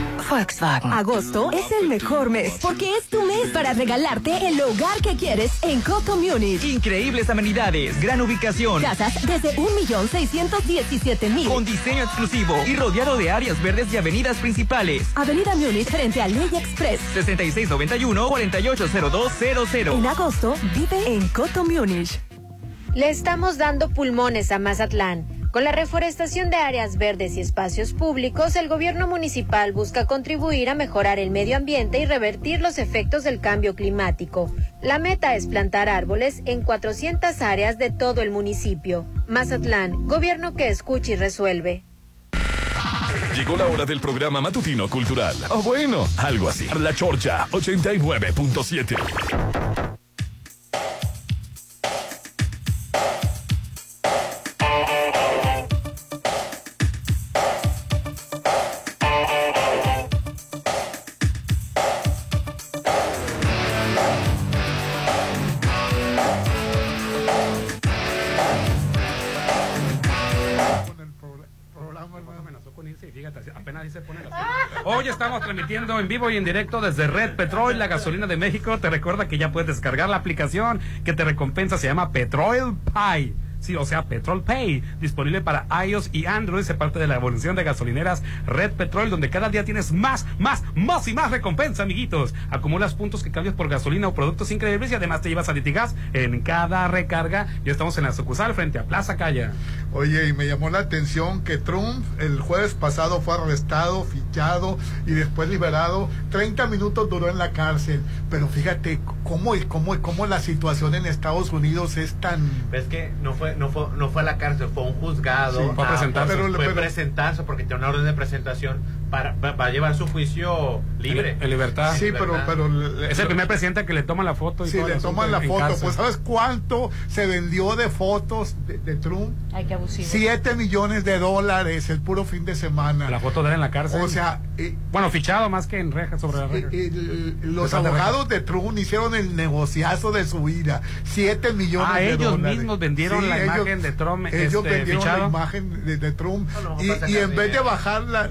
Volkswagen. Agosto es el mejor mes porque es tu mes para regalarte el hogar que quieres en Coto Munich. Increíbles amenidades, gran ubicación. Casas desde 1.617.000. Con diseño exclusivo y rodeado de áreas verdes y avenidas principales. Avenida Múnich frente a Ley Express. 6691-480200. En agosto vive en Coto Múnich. Le estamos dando pulmones a Mazatlán. Con la reforestación de áreas verdes y espacios públicos, el gobierno municipal busca contribuir a mejorar el medio ambiente y revertir los efectos del cambio climático. La meta es plantar árboles en 400 áreas de todo el municipio. Mazatlán, gobierno que escucha y resuelve. Llegó la hora del programa matutino cultural. O bueno, algo así. La Chorcha 89.7. estamos transmitiendo en vivo y en directo desde Red Petrol, la gasolina de México. Te recuerda que ya puedes descargar la aplicación que te recompensa, se llama Petrol Pay. Sí, o sea, Petrol Pay, disponible para iOS y Android, se parte de la evolución de gasolineras Red Petrol, donde cada día tienes más, más, más y más recompensa, amiguitos. Acumulas puntos que cambias por gasolina o productos increíbles y además te llevas a Litigas en cada recarga. Ya estamos en la sucursal frente a Plaza Calla. Oye, y me llamó la atención que Trump el jueves pasado fue arrestado, fichado y después liberado. 30 minutos duró en la cárcel. Pero fíjate cómo, cómo, cómo la situación en Estados Unidos es tan... Es que no fue, no fue, no fue a la cárcel, fue a un juzgado. Sí, fue a presentarse. fue Pero- pero- presentarse porque tiene una orden de presentación para, va va a llevar su juicio libre. En, en libertad. Sí, pero, pero le- Es el primer presidente que le toma la foto. Y el le toman la foto, pues ¿sabes cuánto se vendió de fotos de, de Trump? Ay, qué abusivo. 7 millones de dólares el puro fin de semana. La foto de él en la cárcel. O sea, eh, bueno, fichado más que en rejas sobre la reja. eh, el- los Detrás de abogados de Trump hicieron el negociazo de su vida. 7 millones Ah, de ellos dólares. mismos vendieron la imagen de Trump, Ellos este, vendieron fichado. la imagen de, de Trump. No, no, y, y en vez de bajar la-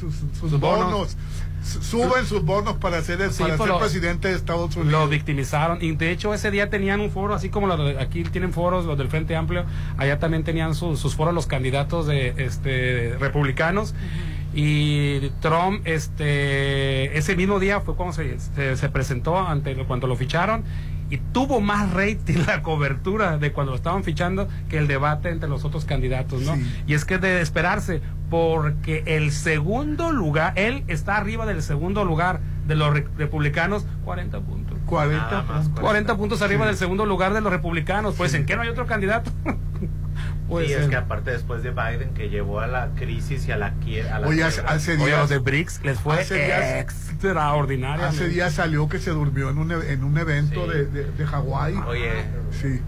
sus, sus- sus bonos. bonos, su- suben sus bonos para ser, Sí, para ser presidente de Estados Unidos. Lo victimizaron y de hecho ese día tenían un foro, así como los de- aquí tienen foros los del Frente Amplio, allá también tenían sus- sus foros los candidatos de este republicanos y Trump este ese mismo día fue cuando se, se, se presentó ante cuando lo ficharon y tuvo más rating la cobertura de cuando lo estaban fichando que el debate entre los otros candidatos, ¿no? Sí. Y es que es de esperarse, porque el segundo lugar, él está arriba del segundo lugar de los re- republicanos, 40 puntos. 40 Nada más, puntos. 40 puntos arriba Sí. del segundo lugar de los republicanos. Pues, ¿en qué no hay otro candidato? Pues, sí, es eh, que aparte después de Biden que llevó a la crisis y a la quiebra. Oye, hace, hace Oye, días, los de BRICS les fue Hace días- extraordinario. hace días salió que se durmió en un, e- en un evento Sí. de, de, de Hawái. Oye, Sí.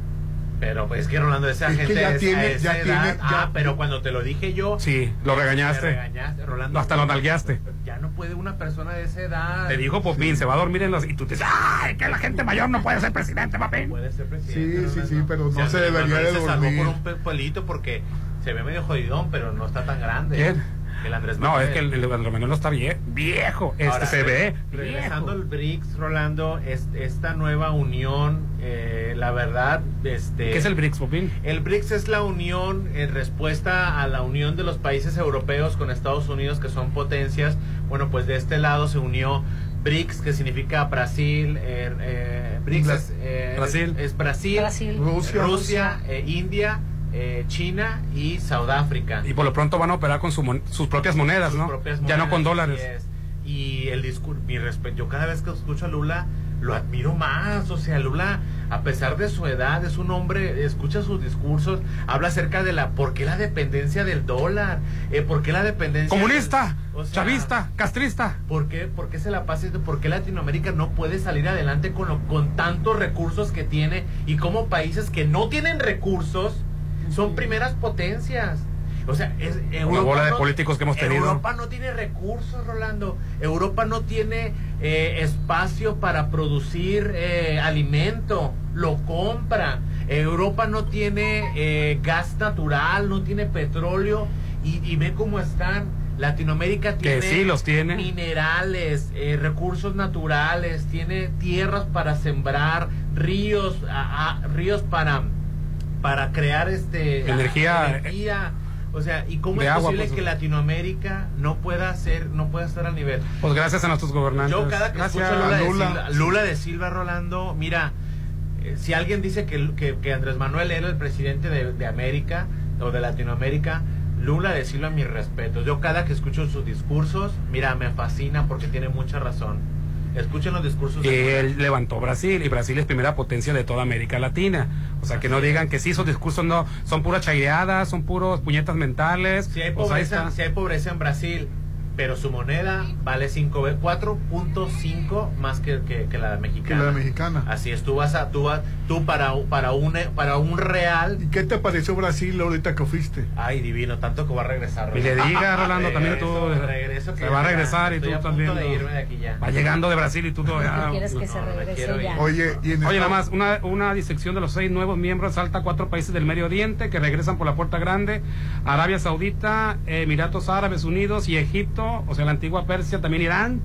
Pero pues es que Rolando, esa Es que gente ya tiene- esa ya edad- tiene- Ah, pero cuando te lo dije yo. Sí, lo regañaste. regañaste, Rolando. Hasta lo nalgueaste. Ya no puede una persona de esa edad. Te dijo Popín, se va a dormir en los... Y tú te dices, ¡ay, que la gente mayor no puede ser presidente, Popín! Puede ser Sí, presidente. sí, Rolando. sí, pero no Si se Andrés debería de se salvó dormir. por un pe- pelito porque se ve medio jodidón, pero no está tan grande. ¿Quién? El Andrés No, es que el, el Andrés Manuel no está vie- viejo. Este Ahora, se ve Regresando viejo. al BRICS, Rolando, es- esta nueva unión, eh, la verdad, este... ¿Qué es el BRICS, Popín? El BRICS es la unión en respuesta a la unión de los países europeos con Estados Unidos, que son potencias. Bueno, pues de este lado se unió BRICS, que significa Brasil. eh, eh, BRICS es, eh, Brasil. es Brasil, Brasil. Rusia. Rusia, eh, India, eh, China y Sudáfrica. Y por lo pronto van a operar con su mon- sus propias monedas, sus ¿no? propias ya no con dólares. Y el discurso, mi respeto, yo cada vez que escucho a Lula lo admiro más, o sea, Lula, a pesar de su edad, es un hombre, escucha sus discursos, habla acerca de la, ¿por qué la dependencia del dólar? Eh, ¿Por qué la dependencia? Comunista, del- o sea, chavista, castrista. ¿Por qué, por qué se la pasa? ¿Por qué Latinoamérica no puede salir adelante con, lo- con tantos recursos que tiene y como países que no tienen recursos son primeras potencias? O sea, es Europa bola de no- políticos que hemos tenido. Europa no tiene recursos, Rolando. Europa no tiene eh, espacio para producir eh, alimento. Lo compra. Europa no tiene eh, gas natural, no tiene petróleo. Y, y ve cómo están. Latinoamérica Que tiene sí los tiene. minerales, eh, recursos naturales, tiene tierras para sembrar, ríos, a- a- ríos para para crear este Energía, energía. O sea, ¿y cómo es agua, posible pues. que Latinoamérica no pueda ser, no pueda estar al nivel? Pues gracias a nuestros gobernantes. Yo cada que gracias. escucho a Lula, Lula. De Silva, Lula de Silva Rolando, mira, eh, si alguien dice que, que, que Andrés Manuel era el presidente de, de América o de Latinoamérica, Lula de Silva, mis respetos. Yo cada que escucho sus discursos, mira, me fascina porque tiene mucha razón. Escuchen los discursos Y de él levantó Brasil y Brasil es primera potencia de toda América Latina. O sea, que no digan que sí, esos discursos no son puras chaireadas, son puros puñetas mentales. Si hay pobreza, si hay pobreza en Brasil, pero su moneda vale 5 ve- 4.5 más que, que, que la mexicana. Que la mexicana. Así es, tú vas a tú vas, tú para un- para un para un real, ¿Y qué te pareció Brasil ahorita que fuiste? ay divino, tanto que va a regresar. Y le diga, Rolando, también tú. Regreso, regreso, que se va a regresar y tú también. de ¿no? irme de aquí ya. Va llegando de Brasil y tú todavía. ¿Tú quieres que no, regrese ya? Oye, y en Oye, nada más, una, una disección de los seis nuevos miembros salta a cuatro países del Medio Oriente que regresan por la puerta grande: Arabia Saudita, Emiratos Árabes Unidos y Egipto, o sea, la antigua Persia, también Irán.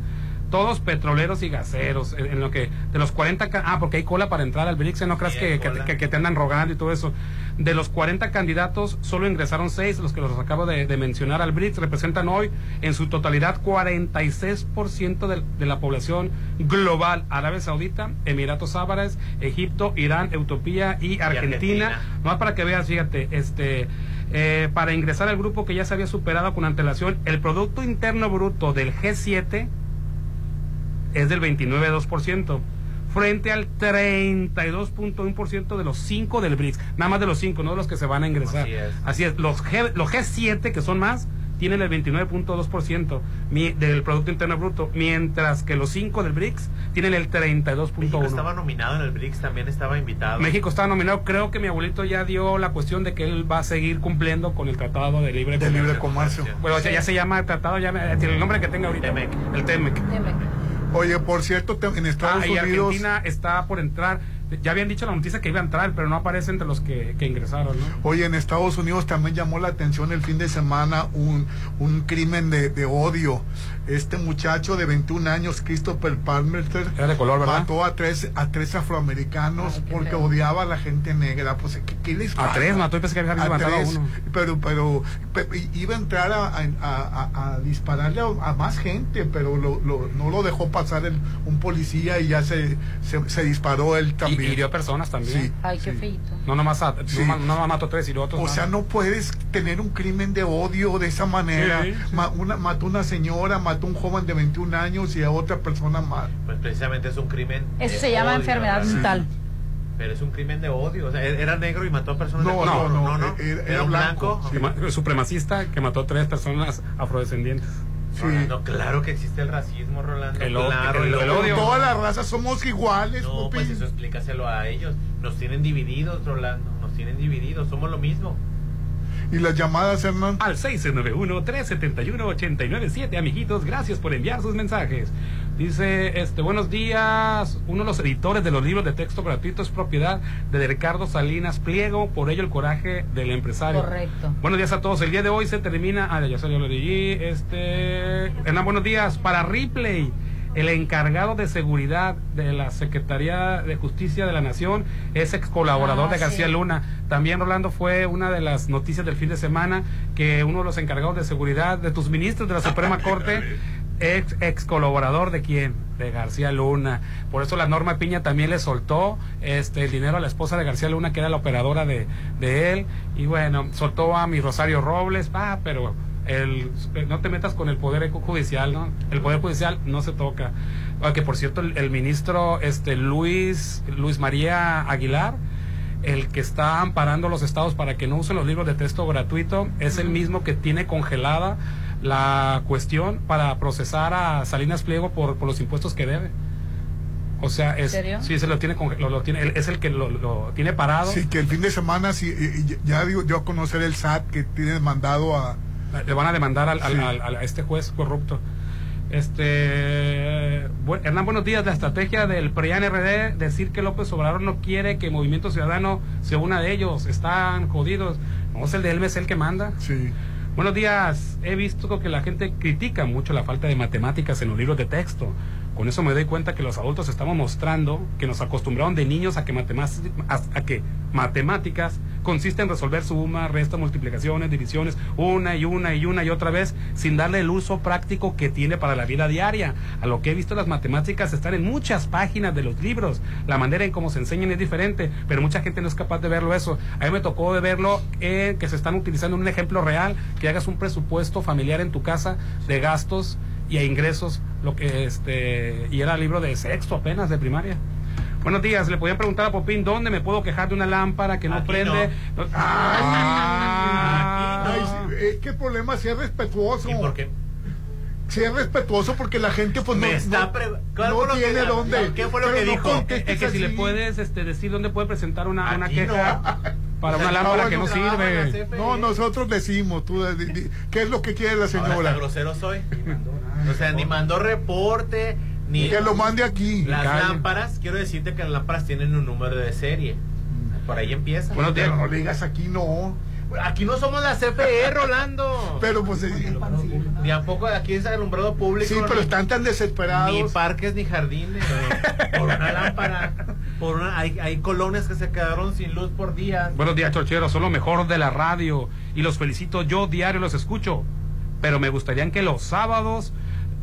Todos petroleros y gaseros. En lo que de los 40. ca- Ah, porque hay cola para entrar al BRICS. No creas que, que, cola. que- que te andan rogando y todo eso. De los 40 candidatos, solo ingresaron seis, los que los acabo de, de mencionar al BRICS. Representan hoy en su totalidad 46% de, de la población global. Arabia Saudita, Emiratos Árabes, Egipto, Irán, Etiopía y Argentina. Argentina. Más para que veas, fíjate, este, eh, para ingresar al grupo que ya se había superado con antelación, el Producto Interno Bruto del G7 es del 29,2%, frente al 32,1% de los 5 del BRICS, nada más de los 5, no de los que se van a ingresar. Así es. Así es, los, G, los G7, que son más, tienen el 29.2% mi- del Producto Interno Bruto, mientras que los cinco del BRICS tienen el 32.1%. México estaba nominado en el BRICS, también estaba invitado. México estaba nominado. Creo que mi abuelito ya dio la cuestión de que él va a seguir cumpliendo con el Tratado de Libre De Comercio. libre comercio. Bueno, o sea, ya se llama Tratado, ya me- el nombre que tenga ahorita. El TEMEC. Oye, por cierto, en Estados Ah, y Unidos. Argentina está por entrar. Ya habían dicho la noticia que iba a entrar, pero no aparece entre los que, que ingresaron, ¿no? Oye, en Estados Unidos también llamó la atención el fin de semana un, un crimen de, de odio. Este muchacho de 21 años, Christopher Palmer, Era de color, ¿verdad? mató a tres, a tres afroamericanos porque odiaba a la gente negra. Pues, ¿qué, qué les A pasa? tres mató y pensé que había A matado a tres, uno. Pero, pero, pe- iba a entrar a, a- a- a- a dispararle a, a más gente, pero lo- lo- no lo dejó pasar el- un policía y ya se, se, se disparó él Y también. hirió personas también. Sí. Ay, qué feito. No nomás, a, Sí. no, no nomás mató tres y otros. O sea, no puedes tener un crimen de odio de esa manera. Sí, sí. Ma- una, mató una señora, mató un joven de 21 años y a otra persona más. Pues precisamente es un crimen. Eso se llama odio, enfermedad ¿verdad? mental. Pero es un crimen de odio. O sea, era negro y mató a personas No, de color. no, no, era- era un blanco. Que ma- supremacista que mató a tres personas afrodescendientes. Rolando, claro que existe el racismo, Rolando. El claro, el- el odio. Todas las razas somos iguales, No, Pupi. pues eso explícaselo a ellos. Nos tienen divididos, Rolando. Nos tienen divididos. Somos lo mismo. Y las llamadas, Hernán. Al 691-371-897, amiguitos, gracias por enviar sus mensajes. Dice, este, buenos días, uno de los editores de los libros de texto gratuito es propiedad de Ricardo Salinas Pliego, por ello el coraje del empresario. Correcto. Buenos días a todos, el día de hoy se termina, ah, ya salió lo de allí, este, Hernán, buenos días, para Ripley. El encargado de seguridad de la Secretaría de Justicia de la Nación es ex colaborador Ah, de García sí. Luna. También, Rolando, fue una de las noticias del fin de semana que uno de los encargados de seguridad de tus ministros de la Suprema Corte, ex, ex colaborador de quién? De García Luna. Por eso la Norma Piña también le soltó este el dinero a la esposa de García Luna, que era la operadora de, de él. Y bueno, soltó a mi Rosario Robles, ah, pero el, no te metas con el poder judicial, ¿no? El poder judicial no se toca. Ah, Que por cierto, el, el ministro este Luis Luis María Aguilar, el que está amparando los estados para que no usen los libros de texto gratuito, es el mismo que tiene congelada la cuestión para procesar a Salinas Pliego por, por los impuestos que debe. O sea, es, ¿En serio? sí, se lo tiene, lo, lo tiene, es el que lo, lo tiene parado. Sí, que el fin de semana sí, y- y ya dio, dio a conocer el SAT que tiene mandado a... Le van a demandar al, Sí. al- al- a este juez corrupto. Este bu- Hernán, buenos días. La estrategia del PRIAN RD, decir que López Obrador no quiere que Movimiento Ciudadano sea una de ellos, están jodidos. No es el de él, es el que manda. Sí. Buenos días. He visto que la gente critica mucho la falta de matemáticas en los libros de texto. Con eso me doy cuenta que los adultos estamos mostrando que nos acostumbraron de niños a que, a, a que matemáticas consiste en resolver sumas, restas, multiplicaciones, divisiones, una y una y una y otra vez, sin darle el uso práctico que tiene para la vida diaria. A lo que he visto, las matemáticas están en muchas páginas de los libros. La manera en cómo se enseñan es diferente, pero mucha gente no es capaz de verlo eso. A mí me tocó de verlo eh, que se están utilizando en un ejemplo real, que hagas un presupuesto familiar en tu casa de gastos y a ingresos, lo que este y era libro de sexto apenas de primaria. Buenos días, le podían preguntar a Popín dónde me puedo quejar de una lámpara que no Aquí prende. no. No- Ah. Ay, sí, ¿Qué problema? Si es respetuoso. ¿Y por qué? Si es respetuoso porque la gente pues Me no, está no- pre- ¿Cuál no fue lo que- tiene dónde. ¿Qué fue lo que no dijo? Es que si le así. puedes este, decir dónde puede presentar una, una queja para O sea, una lámpara no, que no no sirve. No, nosotros decimos, tú, di- di- ¿qué es lo que quiere la Ahora señora? hasta grosero soy. O sea, ni mandó reporte, ni... Que lo mande aquí. Las Calle. lámparas, quiero decirte que las lámparas tienen un número de serie. Por ahí empieza. Buenos días. Pero no le digas aquí no. Aquí no somos la CFE, Rolando. Pero pues eh, Ni a poco aquí es alumbrado público. sí, pero ni- están tan Ni desesperados. parques ni jardines. por una lámpara. Por una, hay, hay colonias que se quedaron sin luz por días. Buenos días, Chorcheros. Son lo mejor de la radio. Y los felicito. Yo diario los escucho. Pero me gustaría que los sábados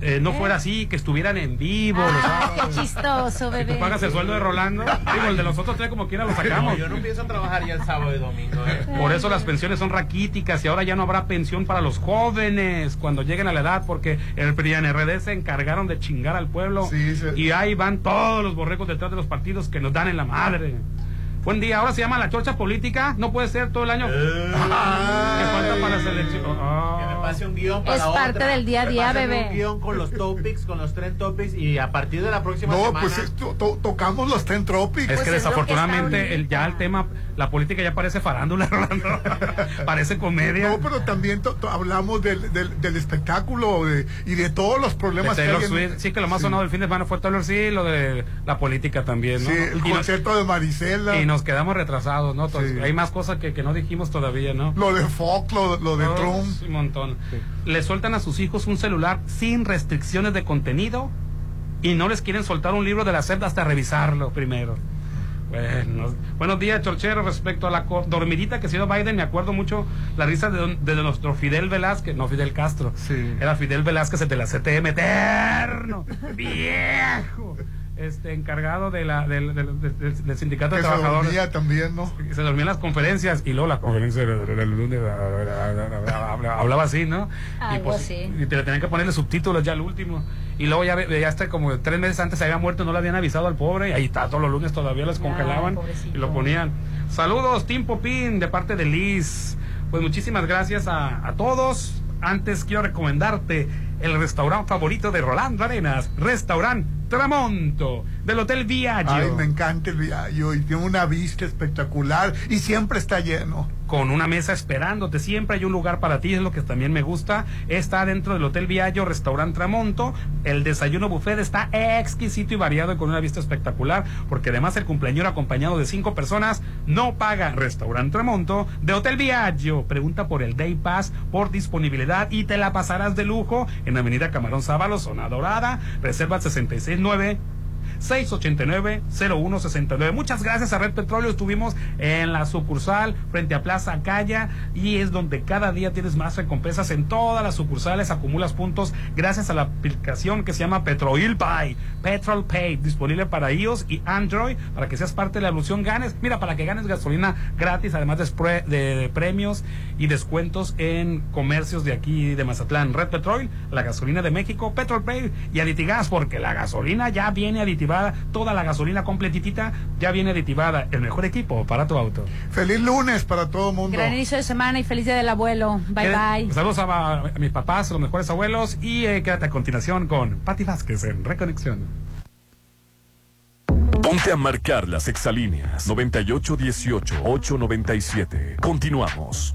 eh, no fuera así, que estuvieran en vivo. los Ah, sábados. qué chistoso, bebé. tú pagas el sueldo de Rolando, digo, el de los otros tres como quiera lo No, sacamos. yo no pienso trabajar ya el sábado y domingo. ¿eh? Por eso las pensiones son raquíticas y ahora ya no habrá pensión para los jóvenes cuando lleguen a la edad porque el PRIAN-RD se encargaron de chingar al pueblo Sí, sí. y ahí van todos los borregos detrás de los partidos que nos dan en la madre. Buen día, ahora se llama la chorcha política. No puede ser todo el año. ¿Qué falta para la selección? Ah. Que me pase un guion para Es parte otra. del día a día, bebé. un guion con los topics, con los trend topics y a partir de la próxima No, semana. pues esto, to- tocamos los Ten Tropics. Es que desafortunadamente el, ya el tema, la política ya parece farándula, Rolando. parece comedia. No, pero también hablamos del, del, del espectáculo de- y de todos los De problemas que Taylor hay en- Swift. Sí, que lo más sonado del fin de semana fue Taylor Swift, lo de la política también, ¿no? Sí, el Y nos- concierto de Marisela. Y nos quedamos retrasados, ¿no? Entonces, Hay más cosas que, que no dijimos todavía, ¿no? Lo de Fox, lo, lo de Oh, Trump. sí, Un montón. Le sueltan a sus hijos un celular sin restricciones de contenido y no les quieren soltar un libro de la SEP hasta revisarlo primero. Bueno, buenos días, Chorchero. Respecto a la dormidita que ha sido Biden, me acuerdo mucho la risa de, nuestro Fidel Velázquez, no Fidel Castro. Era Fidel Velázquez el de la CTM, eterno, viejo. Este, encargado de la, del, del- del- del sindicato Que de se trabajadores. dormía también, ¿no? Se dormía en las conferencias y luego la conferencia del lunes hablaba así, ¿no? y, Algo así. y te le tenían que ponerle subtítulos ya al último. Y luego ya, ya hasta como tres meses antes se había muerto, no le habían avisado al pobre. Y ahí está, todos los lunes todavía los congelaban y lo ponían. Saludos, Tim Popín, de parte de Liz. Pues muchísimas gracias a, a todos. Antes quiero recomendarte el restaurante favorito de Rolando Arenas, Restaurant Tramonto, del Hotel Viaggio. Ay, me encanta el Viaggio y tiene una vista espectacular y siempre está lleno. con una mesa esperándote. Siempre hay un lugar para ti, es lo que también me gusta. Está dentro del Hotel Viallo, Restaurant Tramonto. El desayuno buffet está exquisito y variado y con una vista espectacular, porque además el cumpleañero acompañado de cinco personas no paga. Restaurant Tramonto de Hotel Viallo. Pregunta por el Day Pass por disponibilidad y te la pasarás de lujo en Avenida Camarón Sábalo, Zona Dorada. Reserva 669 689-0169. Muchas gracias a Red Petróleo. Estuvimos en la sucursal frente a Plaza Calla y es donde cada día tienes más recompensas en todas las sucursales. Acumulas puntos gracias a la aplicación que se llama Petroil Pay. Petrol Pay, disponible para iOS y Android para que seas parte de la evolución. Ganes, mira, para que ganes gasolina gratis, además de, premios y descuentos en comercios de aquí de Mazatlán. Red Petrol, la gasolina de México, Petrol Pay y Aditigas, porque la gasolina ya viene aditivada, toda la gasolina completitita ya viene aditivada. El mejor equipo para tu auto. Feliz lunes para todo el mundo. Gran inicio de semana y feliz día del abuelo. Bye Eh, bye. Saludos a, a mis papás, a los mejores abuelos y eh, quédate a continuación con Pati Vázquez en Reconexión. Ponte a marcar las exalíneas 9818-897. Continuamos.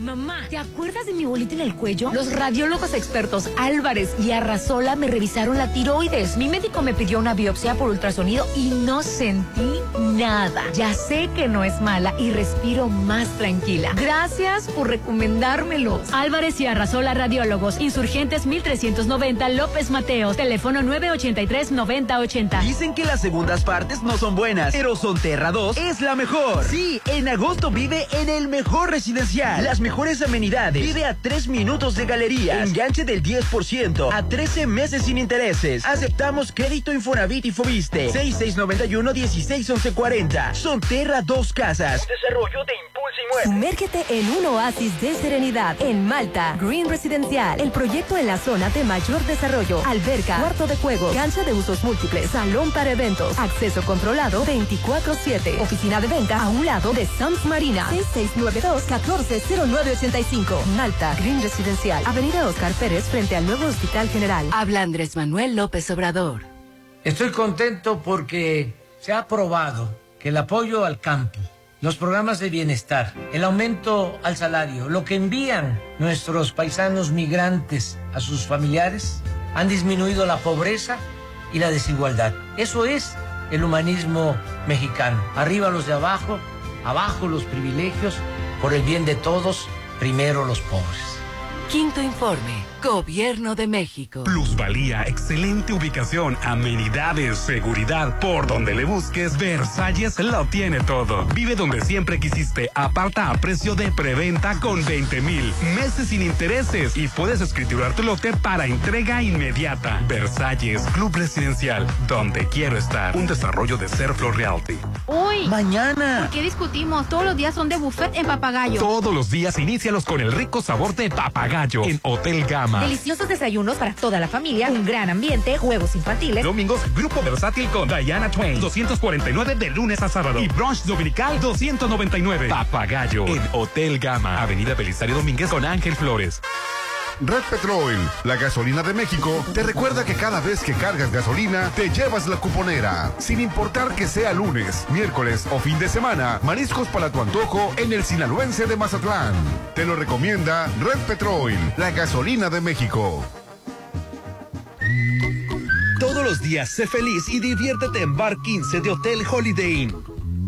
Mamá, ¿te acuerdas de mi bolita en el cuello? Los radiólogos expertos Álvarez y Arrasola me revisaron la tiroides. Mi médico me pidió una biopsia por ultrasonido y no sentí nada. Ya sé que no es mala y respiro más tranquila. Gracias por recomendármelos. Álvarez y Arrasola Radiólogos, Insurgentes 1390 López Mateos, teléfono 983-9080. Dicen que las segundas partes no son buenas, pero Sonterra 2 es la mejor. Sí, en agosto vive en el mejor residencial. Las mejores amenidades. Vive a 3 minutos de galería. Enganche del 10% a 13 meses sin intereses. Aceptamos crédito Infonavit y Fobiste. 6691-161140. Sonterra 2 Casas. Desarrollo de. Sumérgete en un oasis de serenidad en Malta. Green Residencial, el proyecto en la zona de mayor desarrollo. Alberca, cuarto de juegos, cancha de usos múltiples, salón para eventos, acceso controlado 24-7. Oficina de venta a un lado de Sams Marina. 6692-140985. Malta, Green Residencial, Avenida Oscar Pérez frente al nuevo Hospital General. Habla Andrés Manuel López Obrador. Estoy contento porque se ha aprobado que el apoyo al campo, los programas de bienestar, el aumento al salario, lo que envían nuestros paisanos migrantes a sus familiares, han disminuido la pobreza y la desigualdad. Eso es el humanismo mexicano. Arriba los de abajo, abajo los privilegios, por el bien de todos, primero los pobres. Quinto informe. Gobierno de México. Plusvalía, excelente ubicación, amenidades, seguridad. Por donde le busques, Versalles lo tiene todo. Vive donde siempre quisiste. Aparta a precio de preventa con 20 mil meses sin intereses y puedes escriturar tu lote para entrega inmediata. Versalles, Club Residencial, donde quiero estar. Un desarrollo de Serflo Realty. Uy. Mañana. ¿Por qué discutimos? Todos los días son de buffet en Papagayo. Todos los días inícialos con el rico sabor de Papagayo en Hotel Gama. Deliciosos desayunos para toda la familia, un gran ambiente, juegos infantiles. Domingos, Grupo Versátil con Diana Twain, 249 de lunes a sábado. Y brunch dominical, 299. Papagayo en Hotel Gama, Avenida Belisario Domínguez con Ángel Flores. Red Petrol, la gasolina de México, te recuerda que cada vez que cargas gasolina, te llevas la cuponera. Sin importar que sea lunes, miércoles o fin de semana, mariscos para tu antojo en el sinaloense de Mazatlán. Te lo recomienda Red Petrol, la gasolina de México. Todos los días sé feliz y diviértete en Bar 15 de Hotel Holiday Inn.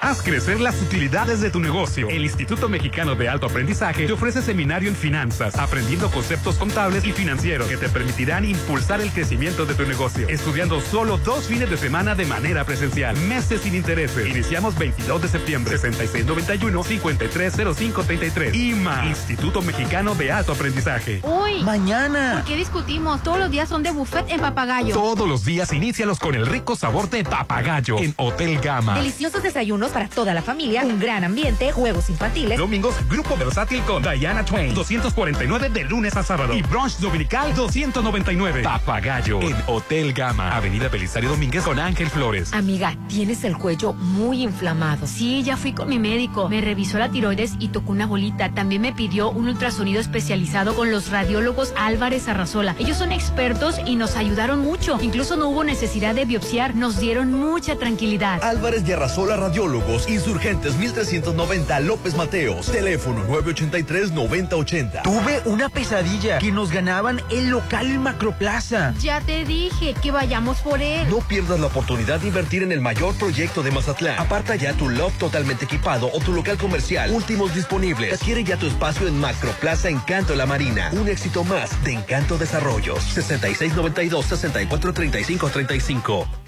Haz crecer las utilidades de tu negocio. El Instituto Mexicano de Alto Aprendizaje te ofrece seminario en finanzas, aprendiendo conceptos contables y financieros que te permitirán impulsar el crecimiento de tu negocio. Estudiando solo dos fines de semana de manera presencial. Meses sin intereses. Iniciamos 22 de septiembre. 6691-530533. IMA. Instituto Mexicano de Alto Aprendizaje. Uy. Mañana. ¿Por qué discutimos? Todos los días son de buffet en Papagayo. Todos los días inícialos con el rico sabor de Papagayo en Hotel Gama. Deliciosos desayunos para toda la familia, un gran ambiente, juegos infantiles. Domingos, Grupo Versátil con Diana Twain, 249 de lunes a sábado. Y brunch dominical, 299. Papagayo en Hotel Gama, Avenida Belisario Domínguez con Ángel Flores. Amiga, tienes el cuello muy inflamado. Sí, ya fui con mi médico. Me revisó la tiroides y tocó una bolita. También me pidió un ultrasonido especializado con los radiólogos Álvarez Arrasola. Ellos son expertos y nos ayudaron mucho. Incluso no hubo necesidad de biopsiar. Nos dieron mucha tranquilidad. Álvarez y Arrasola Insurgentes 1390 López Mateos, teléfono 983-9080. Tuve una pesadilla que nos ganaban el local Macroplaza. Ya te dije que vayamos por él. No pierdas la oportunidad de invertir en el mayor proyecto de Mazatlán. Aparta ya tu loft totalmente equipado o tu local comercial. Últimos disponibles. Adquiere ya tu espacio en Macroplaza Encanto La Marina. Un éxito más de Encanto Desarrollos. 6692-643535.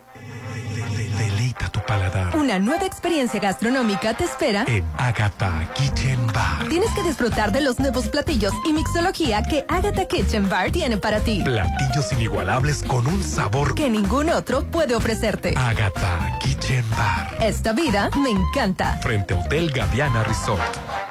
Deleita tu paladar. Una nueva experiencia gastronómica te espera En Agatha Kitchen Bar. Tienes que disfrutar de los nuevos platillos y mixología que Agatha Kitchen Bar tiene para ti. Platillos inigualables con un sabor Que ningún otro puede ofrecerte. Agatha Kitchen Bar. Esta vida me encanta. Frente a Hotel Gaviana Resort.